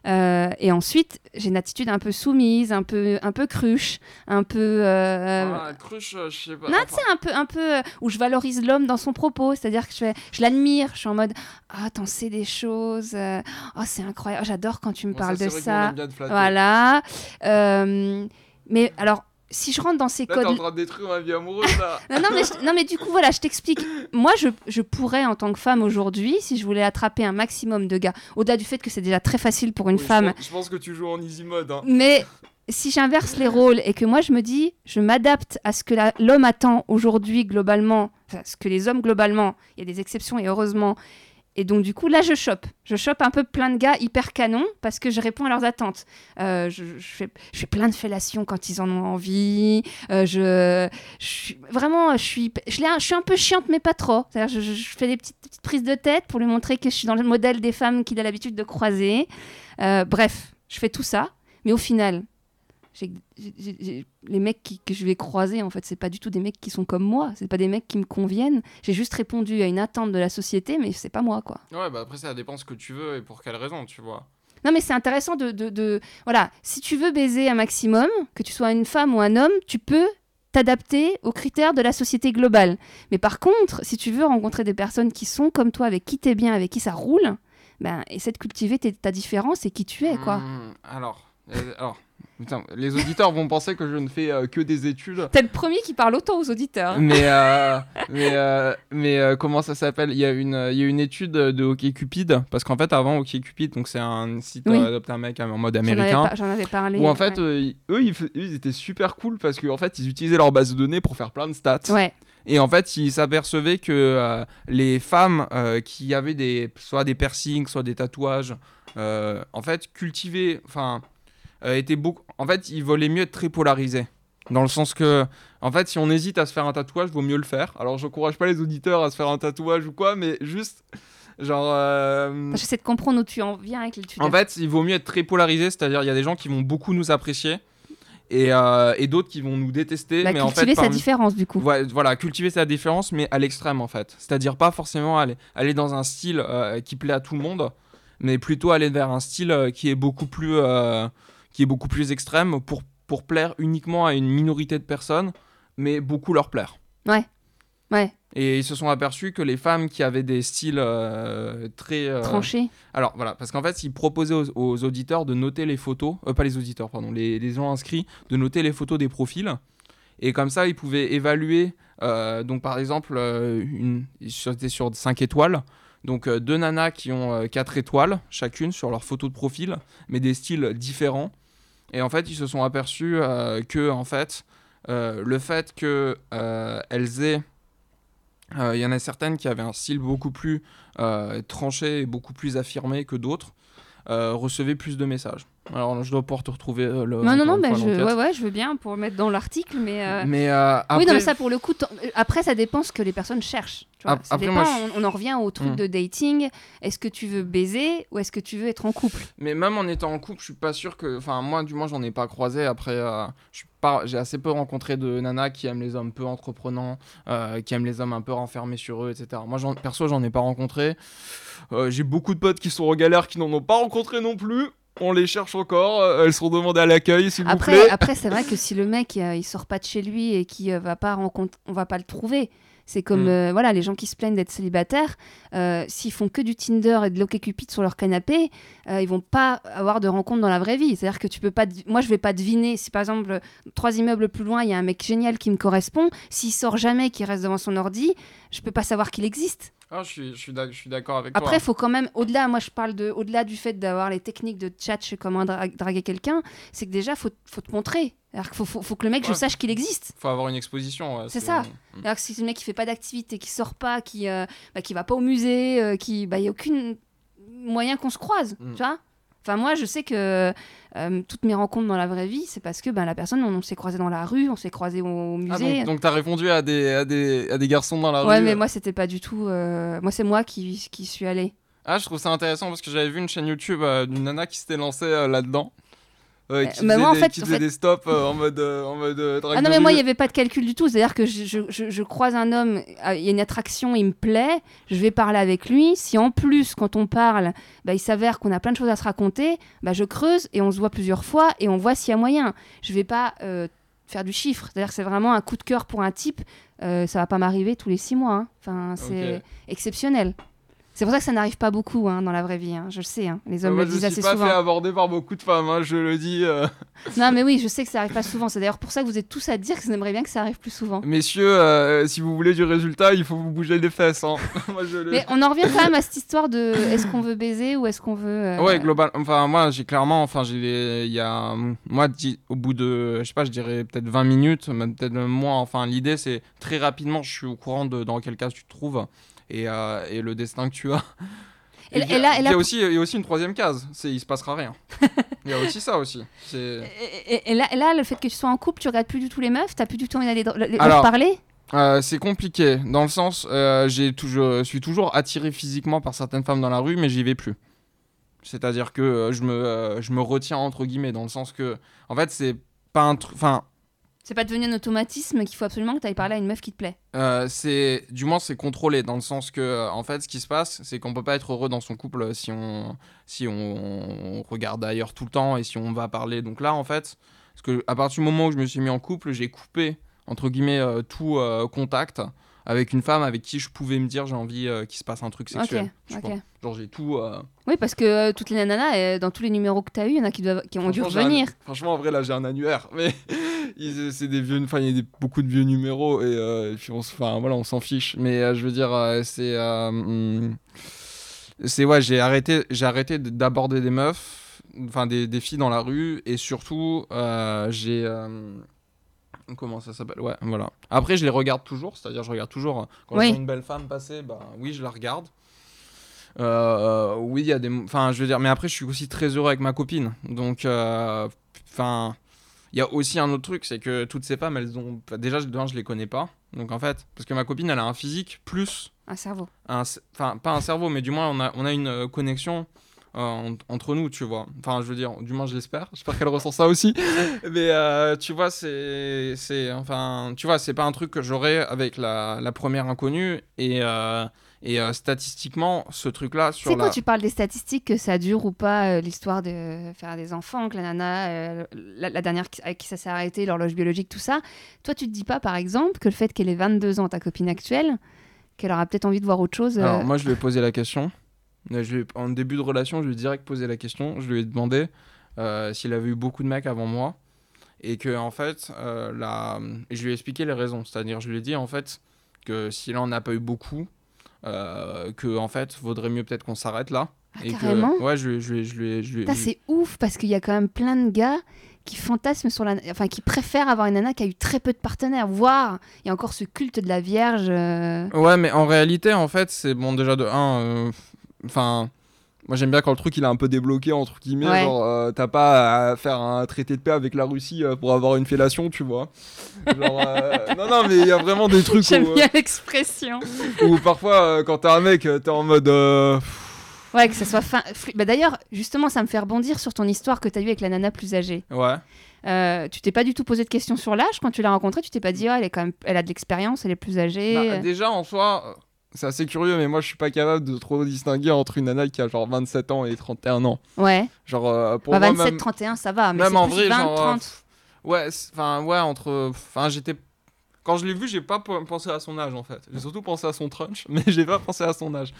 Euh, et ensuite, j'ai une attitude un peu soumise, un peu, un peu cruche, un peu. euh, Ah, cruche, euh, je sais pas. non, tu sais, un peu, un peu euh, où je valorise l'homme dans son propos, c'est-à-dire que je, fais- je l'admire, je suis en mode Ah, t'en sais des choses, euh, oh, c'est incroyable, Oh, j'adore quand tu me bon, parles ça, de ça. Voilà. Euh, mais alors, si je rentre dans ces Là, t'es codes. en train de détruire ma vie amoureuse là. Non, non, mais, je- non, mais du coup, voilà, je t'explique. Moi, je, je pourrais, en tant que femme aujourd'hui, si je voulais attraper un maximum de gars, au-delà du fait que c'est déjà très facile pour une Oui, je femme, pense- Je pense que tu joues en easy mode. Hein. mais si j'inverse les rôles et que moi, je me dis, je m'adapte à ce que l'homme attend aujourd'hui, globalement, enfin, ce que les hommes, globalement, il y a des exceptions et heureusement. Et donc, du coup, là, je chope. Je chope un peu plein de gars hyper canons parce que je réponds à leurs attentes. Euh, je, fais, plein de fellations quand ils en ont envie. Euh, je, vraiment, je suis, je, suis un peu chiante, mais pas trop. Je, je- fais des petites, petites prises de tête pour lui montrer que je suis dans le modèle des femmes qu'il a l'habitude de croiser. Euh, bref, je fais tout ça. Mais au final, les mecs qui- que je vais croiser, en fait, c'est pas du tout des mecs qui sont comme moi. C'est pas des mecs qui me conviennent. J'ai juste répondu à une attente de la société, mais c'est pas moi, quoi. Ouais, bah après ça dépend ce que tu veux et pour quelle raison, tu vois. Non, mais c'est intéressant de, de, de- Voilà, si tu veux baiser un maximum, que tu sois une femme ou un homme, tu peux t'adapter aux critères de la société globale. Mais par contre, si tu veux rencontrer des personnes qui sont comme toi, avec qui t'es bien, avec qui ça roule, ben, essaie de cultiver ta différence et qui tu es, quoi. Hmm, alors, alors, putain, les auditeurs vont penser que je ne fais euh, que des études. T'es le premier qui parle autant aux auditeurs. Mais, euh, mais, euh, mais euh, comment ça s'appelle? Il y a une, euh, il y a une étude de Hockey Cupid parce qu'en fait avant Hockey Cupid, donc c'est un site Oui. euh, adopte un mec en mode américain. j'en avais parlé. Où en fait, ouais. euh, ils- eux, ils, ils étaient super cool parce qu'en fait, ils utilisaient leur base de données pour faire plein de stats. Ouais. Et en fait, il s'apercevait que euh, les femmes euh, qui avaient des, soit des piercings, soit des tatouages, euh, en fait, cultivaient, enfin, euh, étaient beaucoup. En fait, il valait mieux être très polarisé. Dans le sens que, en fait, si on hésite à se faire un tatouage, vaut mieux le faire. Alors, je n'encourage pas les auditeurs à se faire un tatouage ou quoi, mais juste, genre. euh, J'essaie de comprendre où tu en viens avec les en fait, il vaut mieux être très polarisé, c'est-à-dire il y a des gens qui vont beaucoup nous apprécier et, euh, et d'autres qui vont nous détester. Bah, mais en cultiver fait, sa parmi- différence du coup. Ouais, voilà, cultiver sa différence, mais à l'extrême en fait. C'est-à-dire pas forcément aller, aller dans un style euh, qui plaît à tout le monde, mais plutôt aller vers un style qui est beaucoup plus, qui est beaucoup plus extrême pour, pour plaire uniquement à une minorité de personnes, mais beaucoup leur plaire. Ouais, Et ils se sont aperçus que les femmes qui avaient des styles euh, très... euh, tranché. alors voilà, parce qu'en fait, ils proposaient aux, aux auditeurs de noter les photos, euh, pas les auditeurs, pardon, les, les gens inscrits, de noter les photos des profils. Et comme ça, ils pouvaient évaluer, euh, donc par exemple, une, c'était sur 5 étoiles, donc deux nanas qui ont 4 étoiles chacune sur leur photo de profil, mais des styles différents. Et en fait, ils se sont aperçus euh, que, en fait, euh, le fait que euh, aient il y en a certaines qui avaient un style beaucoup plus tranché et beaucoup plus affirmé que d'autres, recevaient plus de messages. Alors je dois pouvoir te retrouver euh, le. Non, non, non, bah, je... Ouais, ouais, je veux bien pour mettre dans l'article, mais. euh, Mais euh, après, Oui, non, mais ça pour le coup, euh, après ça dépend ce que les personnes cherchent. tu vois. Après, dépend, moi, je- on, en revient au truc Hmm. de dating. Est-ce que tu veux baiser ou est-ce que tu veux être en couple? Mais même en étant en couple, je suis pas sûr que. Enfin, moi, du moins, j'en ai pas croisé. Après, je suis pas... j'ai assez peu rencontré de nanas qui aiment les hommes peu entreprenants, euh, qui aiment les hommes un peu renfermés sur eux, etc. Moi, perso, j'en ai pas rencontré. Euh, j'ai beaucoup de potes qui sont en galère qui n'en ont pas rencontré non plus. On les cherche encore. euh, elles sont demandées à l'accueil, s'il vous Après, plaît. après c'est vrai que si le mec euh, il sort pas de chez lui et qui va pas rencontrer, on va pas le trouver. C'est comme Mm. euh, voilà les gens qui se plaignent d'être célibataires. euh, S'ils font que du Tinder et de l'OkCupid sur leur canapé, euh, ils vont pas avoir de rencontre dans la vraie vie. C'est-à-dire que tu peux pas. Moi, je vais pas deviner si par exemple trois immeubles plus loin, il y a un mec génial qui me correspond. S'il sort jamais, qu'il reste devant son ordi, je peux pas savoir qu'il existe. Ah, je suis, je d'accord avec Après, toi. il faut quand même, au-delà, moi je parle de, au-delà du fait d'avoir les techniques de chat chez comment dra- draguer quelqu'un, c'est que déjà, faut, faut te montrer. Qu'il faut, faut, faut que le mec, je sache qu'il existe. faut avoir une exposition. ouais, C'est ça. Mm. Alors que si le mec qui fait pas d'activité, qui sort pas, qui, euh, bah, qui va pas au musée, euh, qui, bah, y a aucun moyen qu'on se croise, Mm. tu vois. Enfin, moi, je sais que euh, toutes mes rencontres dans la vraie vie, c'est parce que bah, la personne, on, on s'est croisé dans la rue, on s'est croisé au, au Ah, musée. donc, donc t'as répondu à des, à, des, à des garçons dans la ouais, rue. mais moi, c'était pas du tout. euh, Moi, c'est moi qui, qui suis allée. Ah, je trouve ça intéressant parce que j'avais vu une chaîne YouTube euh, d'une nana qui s'était lancée euh, là-dedans. Euh, qui bah, faisait, moi, en des, fait- qui en faisait fait- des stops euh, en mode, euh, en mode euh, Ah non, mais moi, il n'y avait pas de calcul du tout. C'est-à-dire que je, je- je- je croise un homme, il y a une attraction, il me plaît, je vais parler avec lui. Si en plus, quand on parle, bah, il s'avère qu'on a plein de choses à se raconter, bah, je creuse et on se voit plusieurs fois et on voit s'il y a moyen. Je vais pas faire du chiffre. C'est-à-dire que c'est vraiment un coup de cœur pour un type. Ça va pas m'arriver tous les six mois. hein. Enfin, c'est exceptionnel. C'est pour ça que ça n'arrive pas beaucoup hein, dans la vraie vie. hein. Je le sais. hein. Les hommes le je disent assez suis pas souvent. fait aborder par beaucoup de femmes, hein, je le dis. euh. Non, mais oui, je sais que ça arrive pas souvent. C'est d'ailleurs pour ça que vous êtes tous à dire que vous aimeriez bien que ça arrive plus souvent. Messieurs, euh, si vous voulez du résultat, il faut vous bouger les fesses. hein. moi, je le Mais on en revient quand même à cette histoire de est-ce qu'on veut baiser ou est-ce qu'on veut. euh, Ouais, global. Enfin, moi, j'ai clairement. Enfin, j'ai. Il y a. Moi, au bout de. Je sais pas, je dirais peut-être 20 minutes, peut-être moins. Enfin, l'idée, c'est très rapidement, je suis au courant de dans quel cas tu te trouves et, euh, et le destin que tu as. Et- là- et puis là- il y a aussi, il y a aussi une troisième case, c'est il se passera rien. Il y a aussi ça aussi. Et, là, là, le fait que tu sois en couple, tu regardes plus du tout les meufs, t'as plus du tout envie d'aller leur Alors, parler? Euh, c'est compliqué dans le sens, euh, j'ai je suis toujours attiré physiquement par certaines femmes dans la rue, mais j'y vais plus. C'est-à-dire que euh, je me, euh, je me retiens entre guillemets dans le sens que, en fait, c'est pas un truc. Enfin, C'est pas devenu un automatisme qu'il faut absolument que tu ailles parler à une meuf qui te plaît. Euh, c'est du moins c'est contrôlé dans le sens que euh, en fait ce qui se passe c'est qu'on peut pas être heureux dans son couple si on si on, regarde ailleurs tout le temps et si on va parler donc là en fait parce que à partir du moment où je me suis mis en couple j'ai coupé entre guillemets euh, tout euh, contact avec une femme avec qui je pouvais me dire j'ai envie euh, qu'il se passe un truc sexuel ok, je ok. pense. genre j'ai tout euh, Oui, parce que euh, toutes les nanas, dans tous les numéros que t'as eu, il y en a qui, doivent, qui ont dû un- revenir. franchement en vrai là j'ai un annuaire mais c'est des vieux enfin il y a des- beaucoup de vieux numéros et, et puis on se- enfin voilà s'en fiche mais je veux dire c'est hum, c'est ouais j'ai arrêté arrêté d'aborder des meufs enfin des, des filles dans la rue et surtout j'ai Comment ça s'appelle? Ouais, voilà. Après, je les regarde toujours, c'est-à-dire je regarde toujours euh, quand Oui. je vois une belle femme passer, bah oui, je la regarde. Euh, oui, il y a des, enfin, je veux dire, mais après, je suis aussi très heureux avec ma copine, donc, euh, enfin, il y a aussi un autre truc, c'est que toutes ces femmes, elles ont, déjà, un, je les connais pas, donc en fait, parce que ma copine, elle a un physique plus Un cerveau. enfin pas un cerveau mais du moins on a, on a une connexion euh, en- entre nous tu vois enfin je veux dire du moins je l'espère j'espère qu'elle ressent ça aussi mais euh, tu vois c'est c'est enfin tu vois c'est pas un truc que j'aurais avec la, la première inconnue et euh, et statistiquement ce truc là sur C'est la quand tu parles des statistiques que ça dure ou pas l'histoire de faire des enfants, que la nana, la, la dernière avec qui ça s'est arrêté, l'horloge biologique, tout ça. Toi, tu te dis pas, par exemple, que le fait qu'elle ait 22 ans, ta copine actuelle, qu'elle aura peut-être envie de voir autre chose. Alors moi je lui ai posé la question. Euh, Je en début de relation, je lui ai direct posé la question. Je lui ai demandé euh, s'il avait eu beaucoup de mecs avant moi. Et que en fait, euh, la... je lui ai expliqué les raisons. C'est-à-dire, je lui ai dit en fait que s'il en a pas eu beaucoup, euh, que en fait, vaudrait mieux peut-être qu'on s'arrête là. ah, et carrément. que ouais, je lui ai- je je je c'est ouf parce qu'il y a quand même plein de gars qui fantasment sur la, enfin qui préfèrent avoir une nana qui a eu très peu de partenaires, voire il y a encore ce culte de la vierge. euh, Ouais, mais en réalité, en fait, c'est bon déjà de 1. Enfin. moi j'aime bien quand le truc il est un peu débloqué entre guillemets, Ouais. genre euh, t'as pas à faire un traité de paix avec la Russie euh, pour avoir une fellation, tu vois. Genre, euh, non non mais il y a vraiment des trucs J'aime bien l'expression. où parfois quand t'es un mec t'es en mode Ouais, que ça soit fin. Bah, D'ailleurs, justement, ça me fait rebondir sur ton histoire que tu as eue avec la nana plus âgée. ouais. Tu t'es pas du tout posé de questions sur l'âge quand tu l'as rencontrée. Tu t'es pas dit, oh, elle est quand même, elle a de l'expérience, elle est plus âgée. Bah, déjà en soi c'est assez curieux mais moi je suis pas capable de trop distinguer entre une nana qui a genre 27 ans et 31 ans. ouais. Genre euh, pour Bah, moi 27, même- 31, ça va. Mais même en vrai 20, genre euh, 30. pff, ouais enfin ouais entre enfin j'étais quand je l'ai vu j'ai pas pensé à son âge en fait j'ai surtout pensé à son trunch mais j'ai pas pensé à son âge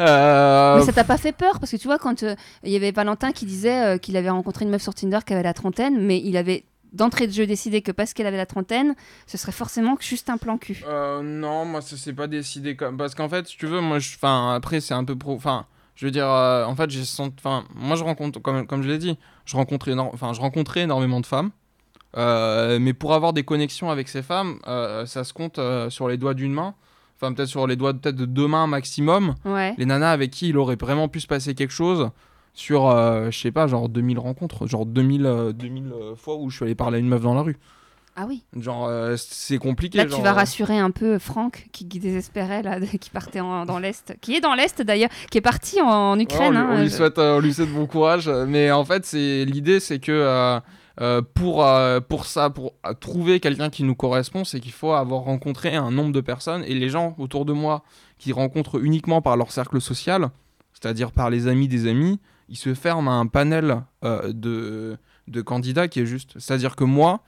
Euh, Mais ça t'a pas fait peur? Parce que tu vois, quand euh, il y avait Valentin qui disait euh, qu'il avait rencontré une meuf sur Tinder qui avait la trentaine, mais il avait d'entrée de jeu décidé que parce qu'elle avait la trentaine, ce serait forcément juste un plan cul. euh, non moi ça s'est pas décidé comme parce qu'en fait si tu veux moi je enfin après c'est un peu pro enfin je veux dire euh, en fait j'ai senti enfin moi je rencontre comme comme je l'ai dit je rencontrais enfin je rencontrais énormément de femmes Euh, mais pour avoir des connexions avec ces femmes ça se compte sur les doigts d'une main enfin peut-être sur les doigts peut-être de deux mains maximum Ouais. les nanas avec qui il aurait vraiment pu se passer quelque chose sur, euh, je sais pas, genre 2000 rencontres, genre 2000, euh, 2000 euh, fois où je suis allé parler à une meuf dans la rue. Ah oui. Genre, euh, c'est compliqué. Là, genre, tu vas euh, rassurer un peu Franck qui, qui désespérait, là, qui partait en- dans l'Est, qui est dans l'Est d'ailleurs, qui est parti en, en ouais, Ukraine. on, lui- hein, on lui souhaite, euh, on lui souhaite bon courage, mais en fait, c'est l'idée, c'est que euh, euh, pour, euh, pour ça, pour euh, trouver quelqu'un qui nous correspond, c'est qu'il faut avoir rencontré un nombre de personnes et les gens autour de moi qui rencontrent uniquement par leur cercle social, c'est-à-dire par les amis des amis, ils se ferment à un panel euh, de, de candidats qui est juste. C'est-à-dire que moi,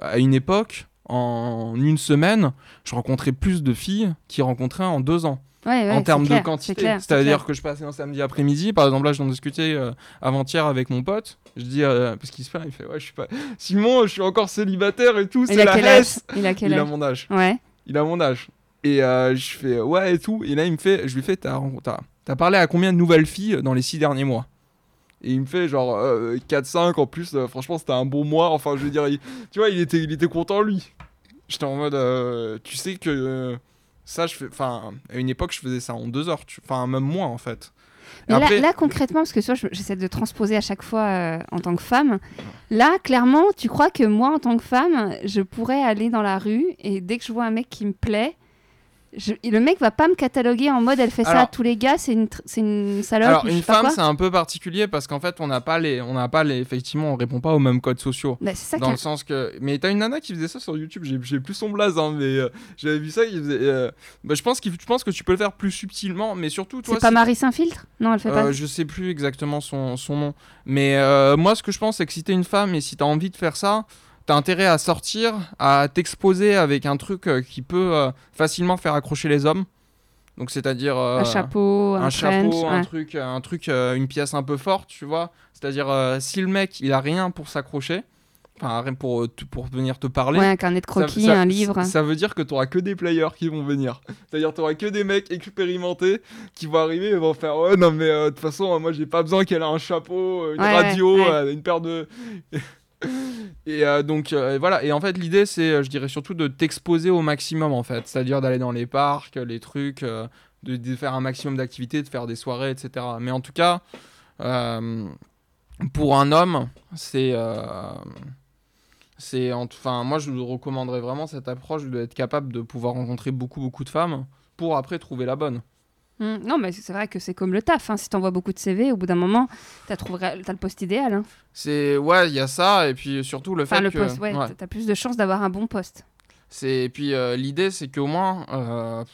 à une époque, en une semaine, je rencontrais plus de filles qui rencontraient en deux ans. Ouais, ouais, en termes de clair, quantité. C'est-à-dire que je passais un samedi après-midi, par exemple là j'en discutais euh, avant-hier avec mon pote, je dis, euh, parce qu'il se fait, il fait, ouais je suis pas... Simon, je suis encore célibataire et tout, Il c'est a la âge? Hesse Il a quel Il a âge? mon âge, Ouais. il a mon âge. Et euh, je fais, ouais et tout, et là il me fait, je lui fais, t'as t'as parlé à combien de nouvelles filles dans les six derniers mois? Et il me fait genre euh, 4-5 en plus, euh, franchement c'était un bon mois, enfin je veux dire, il- tu vois, il était, il était content lui. J'étais en mode, euh, tu sais que euh, ça, je fais, enfin, à une époque je faisais ça en deux heures, enfin même moins en fait. Mais là- Après- là, concrètement, parce que tu vois, je- j'essaie de transposer à chaque fois en tant que femme. Là, clairement, tu crois que moi, en tant que femme, je pourrais aller dans la rue et dès que je vois un mec qui me plaît, je- le mec va pas me cataloguer en mode elle fait ça à tous les gars, c'est une, une salope. Alors une femme c'est un peu particulier parce qu'en fait on n'a pas les, on n'a pas les, effectivement on répond pas aux mêmes codes sociaux. Bah, c'est ça Dans le sens que. Mais t'as une nana qui faisait ça sur YouTube, j'ai j'ai plus son blaze, hein, mais euh, j'avais vu ça, il faisait. euh, bah, je, pense je pense que tu peux le faire plus subtilement, mais surtout, toi. C'est pas Marie Saint-Filtre? Non, elle fait pas. Euh, je sais plus exactement son, son nom. Mais moi, ce que je pense, c'est que si t'es une femme et si t'as envie de faire ça, t'as intérêt à sortir, à t'exposer avec un truc euh, qui peut euh, facilement faire accrocher les hommes. Donc, c'est-à-dire. euh, un chapeau, un, un chapeau, trench, un ouais. truc, un truc, euh, une pièce un peu forte, tu vois. C'est-à-dire, euh, si le mec, il a rien pour s'accrocher, enfin, rien pour, pour venir te parler. Ouais, un carnet de croquis, ça- un livre. Ça, veut dire que t'auras que des players qui vont venir. C'est-à-dire, t'auras que des mecs expérimentés qui vont arriver et vont faire Ouais, non, mais de toute façon, moi, j'ai pas besoin qu'elle ait un chapeau, une Ouais, radio, ouais. une paire de. Et euh, donc euh, voilà, et en fait l'idée c'est, euh, je dirais surtout de t'exposer au maximum en fait, c'est-à-dire d'aller dans les parcs, les trucs, de, faire un maximum d'activités, de faire des soirées, etc. Mais en tout cas, pour un homme, c'est... c'est enfin moi je vous recommanderais vraiment cette approche d'être capable de pouvoir rencontrer beaucoup beaucoup de femmes pour après trouver la bonne. Hmm, Non, mais c'est vrai que c'est comme le taf. hein. Si t'envoies beaucoup de CV, au bout d'un moment, t'as le poste idéal. hein. C'est ouais, il y a ça et puis surtout le Enfin, fait le que poste, ouais, ouais. t'as plus de chances d'avoir un bon poste. C'est et puis euh, l'idée c'est qu'au moins euh,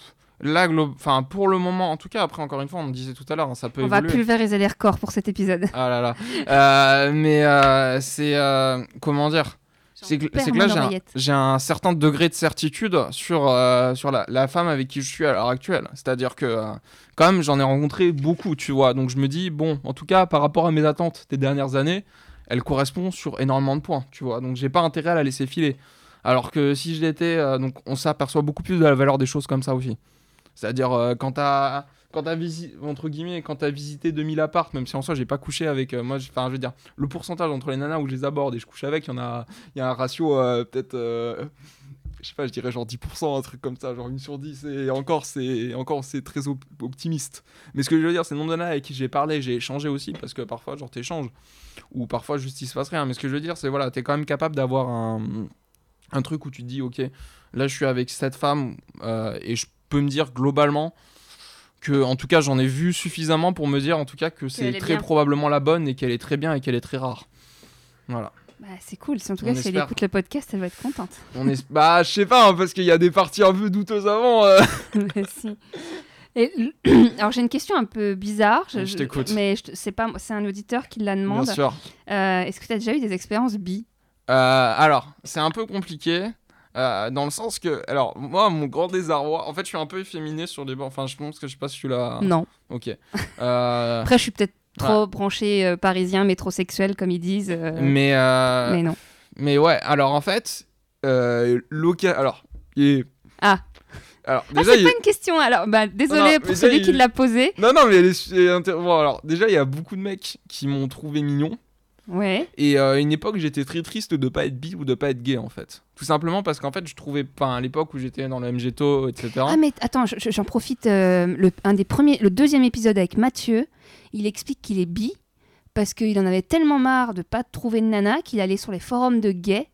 là enfin pour le moment en tout cas après encore une fois on me disait tout à l'heure hein, ça peut On va pulvériser les records pour cet épisode. Ah là là. Euh, mais euh, c'est c'est comment dire? C'est que, que là, j'ai un, un certain degré de certitude sur, euh, sur la, la femme avec qui je suis à l'heure actuelle. C'est-à-dire que, euh, quand même, j'en ai rencontré beaucoup, tu vois. Donc, je me dis, bon, en tout cas, par rapport à mes attentes des dernières années, elle correspond sur énormément de points, tu vois. Donc, j'ai pas intérêt à la laisser filer. Alors que si je l'étais, euh, donc, on s'aperçoit beaucoup plus de la valeur des choses comme ça aussi. C'est-à-dire, quand t'as. Quand t'as visité, entre guillemets, quand t'as visité 2000 apparts, même si en soi j'ai pas couché avec, euh, moi, enfin je veux dire, le pourcentage entre les nanas où je les aborde et je couche avec, il y en a, y a un ratio euh, peut-être, euh, je sais pas, je dirais genre 10%, un truc comme ça, genre 1 sur 10, et encore c'est, encore c'est très op- optimiste. Mais ce que je veux dire, c'est le nombre de nanas avec qui j'ai parlé, j'ai échangé aussi, parce que parfois genre t'échanges, ou parfois juste il se passe rien. Mais ce que je veux dire, c'est voilà, t'es quand même capable d'avoir un, un truc où tu te dis, ok, là je suis avec cette femme, euh, et je peux me dire globalement que en tout cas j'en ai vu suffisamment pour me dire en tout cas que c'est elle est très bien. probablement la bonne et qu'elle est très bien et qu'elle est très rare. Voilà. Bah, c'est cool. Si en tout On cas, si elle espère. écoute le podcast, elle va être contente. On est bah je sais pas hein, parce qu'il y a des parties un peu douteuses avant. euh. Mais si. Et l- alors j'ai une question un peu bizarre. Je t'écoute. Mais c'est pas, c'est un auditeur qui la demande. Bien sûr. Euh, Est-ce que tu as déjà eu des expériences bi? Euh, alors c'est un peu compliqué. Euh, dans le sens que, alors, moi, mon grand désarroi, en fait, je suis un peu efféminé sur les bords. Enfin, je pense que je sais pas si tu l'as. Non. Ok. Euh, Après, je suis peut-être trop branché euh, parisien, métrosexuel, comme ils disent. euh, mais, mais non. Mais ouais, alors en fait, local. Alors, il est- Ah. Alors, Ah, déjà, c'est il pas une question. Alors, bah, désolé Non, non, pour celui qui l'a posé. Non, non, mais elle est- bon, alors, déjà, il y a beaucoup de mecs qui m'ont trouvé mignon. Ouais. Et euh, à une époque, j'étais très triste de pas être bi ou de pas être gay, en fait. Tout simplement parce qu'en fait, je trouvais pas à l'époque où j'étais dans le MGTO, etc. Ah mais attends, je- je- j'en profite. euh, le, un des premiers, le deuxième épisode avec Mathieu, il explique qu'il est bi parce qu'il en avait tellement marre de pas trouver de nana qu'il allait sur les forums de gays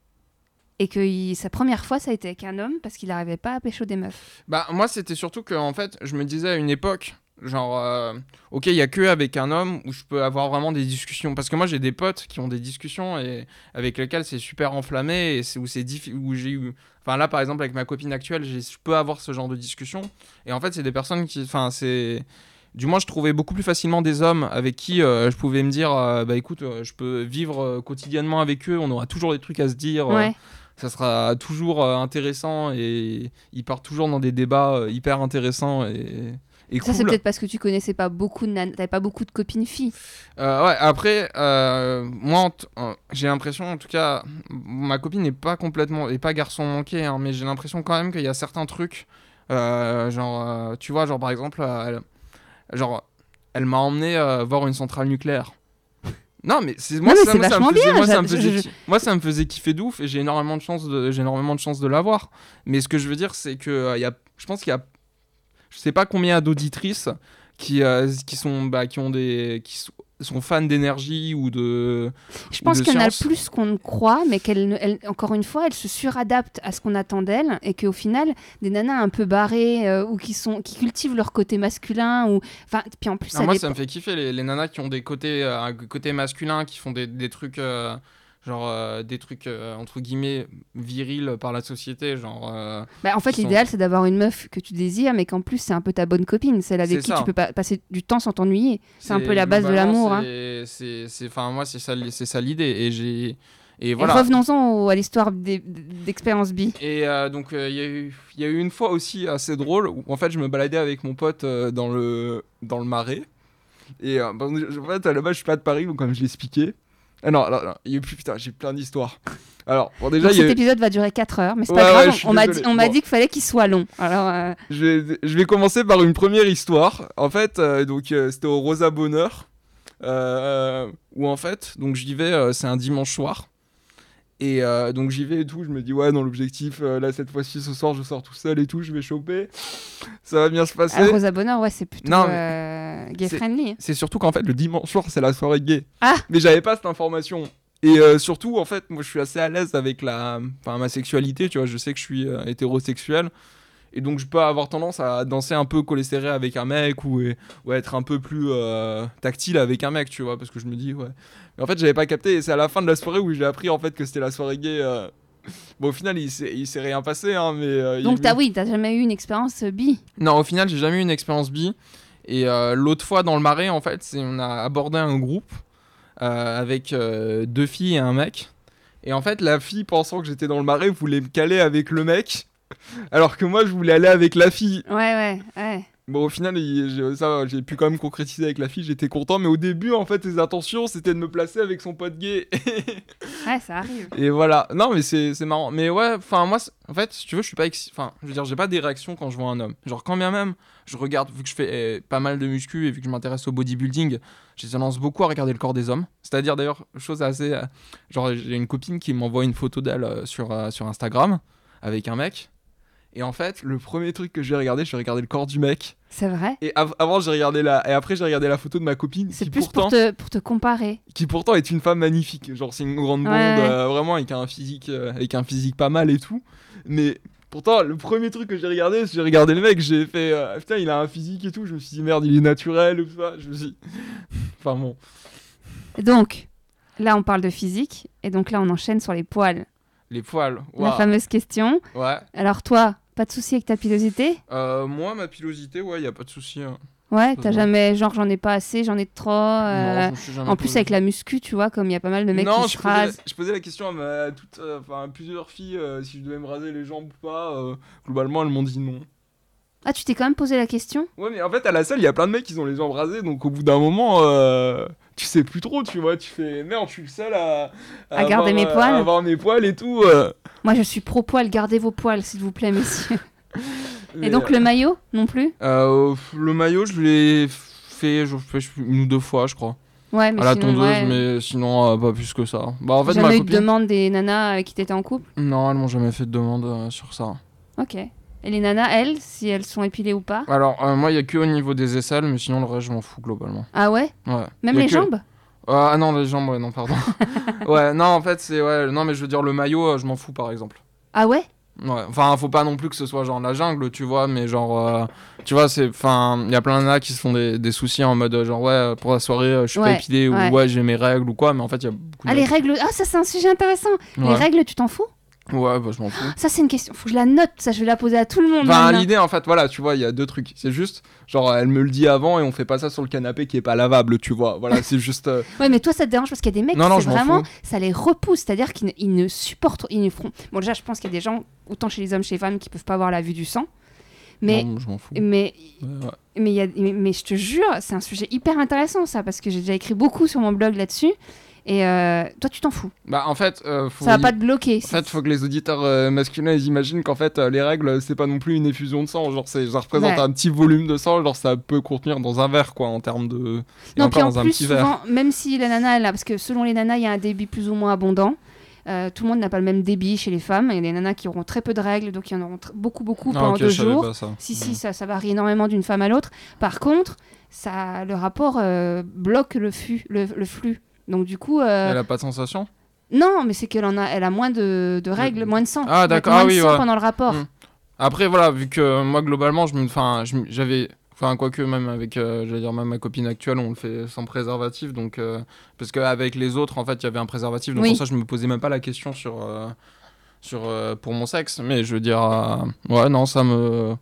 et que il- sa première fois ça a été avec un homme parce qu'il n'arrivait pas à pécho des meufs. Bah, moi, c'était surtout que, en fait, je me disais à une époque, genre, euh, ok, il y a que avec un homme où je peux avoir vraiment des discussions. Parce que moi, j'ai des potes qui ont des discussions et avec lesquels c'est super enflammé et c'est où c'est diffi- où j'ai eu. Enfin, là, par exemple, avec ma copine actuelle, je peux avoir ce genre de discussion. Et en fait, c'est des personnes qui. Enfin, c'est. Du moins, je trouvais beaucoup plus facilement des hommes avec qui euh, je pouvais me dire, euh, bah écoute, euh, je peux vivre quotidiennement avec eux, on aura toujours des trucs à se dire. Ouais. ça sera toujours intéressant et ils partent toujours dans des débats hyper intéressants et, et Ça c'est peut-être parce que tu connaissais pas beaucoup de t'avais pas beaucoup de copines filles. Euh, ouais, après, euh, moi, t- euh, j'ai l'impression, en tout cas, ma copine n'est pas complètement, est pas garçon manqué, hein, mais j'ai l'impression quand même qu'il y a certains trucs, euh, genre, tu vois, genre par exemple, elle, genre, elle m'a emmené voir une centrale nucléaire. Non mais c'est moi, ça, c'est moi, ça me faisait, bien, moi, ça me j'a- faisait je- ki- moi, ça me faisait kiffer de ouf et j'ai énormément de chance de j'ai énormément de chance de l'avoir. Mais ce que je veux dire c'est que euh, il y a je pense qu'il y a je sais pas combien d'auditrices qui euh, qui sont bah, qui ont des qui sont- sont fans d'énergie ou de Je pense qu'il y en a plus qu'on ne croit, mais qu'elle, encore une fois, elle se suradapte à ce qu'on attend d'elle, et qu'au final, des nanas un peu barrées euh, ou qui sont, qui cultivent leur côté masculin, ou, enfin, puis en plus, Non, ça moi dépend- ça me fait kiffer les, les nanas qui ont des côtés euh, un côté masculin qui font des, des trucs euh, genre euh, des trucs euh, entre guillemets virils par la société genre euh, Bah, en fait, sont- l'idéal, c'est d'avoir une meuf que tu désires, mais qu'en plus, c'est un peu ta bonne copine, celle avec qui ça. tu peux pas passer du temps sans t'ennuyer. C'est un peu la base de l'amour, hein. c'est- enfin moi c'est ça c'est ça l'idée et j'ai et voilà revenons-en à l'histoire d'expérience bi. Et euh, donc, euh, il y, a eu- il y a eu une fois aussi assez drôle où en fait je me baladais avec mon pote euh, dans, le, dans le marais. Et euh, je- en fait, à la base, je suis pas de Paris, donc comme je l'expliquais. Ah non, non, non, il y a eu plus, putain, j'ai plein d'histoires. Alors, bon, déjà, Donc, cet eu- épisode va durer 4 heures, mais c'est Ouais, pas grave, on m'a dit, on Bon. dit qu'il fallait qu'il soit long. Alors, euh, je, vais, je vais commencer par une première histoire. En fait, euh, donc euh, c'était au Rosa Bonheur. où en fait, donc j'y vais, c'est un dimanche soir. Et euh, donc j'y vais et tout, je me dis ouais dans l'objectif, euh, là cette fois-ci ce soir je sors tout seul et tout, je vais choper, ça va bien se passer. Ah, Rosa Bonheur, ouais, c'est plutôt Non, euh, gay friendly. C'est surtout qu'en fait le dimanche soir c'est la soirée gay. Ah. Mais j'avais pas cette information. Et euh, surtout en fait moi je suis assez à l'aise avec la, enfin, ma sexualité, tu vois, je sais que je suis hétérosexuel. Et donc je peux avoir tendance à danser un peu collé serré avec un mec ou, ou à être un peu plus euh, tactile avec un mec, tu vois, parce que je me dis ouais. Mais en fait j'avais pas capté et c'est à la fin de la soirée où j'ai appris en fait que c'était la soirée gay. euh. Bon au final il s'est il s'est rien passé hein, mais... euh, il Donc, eu- t'as, oui, t'as jamais eu une expérience bi. non, au final, j'ai jamais eu une expérience bi. Et l'autre fois, dans le marais, en fait, on a abordé un groupe avec deux filles et un mec. Et en fait, la fille, pensant que j'étais dans le marais, voulait me caler avec le mec. Alors que moi, je voulais aller avec la fille. Ouais, ouais, ouais. Bon, au final, ça, j'ai pu quand même concrétiser avec la fille, j'étais content. Mais au début, en fait, ses intentions, c'était de me placer avec son pote gay. Ouais, ça arrive. Et voilà. Non, mais c'est marrant. Mais ouais, enfin, moi, en fait, si tu veux, je suis pas. exci- Enfin, je veux dire, j'ai pas des réactions quand je vois un homme. Genre, quand bien même, je regarde, vu que je fais eh, pas mal de muscu et vu que je m'intéresse au bodybuilding, j'ai tendance beaucoup à regarder le corps des hommes. C'est-à-dire, d'ailleurs, chose assez. euh, genre, j'ai une copine qui m'envoie une photo d'elle euh, sur, euh, sur Instagram avec un mec. Et en fait, le premier truc que regarder, je vais regarder le corps du mec. C'est vrai. Et av- avant, j'ai regardé la. Et après, j'ai regardé la photo de ma copine. C'est plus pourtant pour, te, pour te comparer. qui pourtant est une femme magnifique. Genre, c'est une grande blonde, Ouais, euh, vraiment, avec un, physique, euh, avec un physique pas mal et tout. Mais pourtant, le premier truc que j'ai regardé, j'ai regardé le mec, j'ai fait euh, putain, il a un physique et tout. Je me suis dit merde, il est naturel ou ça. Je me suis. enfin bon. Donc, là, on parle de physique. Et donc là, on enchaîne sur les poils. Les poils. La Ouah. fameuse question. Ouais. Alors, toi, pas de souci avec ta pilosité Euh, moi, ma pilosité, ouais, y a pas de souci. hein. Ouais, t'as jamais, genre, j'en ai pas assez, j'en ai trop. euh, Non, jamais en plus, posé. avec la muscu, tu vois, comme il y a pas mal de mecs non, qui je se posais, la, rasent. je posais la question à, ma, à toutes, euh, enfin, à plusieurs filles euh, si je devais me raser les jambes ou pas. globalement, elles m'ont dit non. Ah, tu t'es quand même posé la question? Ouais, mais en fait, à la salle, il y a plein de mecs qui ont les jambes rasées, donc au bout d'un moment, euh, tu sais plus trop, tu vois. Tu fais merde, je suis le seul à, À garder avoir, mes euh, poils. à avoir mes poils et tout. euh. Moi, je suis pro poil, gardez vos poils, s'il vous plaît, messieurs. Mais, Et donc, le maillot non plus? le maillot, je l'ai fait, je fais une ou deux fois, je crois. Ouais, mais à la sinon, tondeuse, ouais. mais sinon, euh, pas plus que ça. Bah, en fait, jamais ma eu de demande des nanas avec qui t'étais en couple? Non, elles m'ont jamais fait de demande euh, sur ça. Ok. Et les nanas, elles, si elles sont épilées ou pas Alors, euh, moi, il y a que au niveau des aisselles, mais sinon, le reste, je m'en fous globalement. Ah ouais Ouais. Même les que- jambes Euh, ah non, les jambes, ouais, non, pardon. ouais, non, en fait, c'est. Ouais, non, mais je veux dire, le maillot, euh, je m'en fous par exemple. Ah ouais Ouais, enfin, faut pas non plus que ce soit genre la jungle, tu vois, mais genre, euh, tu vois, c'est. Enfin, il y a plein de nanas qui se font des, des soucis en mode, genre, ouais, pour la soirée, euh, je suis Ouais, pas épilé, ouais. ou ouais, j'ai mes règles, ou quoi, mais en fait, il y a beaucoup de. Ah, les règles. Ah, ça, c'est un sujet intéressant. Les règles, tu t'en fous ouais bah, je m'en fous. Ça, c'est une question. Faut que je la note. Ça, je vais la poser à tout le monde. Enfin, maintenant. l'idée, en fait, voilà, tu vois, il y a deux trucs. C'est juste, genre, elle me le dit avant et on fait pas ça sur le canapé qui est pas lavable, tu vois. Voilà, c'est juste. euh, Ouais, mais toi, ça te dérange parce qu'il y a des mecs, Non, non, c'est je m'en vraiment, ça les repousse. C'est-à-dire qu'ils ne, ils ne supportent, ils ne feront. Bon, déjà, je pense qu'il y a des gens, autant chez les hommes, chez les femmes, qui peuvent pas avoir la vue du sang. Mais, non, je m'en fous. mais, Ouais, ouais. mais, il y a, mais, mais je te jure, c'est un sujet hyper intéressant, ça, parce que j'ai déjà écrit beaucoup sur mon blog là-dessus. Et euh, toi, tu t'en fous. Bah, en fait, euh, faut. Ça va y- pas te bloquer. En fait, faut que les auditeurs euh, masculins ils imaginent qu'en fait les règles c'est pas non plus une effusion de sang, genre ça représente Ouais. un petit volume de sang, genre ça peut contenir dans un verre quoi en termes de et Non, puis en dans un plus, petit verre. même si la nana, elle a, parce que selon les nanas, il y a un débit plus ou moins abondant. Euh, tout le monde n'a pas le même débit chez les femmes. Il y a des nanas qui auront très peu de règles, donc il y en auront beaucoup, beaucoup Ah, pendant ok, deux jours. pas ça. Si, si, ça, ça varie énormément d'une femme à l'autre. Par contre, ça, le rapport euh, bloque le, flux, le, le flux. Donc du coup, euh, Elle a pas de sensation non, mais c'est qu'elle en a, elle a moins de, de règles, moins de sang. Ah, d'accord, ah oui, ouais. pendant le rapport. Mm. Après voilà, vu que euh, moi globalement je me enfin j'avais enfin quoique même avec euh, j'allais dire même ma copine actuelle on le fait sans préservatif donc euh, parce qu'avec les autres en fait il y avait un préservatif donc Oui. pour ça je me posais même pas la question sur sur pour mon sexe mais je veux dire ouais non ça me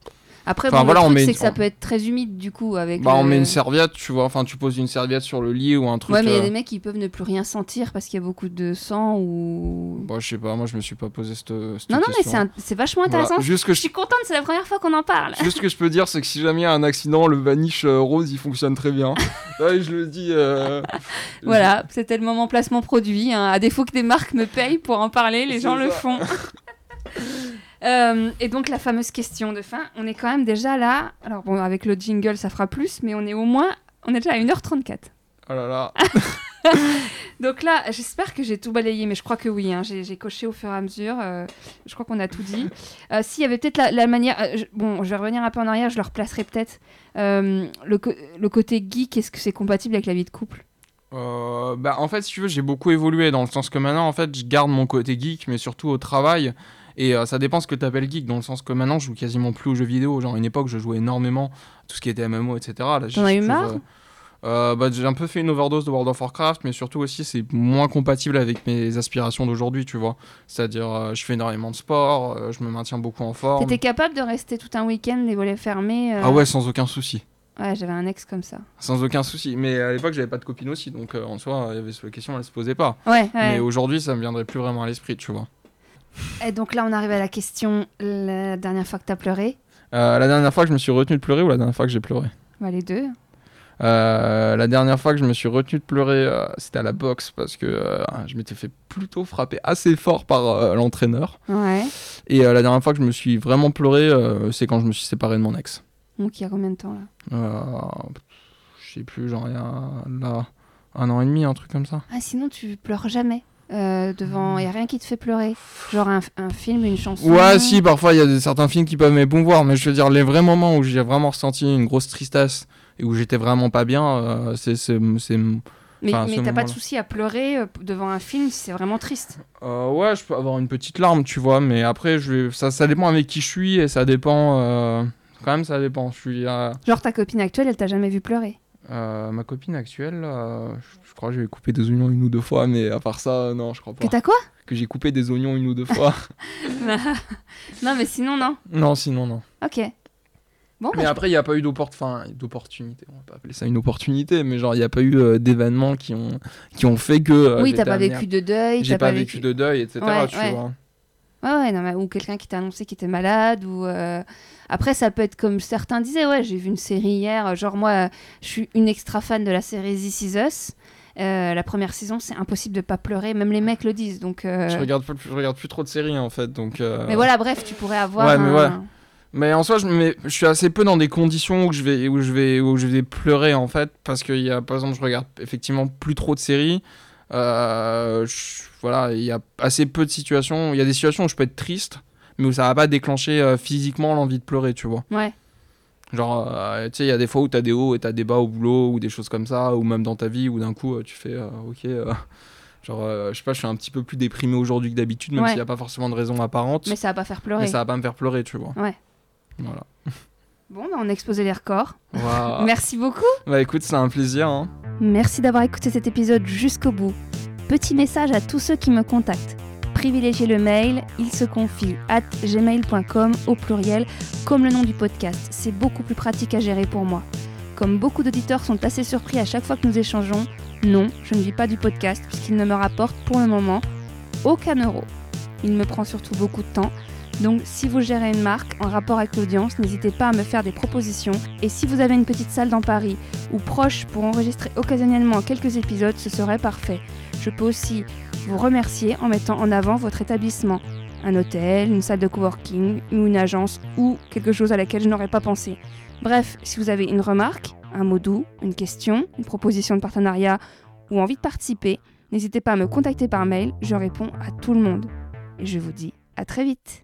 Après, Enfin, bon, voilà, le on truc, met c'est que ça peut être très humide du coup avec. Bah, on met une serviette, tu vois. Enfin, tu poses une serviette sur le lit ou un truc. Ouais, mais il y a euh, des mecs qui peuvent ne plus rien sentir parce qu'il y a beaucoup de sang ou. Bah, je sais pas, moi je me suis pas posé cette. cette Non, non, mais question. c'est un- c'est vachement Voilà. intéressant. Juste que Je je... suis contente, c'est la première fois qu'on en parle. Juste ce que je peux dire, c'est que si jamais il y a un accident, le vanish euh, rose il fonctionne très bien. ouais, je le dis. euh, Voilà, c'était le moment placement produit. hein. À défaut que des marques me payent pour en parler, les gens le font. Euh, et donc la fameuse question de fin, on est quand même déjà là. Alors bon, avec le jingle ça fera plus, mais on est au moins, on est déjà à 1h34. Oh là là. Donc là, j'espère que j'ai tout balayé, mais je crois que oui. hein. J'ai coché au fur et à mesure. euh, je crois qu'on a tout dit. Euh, S'il y avait peut-être la, la manière. euh, je- bon, je vais revenir un peu en arrière, je le replacerai peut-être. Le, côté geek, est-ce que c'est compatible avec la vie de couple? Euh, bah, en fait, si tu veux, j'ai beaucoup évolué dans le sens que maintenant, en fait, je garde mon côté geek, mais surtout au travail. Et euh, ça dépend ce que tu appelles geek, dans le sens que maintenant, je joue quasiment plus aux jeux vidéo. Genre, à une époque, je jouais énormément à tout ce qui était MMO, etc. T'en as eu marre euh, euh, bah, J'ai un peu fait une overdose de World of Warcraft, mais surtout aussi, c'est moins compatible avec mes aspirations d'aujourd'hui, tu vois. C'est-à-dire, euh, je fais énormément de sport, euh, je me maintiens beaucoup en forme. T'étais capable de rester tout un week-end les volets fermés Ah ouais, sans aucun souci. Ouais, j'avais un ex comme ça. Sans aucun souci. Mais à l'époque, j'avais pas de copine aussi, donc en soi, il y avait la question, elle se posait pas. Ouais, ouais. Mais aujourd'hui, ça me viendrait plus vraiment à l'esprit, tu vois. Et donc là, on arrive à la question la dernière fois que t'as pleuré. Euh, la dernière fois que je me suis retenu de pleurer ou la dernière fois que j'ai pleuré? Bah, les deux. Euh, La dernière fois que je me suis retenu de pleurer, euh, c'était à la boxe parce que euh, je m'étais fait plutôt frapper assez fort par l'entraîneur. Ouais. Et la dernière fois que je me suis vraiment pleuré, c'est quand je me suis séparé de mon ex. Donc, il y a combien de temps là? Je sais plus, genre il y a là, un an et demi, un truc comme ça. Ah, sinon, tu pleures jamais. Euh, devant, il y a rien qui te fait pleurer. Genre un, un film, une chanson. Ouais, si, parfois il y a des, certains films qui peuvent m'émouvoir, mais je veux dire, les vrais moments où j'ai vraiment ressenti une grosse tristesse et où j'étais vraiment pas bien, euh, c'est. Mais, Enfin, mais t'as pas de souci à pleurer euh, devant un film si c'est vraiment triste. Euh, ouais, je peux avoir une petite larme, tu vois, mais après, je vais... ça, ça dépend avec qui je suis et ça dépend. Quand même, ça dépend. Je suis. Genre ta copine actuelle, elle t'a jamais vu pleurer. Euh, ma copine actuelle, euh, je- crois que j'ai coupé des oignons une ou deux fois, mais à part ça, non, je crois pas. Que t'as quoi? Que j'ai coupé des oignons une ou deux fois. Non, mais sinon, non. non, sinon, non. Ok. Bon, Mais bah, après, il n'y a pas eu d'opportunité. On va pas appeler ça une opportunité, mais genre, il n'y a pas eu euh, d'événements qui ont... qui ont fait que. euh, oui, t'as pas vécu de deuil. J'ai t'as pas vécu de deuil, etc. Ouais, tu ouais. vois. Ouais, ouais, non, mais- ou quelqu'un qui t'a annoncé qu'il était malade. ou Après, ça peut être comme certains disaient, ouais, j'ai vu une série hier. euh, Genre, moi, je suis une extra fan de la série This Is Us. Euh, la première saison, c'est impossible de pas pleurer. Même les mecs le disent. Donc, euh, Je, regarde, plus- je regarde plus trop de séries, en fait, donc. euh, Mais voilà, bref, tu pourrais avoir. Ouais, mais un- ouais. Mais en soi, je, suis assez peu dans des conditions où je vais, où je vais, où je vais pleurer en fait, parce qu'il y a, par exemple, je regarde effectivement plus trop de séries. Je- voilà, il y a assez peu de situations. Il y a des situations où je peux être triste, mais où ça va pas déclencher euh, physiquement l'envie de pleurer, tu vois. Ouais. Genre, euh, tu sais, il y a des fois où t'as des hauts et t'as des bas au boulot ou des choses comme ça, ou même dans ta vie où d'un coup euh, tu fais, euh, ok, genre, je sais pas, je suis un petit peu plus déprimé aujourd'hui que d'habitude, même Ouais. s'il n'y a pas forcément de raison apparente, Mais ça va pas faire pleurer. mais ça va pas me faire pleurer, tu vois. Ouais. Voilà. Bon, bah, on a exposé les records. Merci beaucoup. Bah écoute, c'est un plaisir. Hein. Merci d'avoir écouté cet épisode jusqu'au bout. Petit message à tous ceux qui me contactent. Privilégiez le mail, il se confie at gmail.com au pluriel, comme le nom du podcast. C'est beaucoup plus pratique à gérer pour moi. Comme beaucoup d'auditeurs sont assez surpris à chaque fois que nous échangeons, non, je ne vis pas du podcast puisqu'il ne me rapporte pour le moment aucun euro. Il me prend surtout beaucoup de temps. Donc si vous gérez une marque en rapport avec l'audience, n'hésitez pas à me faire des propositions. Et si vous avez une petite salle dans Paris ou proche pour enregistrer occasionnellement quelques épisodes, ce serait parfait. Je peux aussi vous remercier en mettant en avant votre établissement. Un hôtel, une salle de coworking ou une agence ou quelque chose à laquelle je n'aurais pas pensé. Bref, si vous avez une remarque, un mot doux, une question, une proposition de partenariat ou envie de participer, n'hésitez pas à me contacter par mail, je réponds à tout le monde. Et je vous dis à très vite